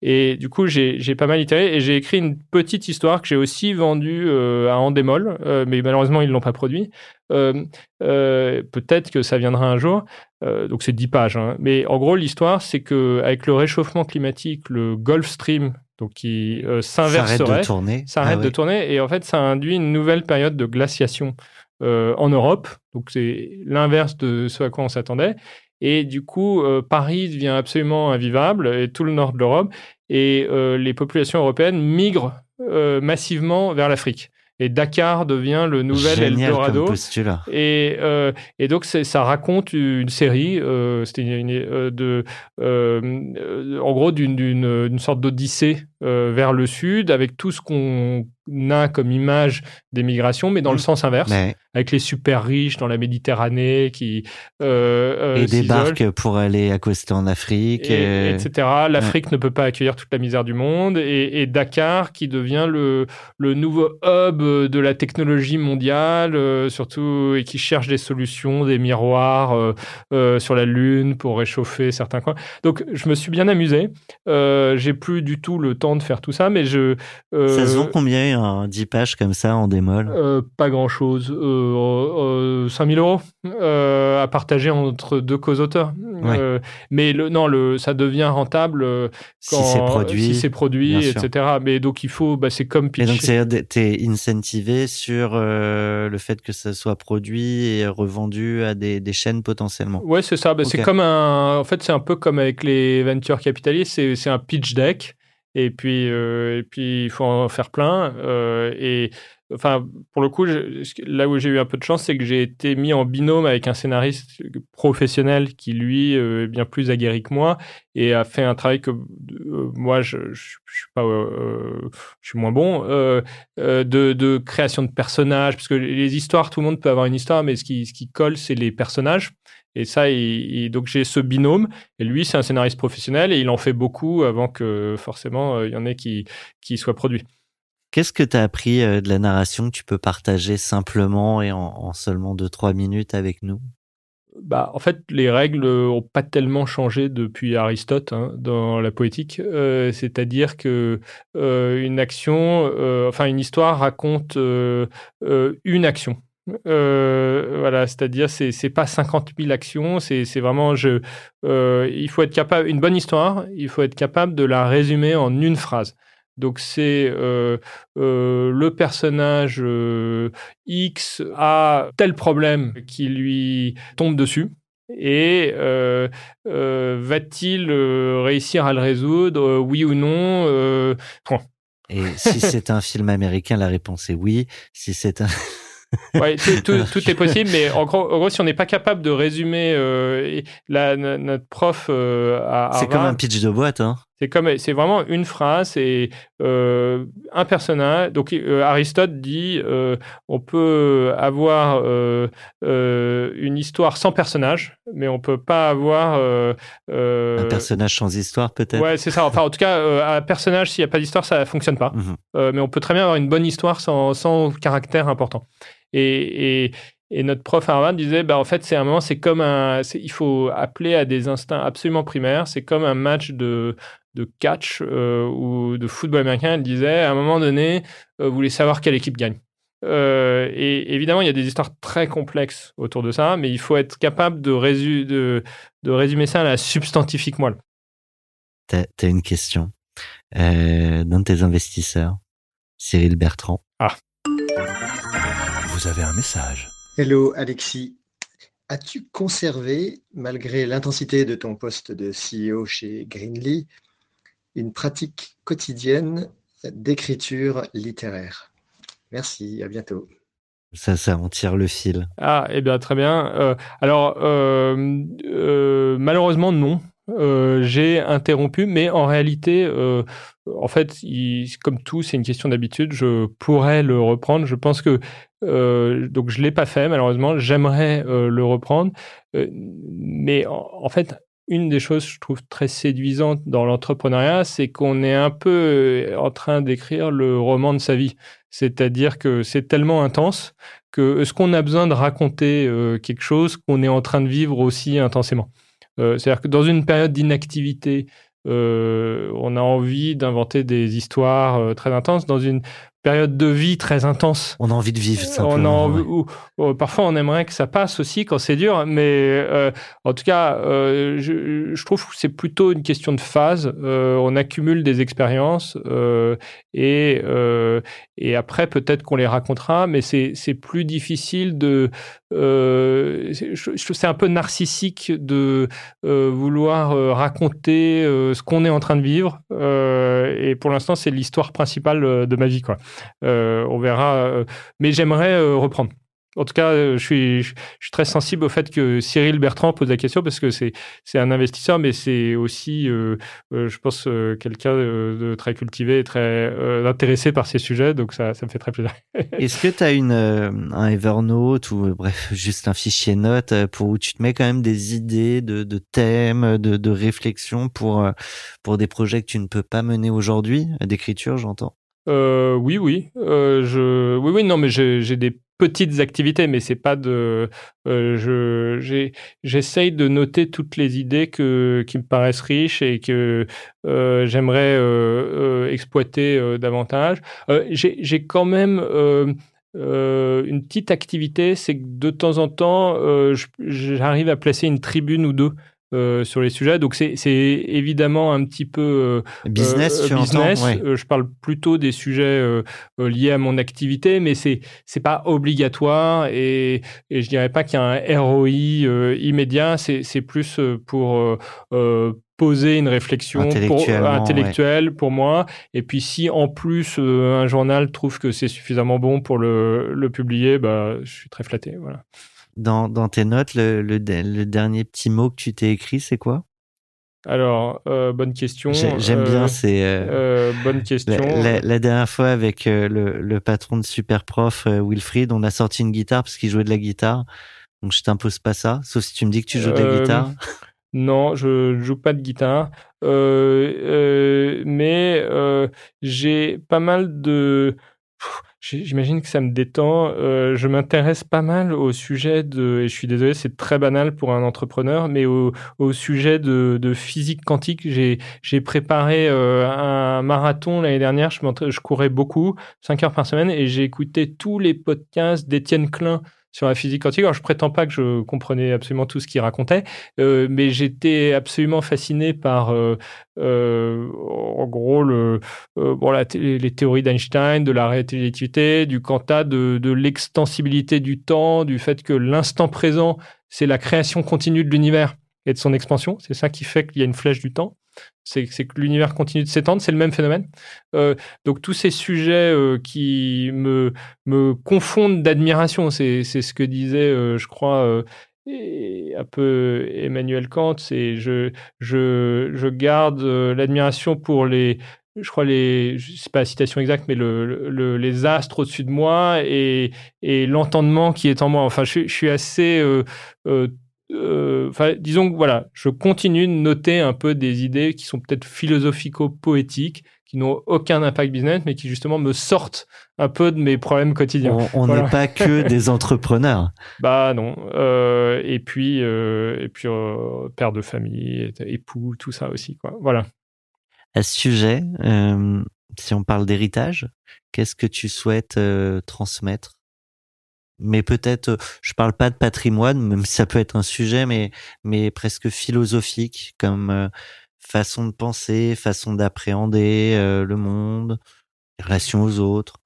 Et du coup, j'ai pas mal itéré et j'ai écrit une petite histoire que j'ai aussi vendue euh, à Endemol, euh, mais malheureusement, ils ne l'ont pas produit. Euh, Peut-être que ça viendra un jour. Donc, c'est 10 pages. hein. Mais en gros, l'histoire, c'est qu'avec le réchauffement climatique, le Gulf Stream, donc qui Ça arrête s'inverserait, de tourner. s'arrête Ah de tourner et en fait ça induit une nouvelle période de glaciation en Europe. Donc c'est l'inverse de ce à quoi on s'attendait. Et du coup, euh, Paris devient absolument invivable et tout le nord de l'Europe et euh, les populations européennes migrent euh, massivement vers l'Afrique. Et Dakar devient le nouvel Génial Eldorado. comme postulat. Et, euh, et donc, ça raconte une série, euh, c'était une, une- de, euh, en gros, d'une d'une- une sorte d'odyssée vers le sud, avec tout ce qu'on a comme image des migrations, mais dans le sens inverse, Mais- avec les super riches dans la Méditerranée qui euh, euh, et s'isolent. débarque pour aller accoster en Afrique. Et- euh, etc. L'Afrique ne peut pas accueillir toute la misère du monde et, et Dakar qui devient le, le nouveau hub de la technologie mondiale, euh, surtout et qui cherche des solutions, des miroirs euh, sur la Lune pour réchauffer certains coins. Donc je me suis bien amusé. J'ai plus du tout le temps de faire tout ça, mais je Ça se vend combien un 10 pages comme ça en démol? Pas grand chose. Euh, euh, 5000 euros euh, à partager entre deux co-auteurs. Ouais. Euh, mais le, non, le, ça devient rentable euh, Si quand, c'est produit, si c'est produit, sûr. etc. Mais donc il faut, bah, c'est comme Et pitcher. donc, c'est t'es incentivé sur euh, le fait que ça soit produit et revendu à des, des chaînes potentiellement. Ouais, c'est ça. Bah, C'est comme un. En fait, c'est un peu comme avec les venture capitalistes. C'est, c'est un pitch deck. Et puis, euh, et puis, il faut en faire plein. Euh, et enfin, pour le coup, là où j'ai eu un peu de chance, c'est que j'ai été mis en binôme avec un scénariste professionnel qui, lui, euh, est bien plus aguerri que moi et a fait un travail que euh, moi, je, je, suis pas, euh, moins bon de, création de personnages, parce que les histoires, tout le monde peut avoir une histoire, mais ce qui, colle, c'est les personnages. Et ça, donc j'ai ce binôme. Et lui, c'est un scénariste professionnel et il en fait beaucoup avant que forcément il y en ait qui soient produits. Qu'est-ce que tu as appris euh, de la narration que tu peux partager simplement et en, en seulement 2-3 minutes avec nous? Bah, en fait, les règles n'ont pas tellement changé depuis Aristote hein, dans la poétique. Euh, C'est-à-dire que euh, une action, enfin une histoire raconte une action. Voilà, c'est-à-dire c'est c'est pas 50 000 actions, c'est c'est vraiment il faut être capable une bonne histoire, il faut être capable de la résumer en une phrase. Donc c'est euh, euh, le personnage euh, X a tel problème qui lui tombe dessus. Et va-t-il réussir à le résoudre, oui ou non. Et si c'est un film américain, la réponse est oui. Si c'est un... [laughs] Ouais, tout, tout- tout est possible, mais en gros, en gros, si on n'est pas capable de résumer, euh, la, notre prof euh, à C'est comme un pitch de boîte, hein C'est comme, c'est vraiment une phrase et euh, un personnage. Donc euh, Aristote dit, euh, on peut avoir euh, une histoire sans personnage, mais on peut pas avoir Un personnage sans histoire, peut-être? Ouais, c'est ça. Enfin, en tout cas, un personnage, s'il n'y a pas d'histoire, ça fonctionne pas. Euh, mais on peut très bien avoir une bonne histoire sans, sans caractère important. Et, et, et notre prof Harvard disait, bah, en fait, c'est un moment, c'est comme un. c'est- Il faut appeler à des instincts absolument primaires. C'est comme un match de, de catch euh, ou de football américain. Elle disait, à un moment donné, euh, vous voulez savoir quelle équipe gagne. Euh, et évidemment, il y a des histoires très complexes autour de ça, mais il faut être capable de, résu- de, de résumer ça à la substantifique moelle. T'as as une question euh, d'un de tes investisseurs, Cyril Bertrand. Vous avez un message. Hello Alexis. As-tu conservé, malgré l'intensité de ton poste de CEO chez Greenly, une pratique quotidienne d'écriture littéraire? Merci, à bientôt. Ça, ça en tire le fil. Ah, eh bien, très bien. Euh, alors, euh, euh, malheureusement, non. Euh, j'ai interrompu, mais en réalité, euh, en fait, il- comme tout, c'est une question d'habitude. Je pourrais le reprendre. Je pense que euh, donc je l'ai pas fait malheureusement. J'aimerais euh, le reprendre, Euh, mais en, fait, une des choses je trouve très séduisantes dans l'entrepreneuriat, c'est qu'on est un peu en train d'écrire le roman de sa vie. C'est-à-dire que c'est tellement intense que est-ce qu'on a besoin de raconter quelque chose qu'on est en train de vivre aussi intensément C'est-à-dire que dans une période d'inactivité, on a envie d'inventer des histoires très intenses. Dans une période de vie très intense, On a envie de vivre on a simplement. envie- ouais. ou- ou parfois on aimerait que ça passe aussi quand c'est dur, mais euh, en tout cas, euh, je, je trouve que c'est plutôt une question de phase. Euh, on accumule des expériences euh, et, euh, et après peut-être qu'on les racontera, mais c'est c'est plus difficile de. euh, c'est- je, je trouve que c'est un peu narcissique de euh, vouloir euh, raconter euh, ce qu'on est en train de vivre. Euh, et pour l'instant, c'est l'histoire principale euh, de ma vie, quoi. Euh, on verra. euh, mais j'aimerais euh, reprendre. En tout cas, je suis, très sensible au fait que Cyril Bertrand pose la question parce que c'est, un investisseur, mais c'est aussi, je pense, quelqu'un de très cultivé et très intéressé par ces sujets. Donc, ça, ça me fait très plaisir. [laughs] Est-ce que tu as une, un Evernote ou bref, juste un fichier note pour où tu te mets quand même des idées de, thèmes, de, de réflexions pour, pour des projets que tu ne peux pas mener aujourd'hui, d'écriture, j'entends Euh, oui, oui. Euh, je... Oui, oui, non, mais j'ai des petites activités, mais c'est pas de. euh, j'essaye de noter toutes les idées que qui me paraissent riches et que euh, j'aimerais exploiter davantage. J'ai quand même. une petite activité, c'est que de temps en temps, j'arrive à placer une tribune ou deux euh, sur les sujets. Donc c'est évidemment un petit peu euh, Business, euh, business. Ouais. Euh, je parle plutôt des sujets euh, liés à mon activité, mais c'est c'est pas obligatoire et, et je dirais pas qu'il y a un ROI immédiat. C'est plus pour poser une réflexion pour, intellectuelle pour moi. Et puis si en plus un journal trouve que c'est suffisamment bon pour le, le publier, bah je suis très flatté. Voilà. Dans, dans tes notes, le, le, de- le dernier petit mot que tu t'es écrit, c'est quoi? Alors euh, bonne question. J'ai- J'aime Euh, bien, c'est euh, euh, bonne question. la, la- la dernière fois avec le, le patron de Superprof, Wilfried, on a sorti une guitare parce qu'il jouait de la guitare. Donc je t'impose pas ça, sauf si tu me dis que tu joues de la guitare. [laughs] Non, je ne joue pas de guitare, mais j'ai pas mal de. Pff, J'imagine que ça me détend. Euh, je m'intéresse pas mal au sujet de. Et je suis désolé, c'est très banal pour un entrepreneur, mais au, au sujet de, de physique quantique. J'ai préparé euh, un marathon l'année dernière. Je, je courais beaucoup, 5 heures par semaine, et j'ai écouté tous les podcasts d'Étienne Klein sur la physique quantique. Alors, je prétends pas que je comprenais absolument tout ce qu'il racontait, euh, mais j'étais absolument fasciné par, euh, euh, en gros, le, euh, bon, la les théories d'Einstein, de la relativité, du quanta, de, de l'extensibilité du temps, du fait que l'instant présent, c'est la création continue de l'univers et de son expansion. C'est ça qui fait qu'il y a une flèche du temps. C'est que l'univers continue de s'étendre, c'est le même phénomène. Euh, donc tous ces sujets euh, qui me, me confondent d'admiration, c'est ce que disait, euh, je crois, un peu Emmanuel Kant, c'est je, je, je garde l'admiration pour les, je crois les, je sais pas la citation exacte, mais le, le- les astres au-dessus de moi et, et l'entendement qui est en moi. Enfin, je, suis- assez, enfin, disons que voilà, je continue de noter un peu des idées qui sont peut-être philosophico-poétiques, qui n'ont aucun impact business, mais qui justement me sortent un peu de mes problèmes quotidiens. On n'est Voilà. pas que [laughs] des entrepreneurs. Bah non. Euh, et puis, euh, et puis euh, père de famille, époux, tout ça aussi. Quoi. Voilà. À ce sujet, euh, si on parle d'héritage, qu'est-ce que tu souhaites euh, transmettre Mais peut-être, euh, je parle pas de patrimoine, même si ça peut être un sujet, mais mais presque philosophique, comme euh, façon de penser, façon d'appréhender euh, le monde, les relations aux autres.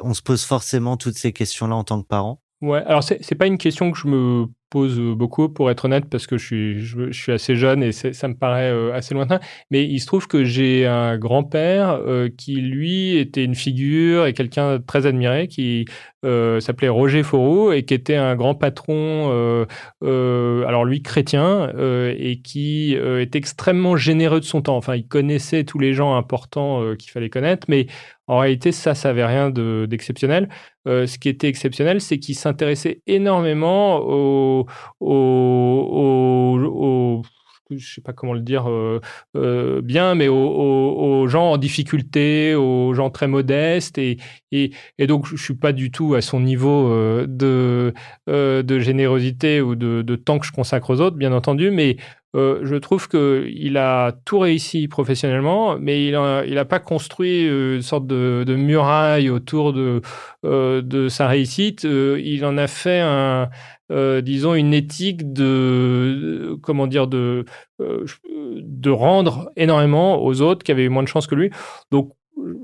On se pose forcément toutes ces questions-là en tant que parent. Ouais, alors c'est pas une question que je me pose beaucoup, pour être honnête, parce que je suis, je, suis assez jeune et ça me paraît euh, assez lointain. Mais il se trouve que j'ai un grand-père euh, qui, lui, était une figure et quelqu'un très admiré, qui euh, s'appelait Roger Fauroux et qui était un grand patron, euh, euh, alors lui chrétien, euh, et qui euh, était extrêmement généreux de son temps. Enfin, il connaissait tous les gens importants euh, qu'il fallait connaître, mais en réalité, ça, ça n'avait rien de- d'exceptionnel. Euh, ce qui était exceptionnel, c'est qu'il s'intéressait énormément aux, aux, aux- aux- je sais pas comment le dire euh, euh, bien, mais aux, gens en difficulté, aux gens très modestes, et, et, donc je suis pas du tout à son niveau euh, de, de générosité ou de, de temps que je consacre aux autres, bien entendu, mais je trouve qu'il a tout réussi professionnellement, mais il n'a il a pas construit une sorte de, de muraille autour de, de sa réussite. Il en a fait un, euh, disons, une éthique de, comment dire, de, euh, de rendre énormément aux autres qui avaient moins de chance que lui. Donc,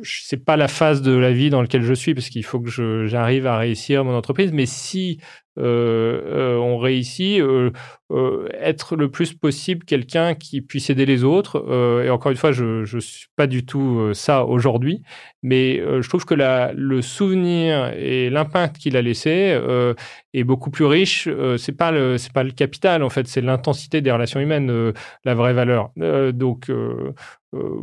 c'est pas la phase de la vie dans laquelle je suis parce qu'il faut que j'arrive à réussir mon entreprise. Mais si on réussit, euh, euh, être le plus possible quelqu'un qui puisse aider les autres. Euh, et encore une fois, je je suis pas du tout euh, ça aujourd'hui, mais euh, je trouve que le souvenir et l'impact qu'il a laissé euh, est beaucoup plus riche. Euh, c'est pas le c'est pas le capital en fait, c'est l'intensité des relations humaines euh, la vraie valeur. Euh, donc euh, euh,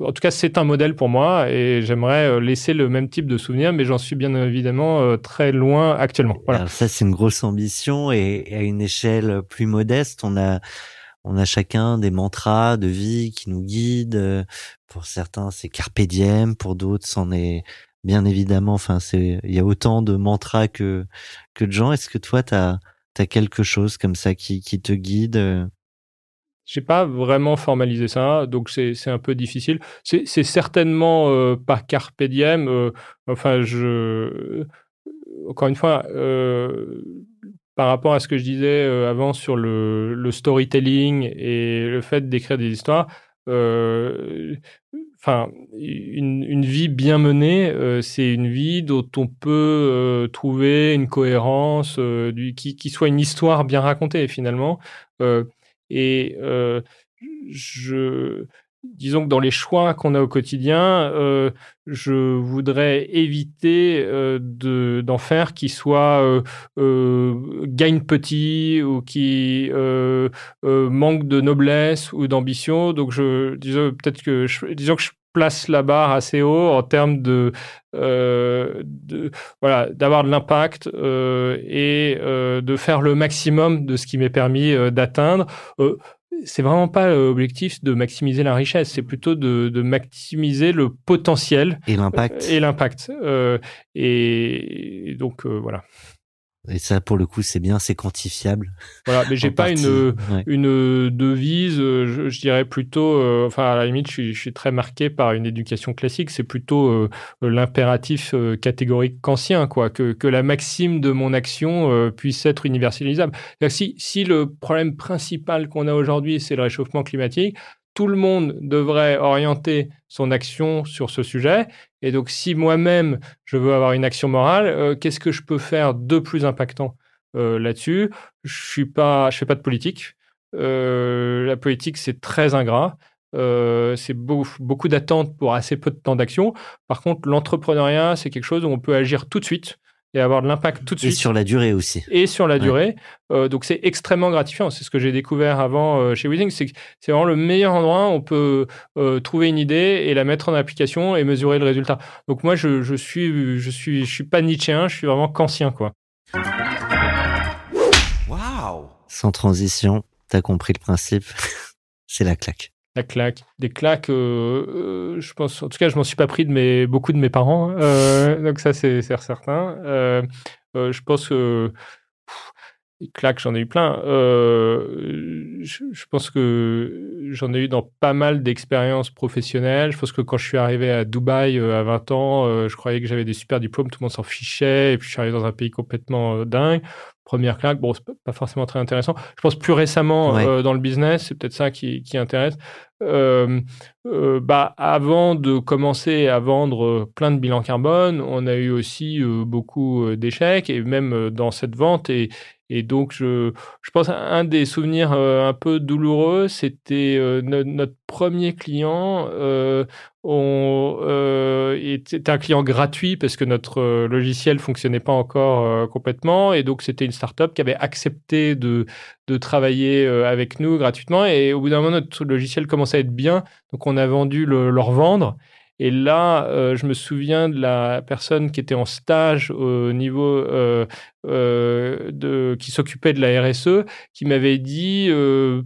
en tout cas, c'est un modèle pour moi et j'aimerais euh, laisser le même type de souvenir, mais j'en suis bien évidemment euh, très loin actuellement. Ça, c'est une grosse ambition et, à une échelle plus modeste, on a, on a chacun des mantras de vie qui nous guident. Pour certains, c'est carpe diem. Pour d'autres, c'en est bien évidemment. Enfin, c'est, il y a autant de mantras que que de gens. Est-ce que toi, t'as as quelque chose comme ça qui qui te guide? J'ai pas vraiment formalisé ça, donc c'est c'est un peu difficile. C'est c'est certainement euh, pas carpe diem. euh, enfin, je encore une fois, euh, par rapport à ce que je disais euh, avant sur le, storytelling et le fait d'écrire des histoires, euh, enfin, une, vie bien menée, c'est une vie dont on peut trouver une cohérence, qui, qui soit une histoire bien racontée finalement. Et je, disons que dans les choix qu'on a au quotidien, euh, je voudrais éviter euh, de, d'en faire qui soient euh, gagne petit ou qui manque de noblesse ou d'ambition. Donc, je disons peut-être que je, place la barre assez haut en termes de, voilà d'avoir de l'impact et de faire le maximum de ce qui m'est permis d'atteindre. Euh, c'est vraiment pas l'objectif de maximiser la richesse, c'est plutôt de, de maximiser le potentiel et l'impact. et l'impact. Euh, et donc euh, voilà. Et ça, pour le coup, c'est bien, c'est quantifiable. Voilà, mais [laughs] j'ai pas partie, une ouais. une devise. euh, Je, je dirais plutôt, euh, enfin à la limite, je suis, je suis très marqué par une éducation classique. C'est plutôt euh, l'impératif euh, catégorique kantien, quoi, que que la maxime de mon action euh, puisse être universalisable. Si si le problème principal qu'on a aujourd'hui, c'est le réchauffement climatique, tout le monde devrait orienter son action sur ce sujet. Et donc, si moi-même, je veux avoir une action morale, euh, qu'est-ce que je peux faire de plus impactant euh, là-dessus? Je suis pas, je fais pas de politique. Euh, la politique, c'est très ingrat. C'est beau- beaucoup d'attentes pour assez peu de temps d'action. Par contre, l'entrepreneuriat, c'est quelque chose où on peut agir tout de suite et avoir de l'impact tout de Et suite sur la durée aussi. et sur la Ouais. durée. Euh, donc c'est extrêmement gratifiant. C'est ce que j'ai découvert avant euh, chez Weezing. C'est vraiment le meilleur endroit où on peut euh, trouver une idée et la mettre en application et mesurer le résultat. Donc moi je, je suis je suis je suis pas nietzschéen, je suis vraiment kantien quoi. Waouh Sans transition, t'as compris le principe. [laughs] c'est la claque. La claque, des claques. euh, euh, je pense, en tout cas, je m'en suis pas pris de mes beaucoup de mes parents. hein. Euh, donc ça c'est certain. Je pense que claques, j'en ai eu plein. Euh, je, je pense que j'en ai eu dans pas mal d'expériences professionnelles. Je pense que quand je suis arrivé à Dubaï euh, à 20 ans, euh, je croyais que j'avais des super diplômes, tout le monde s'en fichait. Et puis je suis arrivé dans un pays complètement dingue. Première claque, bon, c'est pas- forcément très intéressant. Je pense plus récemment Ouais. dans le business, c'est peut-être ça qui, qui intéresse. Bah, avant de commencer à vendre plein de bilans carbone, on a eu aussi beaucoup d'échecs et même dans cette vente et, Et donc, je, je pense un des souvenirs euh, un peu douloureux, c'était euh, no- notre premier client. Euh, on, était un client gratuit parce que notre logiciel fonctionnait pas encore complètement. Et donc, c'était une startup qui avait accepté de, de travailler avec nous gratuitement. Et au bout d'un moment, notre logiciel commençait à être bien. Donc, on a vendu le, leur vendre. Et là, euh, je me souviens de la personne qui était en stage au niveau euh, euh, de, qui s'occupait de la RSE, qui m'avait dit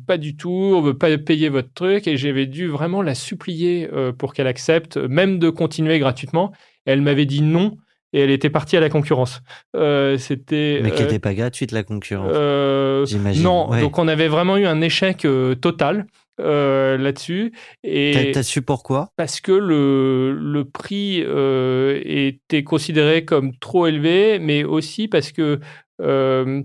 pas du tout, on veut pas payer votre truc, et j'avais dû vraiment la supplier pour qu'elle accepte, même de continuer gratuitement. Elle m'avait dit non. Et elle était partie à la concurrence. C'était. Mais qui n'était pas gratuite la concurrence. J'imagine. non, Ouais. donc on avait vraiment eu un échec total euh, là-dessus. Et T'as- su pourquoi? parce que le, le prix euh, était considéré comme trop élevé, mais aussi parce que, euh,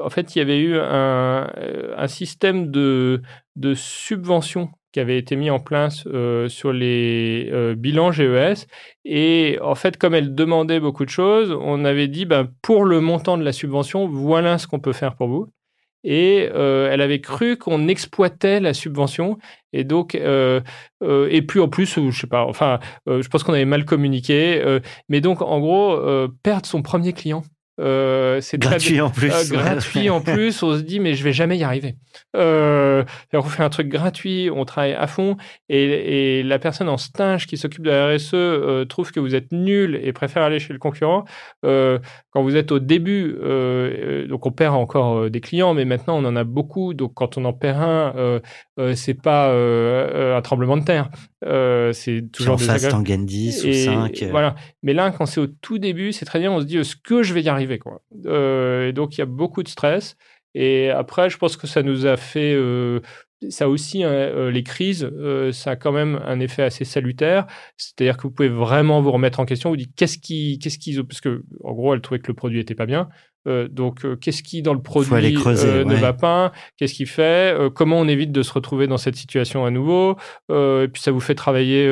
en fait, il y avait eu un, un système de, de subvention qui avait été mis en place euh, sur les euh, bilans GES. Et en fait, comme elle demandait beaucoup de choses, on avait dit, ben, pour le montant de la subvention, voilà ce qu'on peut faire pour vous. Et euh, elle avait cru qu'on exploitait la subvention. Et donc, euh, euh, et puis en plus, je sais pas, enfin, je pense qu'on avait mal communiqué. mais donc, en gros, perdre son premier client. Euh, c'est Gratuit en plus. euh, gratuit en plus, on se dit mais je vais jamais y arriver. Euh, on fait un truc gratuit, on travaille à fond et, et la personne en stage qui s'occupe de la RSE euh, trouve que vous êtes nul et préfère aller chez le concurrent. Quand vous êtes au début, donc on perd encore des clients, mais maintenant on en a beaucoup. Donc quand on en perd un, c'est pas un tremblement de terre, c'est toujours en face, t'en gagnes 10 ou Et 5. Voilà. Mais là, quand c'est au tout début, c'est très bien. On se dit, est-ce que je vais y arriver quoi Euh, Et donc, il y a beaucoup de stress. Et après, je pense que ça nous a fait. euh, ça aussi, hein, euh, les crises, euh, ça a quand même un effet assez salutaire. C'est-à-dire que vous pouvez vraiment vous remettre en question. Vous dites, qu'est-ce qui, qu'est-ce qu'ils ont Parce que, en gros, elle trouvait que le produit était pas bien. Euh, donc, euh, qu'est-ce qui dans le produit creuser, euh, ne ouais. va pas? Qu'est-ce qu'il fait? Comment on évite de se retrouver dans cette situation à nouveau? Et puis, ça vous fait travailler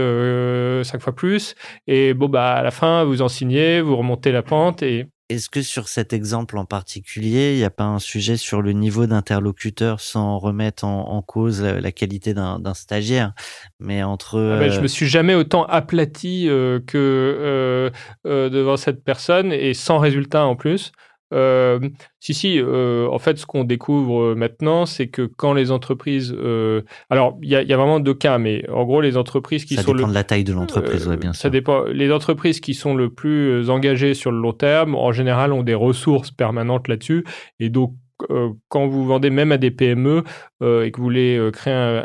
cinq fois plus. Et bon, bah, à la fin, vous en signez, vous remontez la pente et Est-ce que sur cet exemple en particulier, il n'y a pas un sujet sur le niveau d'interlocuteur sans remettre en, en cause la, la qualité d'un stagiaire Mais entre. Ah ben, je euh, me suis jamais autant aplati euh, que euh, devant cette personne et sans résultat en plus. Euh, si, si, euh, en fait, ce qu'on découvre maintenant, c'est que quand les entreprises. euh, alors, il y, a- il y a vraiment deux cas, mais en gros, les entreprises qui ça sont. dépend le- de la taille de l'entreprise, ouais, bien ça sûr. dépend. Les entreprises qui sont le plus engagées sur le long terme, en général, ont des ressources permanentes là-dessus. Et donc, quand vous vendez même à des PME euh, et que vous voulez euh, créer un-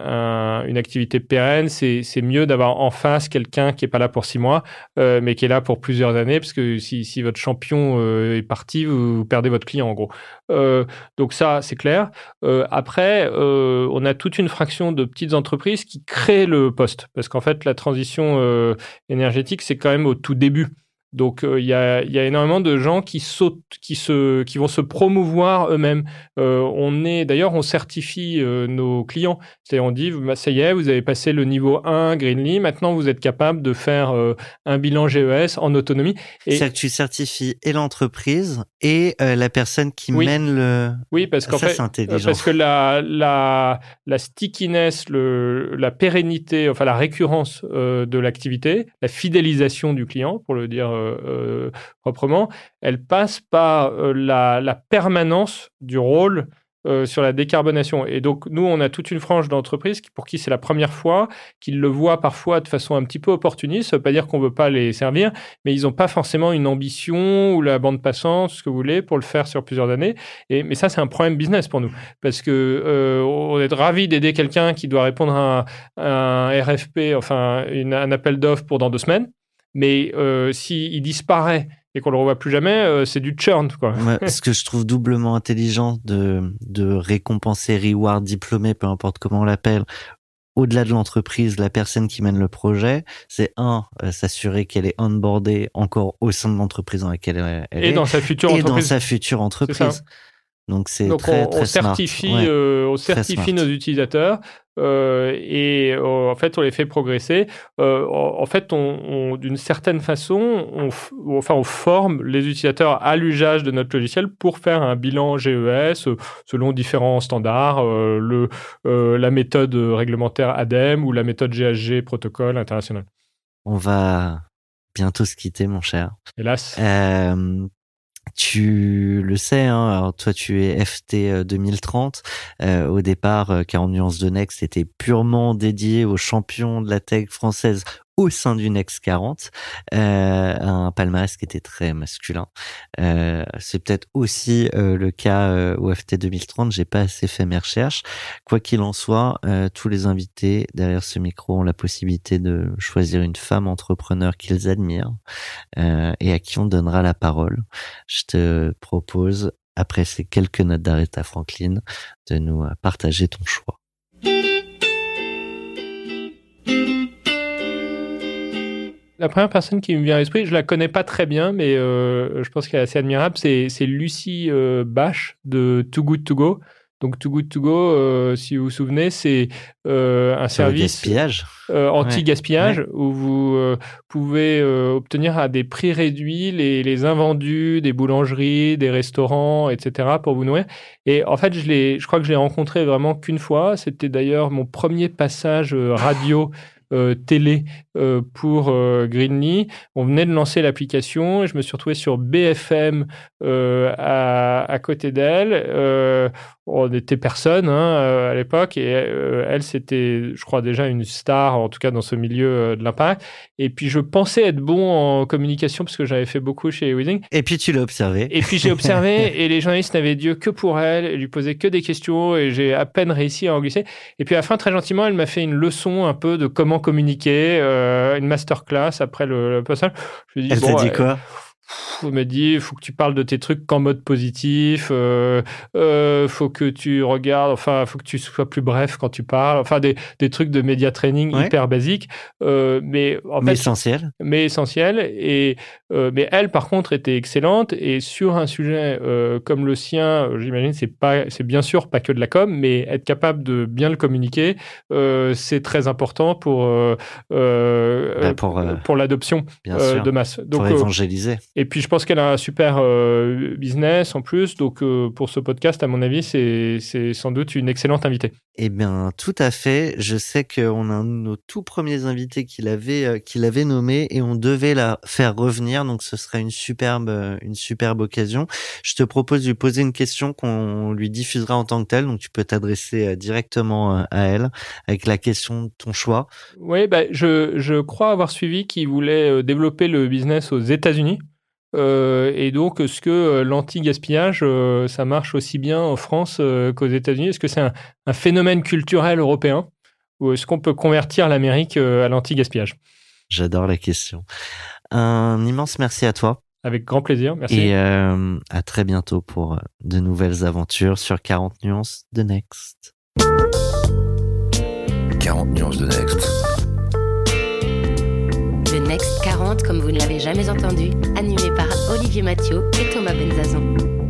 un- une activité pérenne, c'est mieux d'avoir en face quelqu'un qui est pas là pour six mois, euh, mais qui est là pour plusieurs années, parce que si, votre champion euh, est parti, vous, perdez votre client en gros. Euh, donc ça, c'est clair. Euh, après, euh, on a toute une fraction de petites entreprises qui créent le poste, parce qu'en fait, la transition euh, énergétique, c'est quand même au tout début. Donc euh, il y, a, il y a énormément de gens qui sautent, qui se, qui vont se promouvoir eux-mêmes. Euh, on est, d'ailleurs, on certifie euh, nos clients. C'est-à-dire, on dit, bah, ça y est, vous avez passé le niveau 1 Greenly. Maintenant, vous êtes capable de faire un bilan GES en autonomie. Et C'est-à-dire que tu certifies et l'entreprise et la personne qui Oui. mène le. oui, parce qu'en fait, c'est parce que la, la, la stickiness, le, la pérennité, enfin la récurrence de l'activité, la fidélisation du client, pour le dire proprement, elle passe par euh, la, permanence du rôle euh, sur la décarbonation. Et donc, nous, on a toute une frange d'entreprises pour qui c'est la première fois, qu'ils le voient parfois de façon un petit peu opportuniste. Ça veut pas dire qu'on veut pas les servir, mais ils n'ont pas forcément une ambition ou la bande passante, ce que vous voulez, pour le faire sur plusieurs années. Mais ça, c'est un problème business pour nous. Parce que euh, on est ravi d'aider quelqu'un qui doit répondre à un, RFP, enfin, un appel d'offres pour dans deux semaines. Mais euh, s'il disparaît et qu'on le revoit plus jamais, euh, c'est du churn, quoi. Moi, [laughs] ce que je trouve doublement intelligent de, de récompenser reward diplômé, peu importe comment on l'appelle, au-delà de l'entreprise, la personne qui mène le projet, c'est un, euh, s'assurer qu'elle est onboardée encore au sein de l'entreprise dans laquelle elle, elle Et est, dans sa future et dans sa future entreprise. Donc c'est Donc très, on, très on smart. certifie, Ouais. euh, on Très certifie smart. nos utilisateurs euh, et euh, en fait on les fait progresser. Euh, en, fait, on, on- d'une certaine façon, on, enfin on forme les utilisateurs à l'usage de notre logiciel pour faire un bilan GES selon différents standards, le, la méthode réglementaire ADEME ou la méthode GHG protocole international. On va bientôt se quitter, mon cher. Hélas. Euh, tu le sais, hein, toi tu es FT euh, 2030. Euh, au départ, euh, 40 nuances de Next était purement dédié aux champions de la tech française au sein du Next 40, euh, un palmarès qui était très masculin. Euh, c'est peut-être aussi euh, le cas euh, au FT 2030. J'ai pas assez fait mes recherches. Quoi qu'il en soit, euh, tous les invités derrière ce micro ont la possibilité de choisir une femme entrepreneur qu'ils admirent et à qui on donnera la parole. Je te propose, après ces quelques notes d'Aretha Franklin, de nous partager ton choix. La première personne qui me vient à l'esprit, je la connais pas très bien, mais euh, je pense qu'elle est assez admirable, c'est, Lucie euh, Bache de Too Good To Go. Donc Too Good To Go, euh, si vous vous souvenez, c'est euh, un service gaspillage. euh, anti-gaspillage où vous pouvez obtenir à des prix réduits les, les invendus des boulangeries, des restaurants, etc. pour vous nourrir. Et en fait, je, l'ai, je crois que je l'ai rencontré vraiment qu'une fois. C'était d'ailleurs mon premier passage radio. Euh, télé euh, pour euh, Greenly. On venait de lancer l'application et je me suis retrouvé sur BFM à, à côté d'elle. On n'était personne hein, euh, à l'époque et euh, elle, c'était, je crois, déjà une star, en tout cas dans ce milieu euh, de l'impact. Et puis, je pensais être bon en communication parce que j'avais fait beaucoup chez Weezing. Et puis tu l'as observé. Et puis, j'ai observé [laughs] et les journalistes n'avaient Dieu que pour elle et lui posaient que des questions et j'ai à peine réussi à en glisser. Et puis, à la fin, très gentiment, elle m'a fait une leçon un peu de comment communiquer, euh, une masterclass après le, le passage. Je Elle bon, t'a dit quoi? Elle m'a dit, faut que tu parles de tes trucs qu'en mode positif. Euh, euh, faut que tu regardes, enfin, faut que tu sois plus bref quand tu parles. Enfin, des, des trucs de média training Ouais. hyper basiques, euh, mais en Mais fait, essentiel. mais essentiel. Et euh, mais elle, par contre, était excellente. Et sur un sujet euh, comme le sien, euh, j'imagine, c'est pas, c'est bien sûr pas que de la com, mais être capable de bien le communiquer, euh, c'est très important pour Bah, pour, pour l'adoption de masse. pour Donc, euh, évangéliser. et puis, je pense qu'elle a un super business en plus. Donc, pour ce podcast, à mon avis, c'est c'est sans doute une excellente invitée. Eh bien, tout à fait. Je sais qu'on a un de nos tout premiers invités qu'il avait, euh, qu'il avait nommé et on devait la faire revenir. Donc, ce serait une superbe, euh, une superbe occasion. Je te propose de lui poser une question qu'on lui diffusera en tant que telle. Donc, tu peux t'adresser euh, directement euh, à elle avec la question de ton choix. Oui, bah, je, je crois avoir suivi qu'il voulait développer le business aux États-Unis. Euh, et donc, est-ce que l'anti-gaspillage, euh, ça marche aussi bien en France euh, qu'aux États-Unis? Est-ce que c'est un, un phénomène culturel européen? Ou est-ce qu'on peut convertir l'Amérique à l'anti-gaspillage? J'adore la question. Un immense merci à toi. Avec grand plaisir, merci. Et euh, à très bientôt pour euh, de nouvelles aventures sur 40 nuances de Next. 40 nuances de Next. Le Next 40, comme vous ne l'avez jamais entendu, animé par Olivier Mathieu et Thomas Benzazon.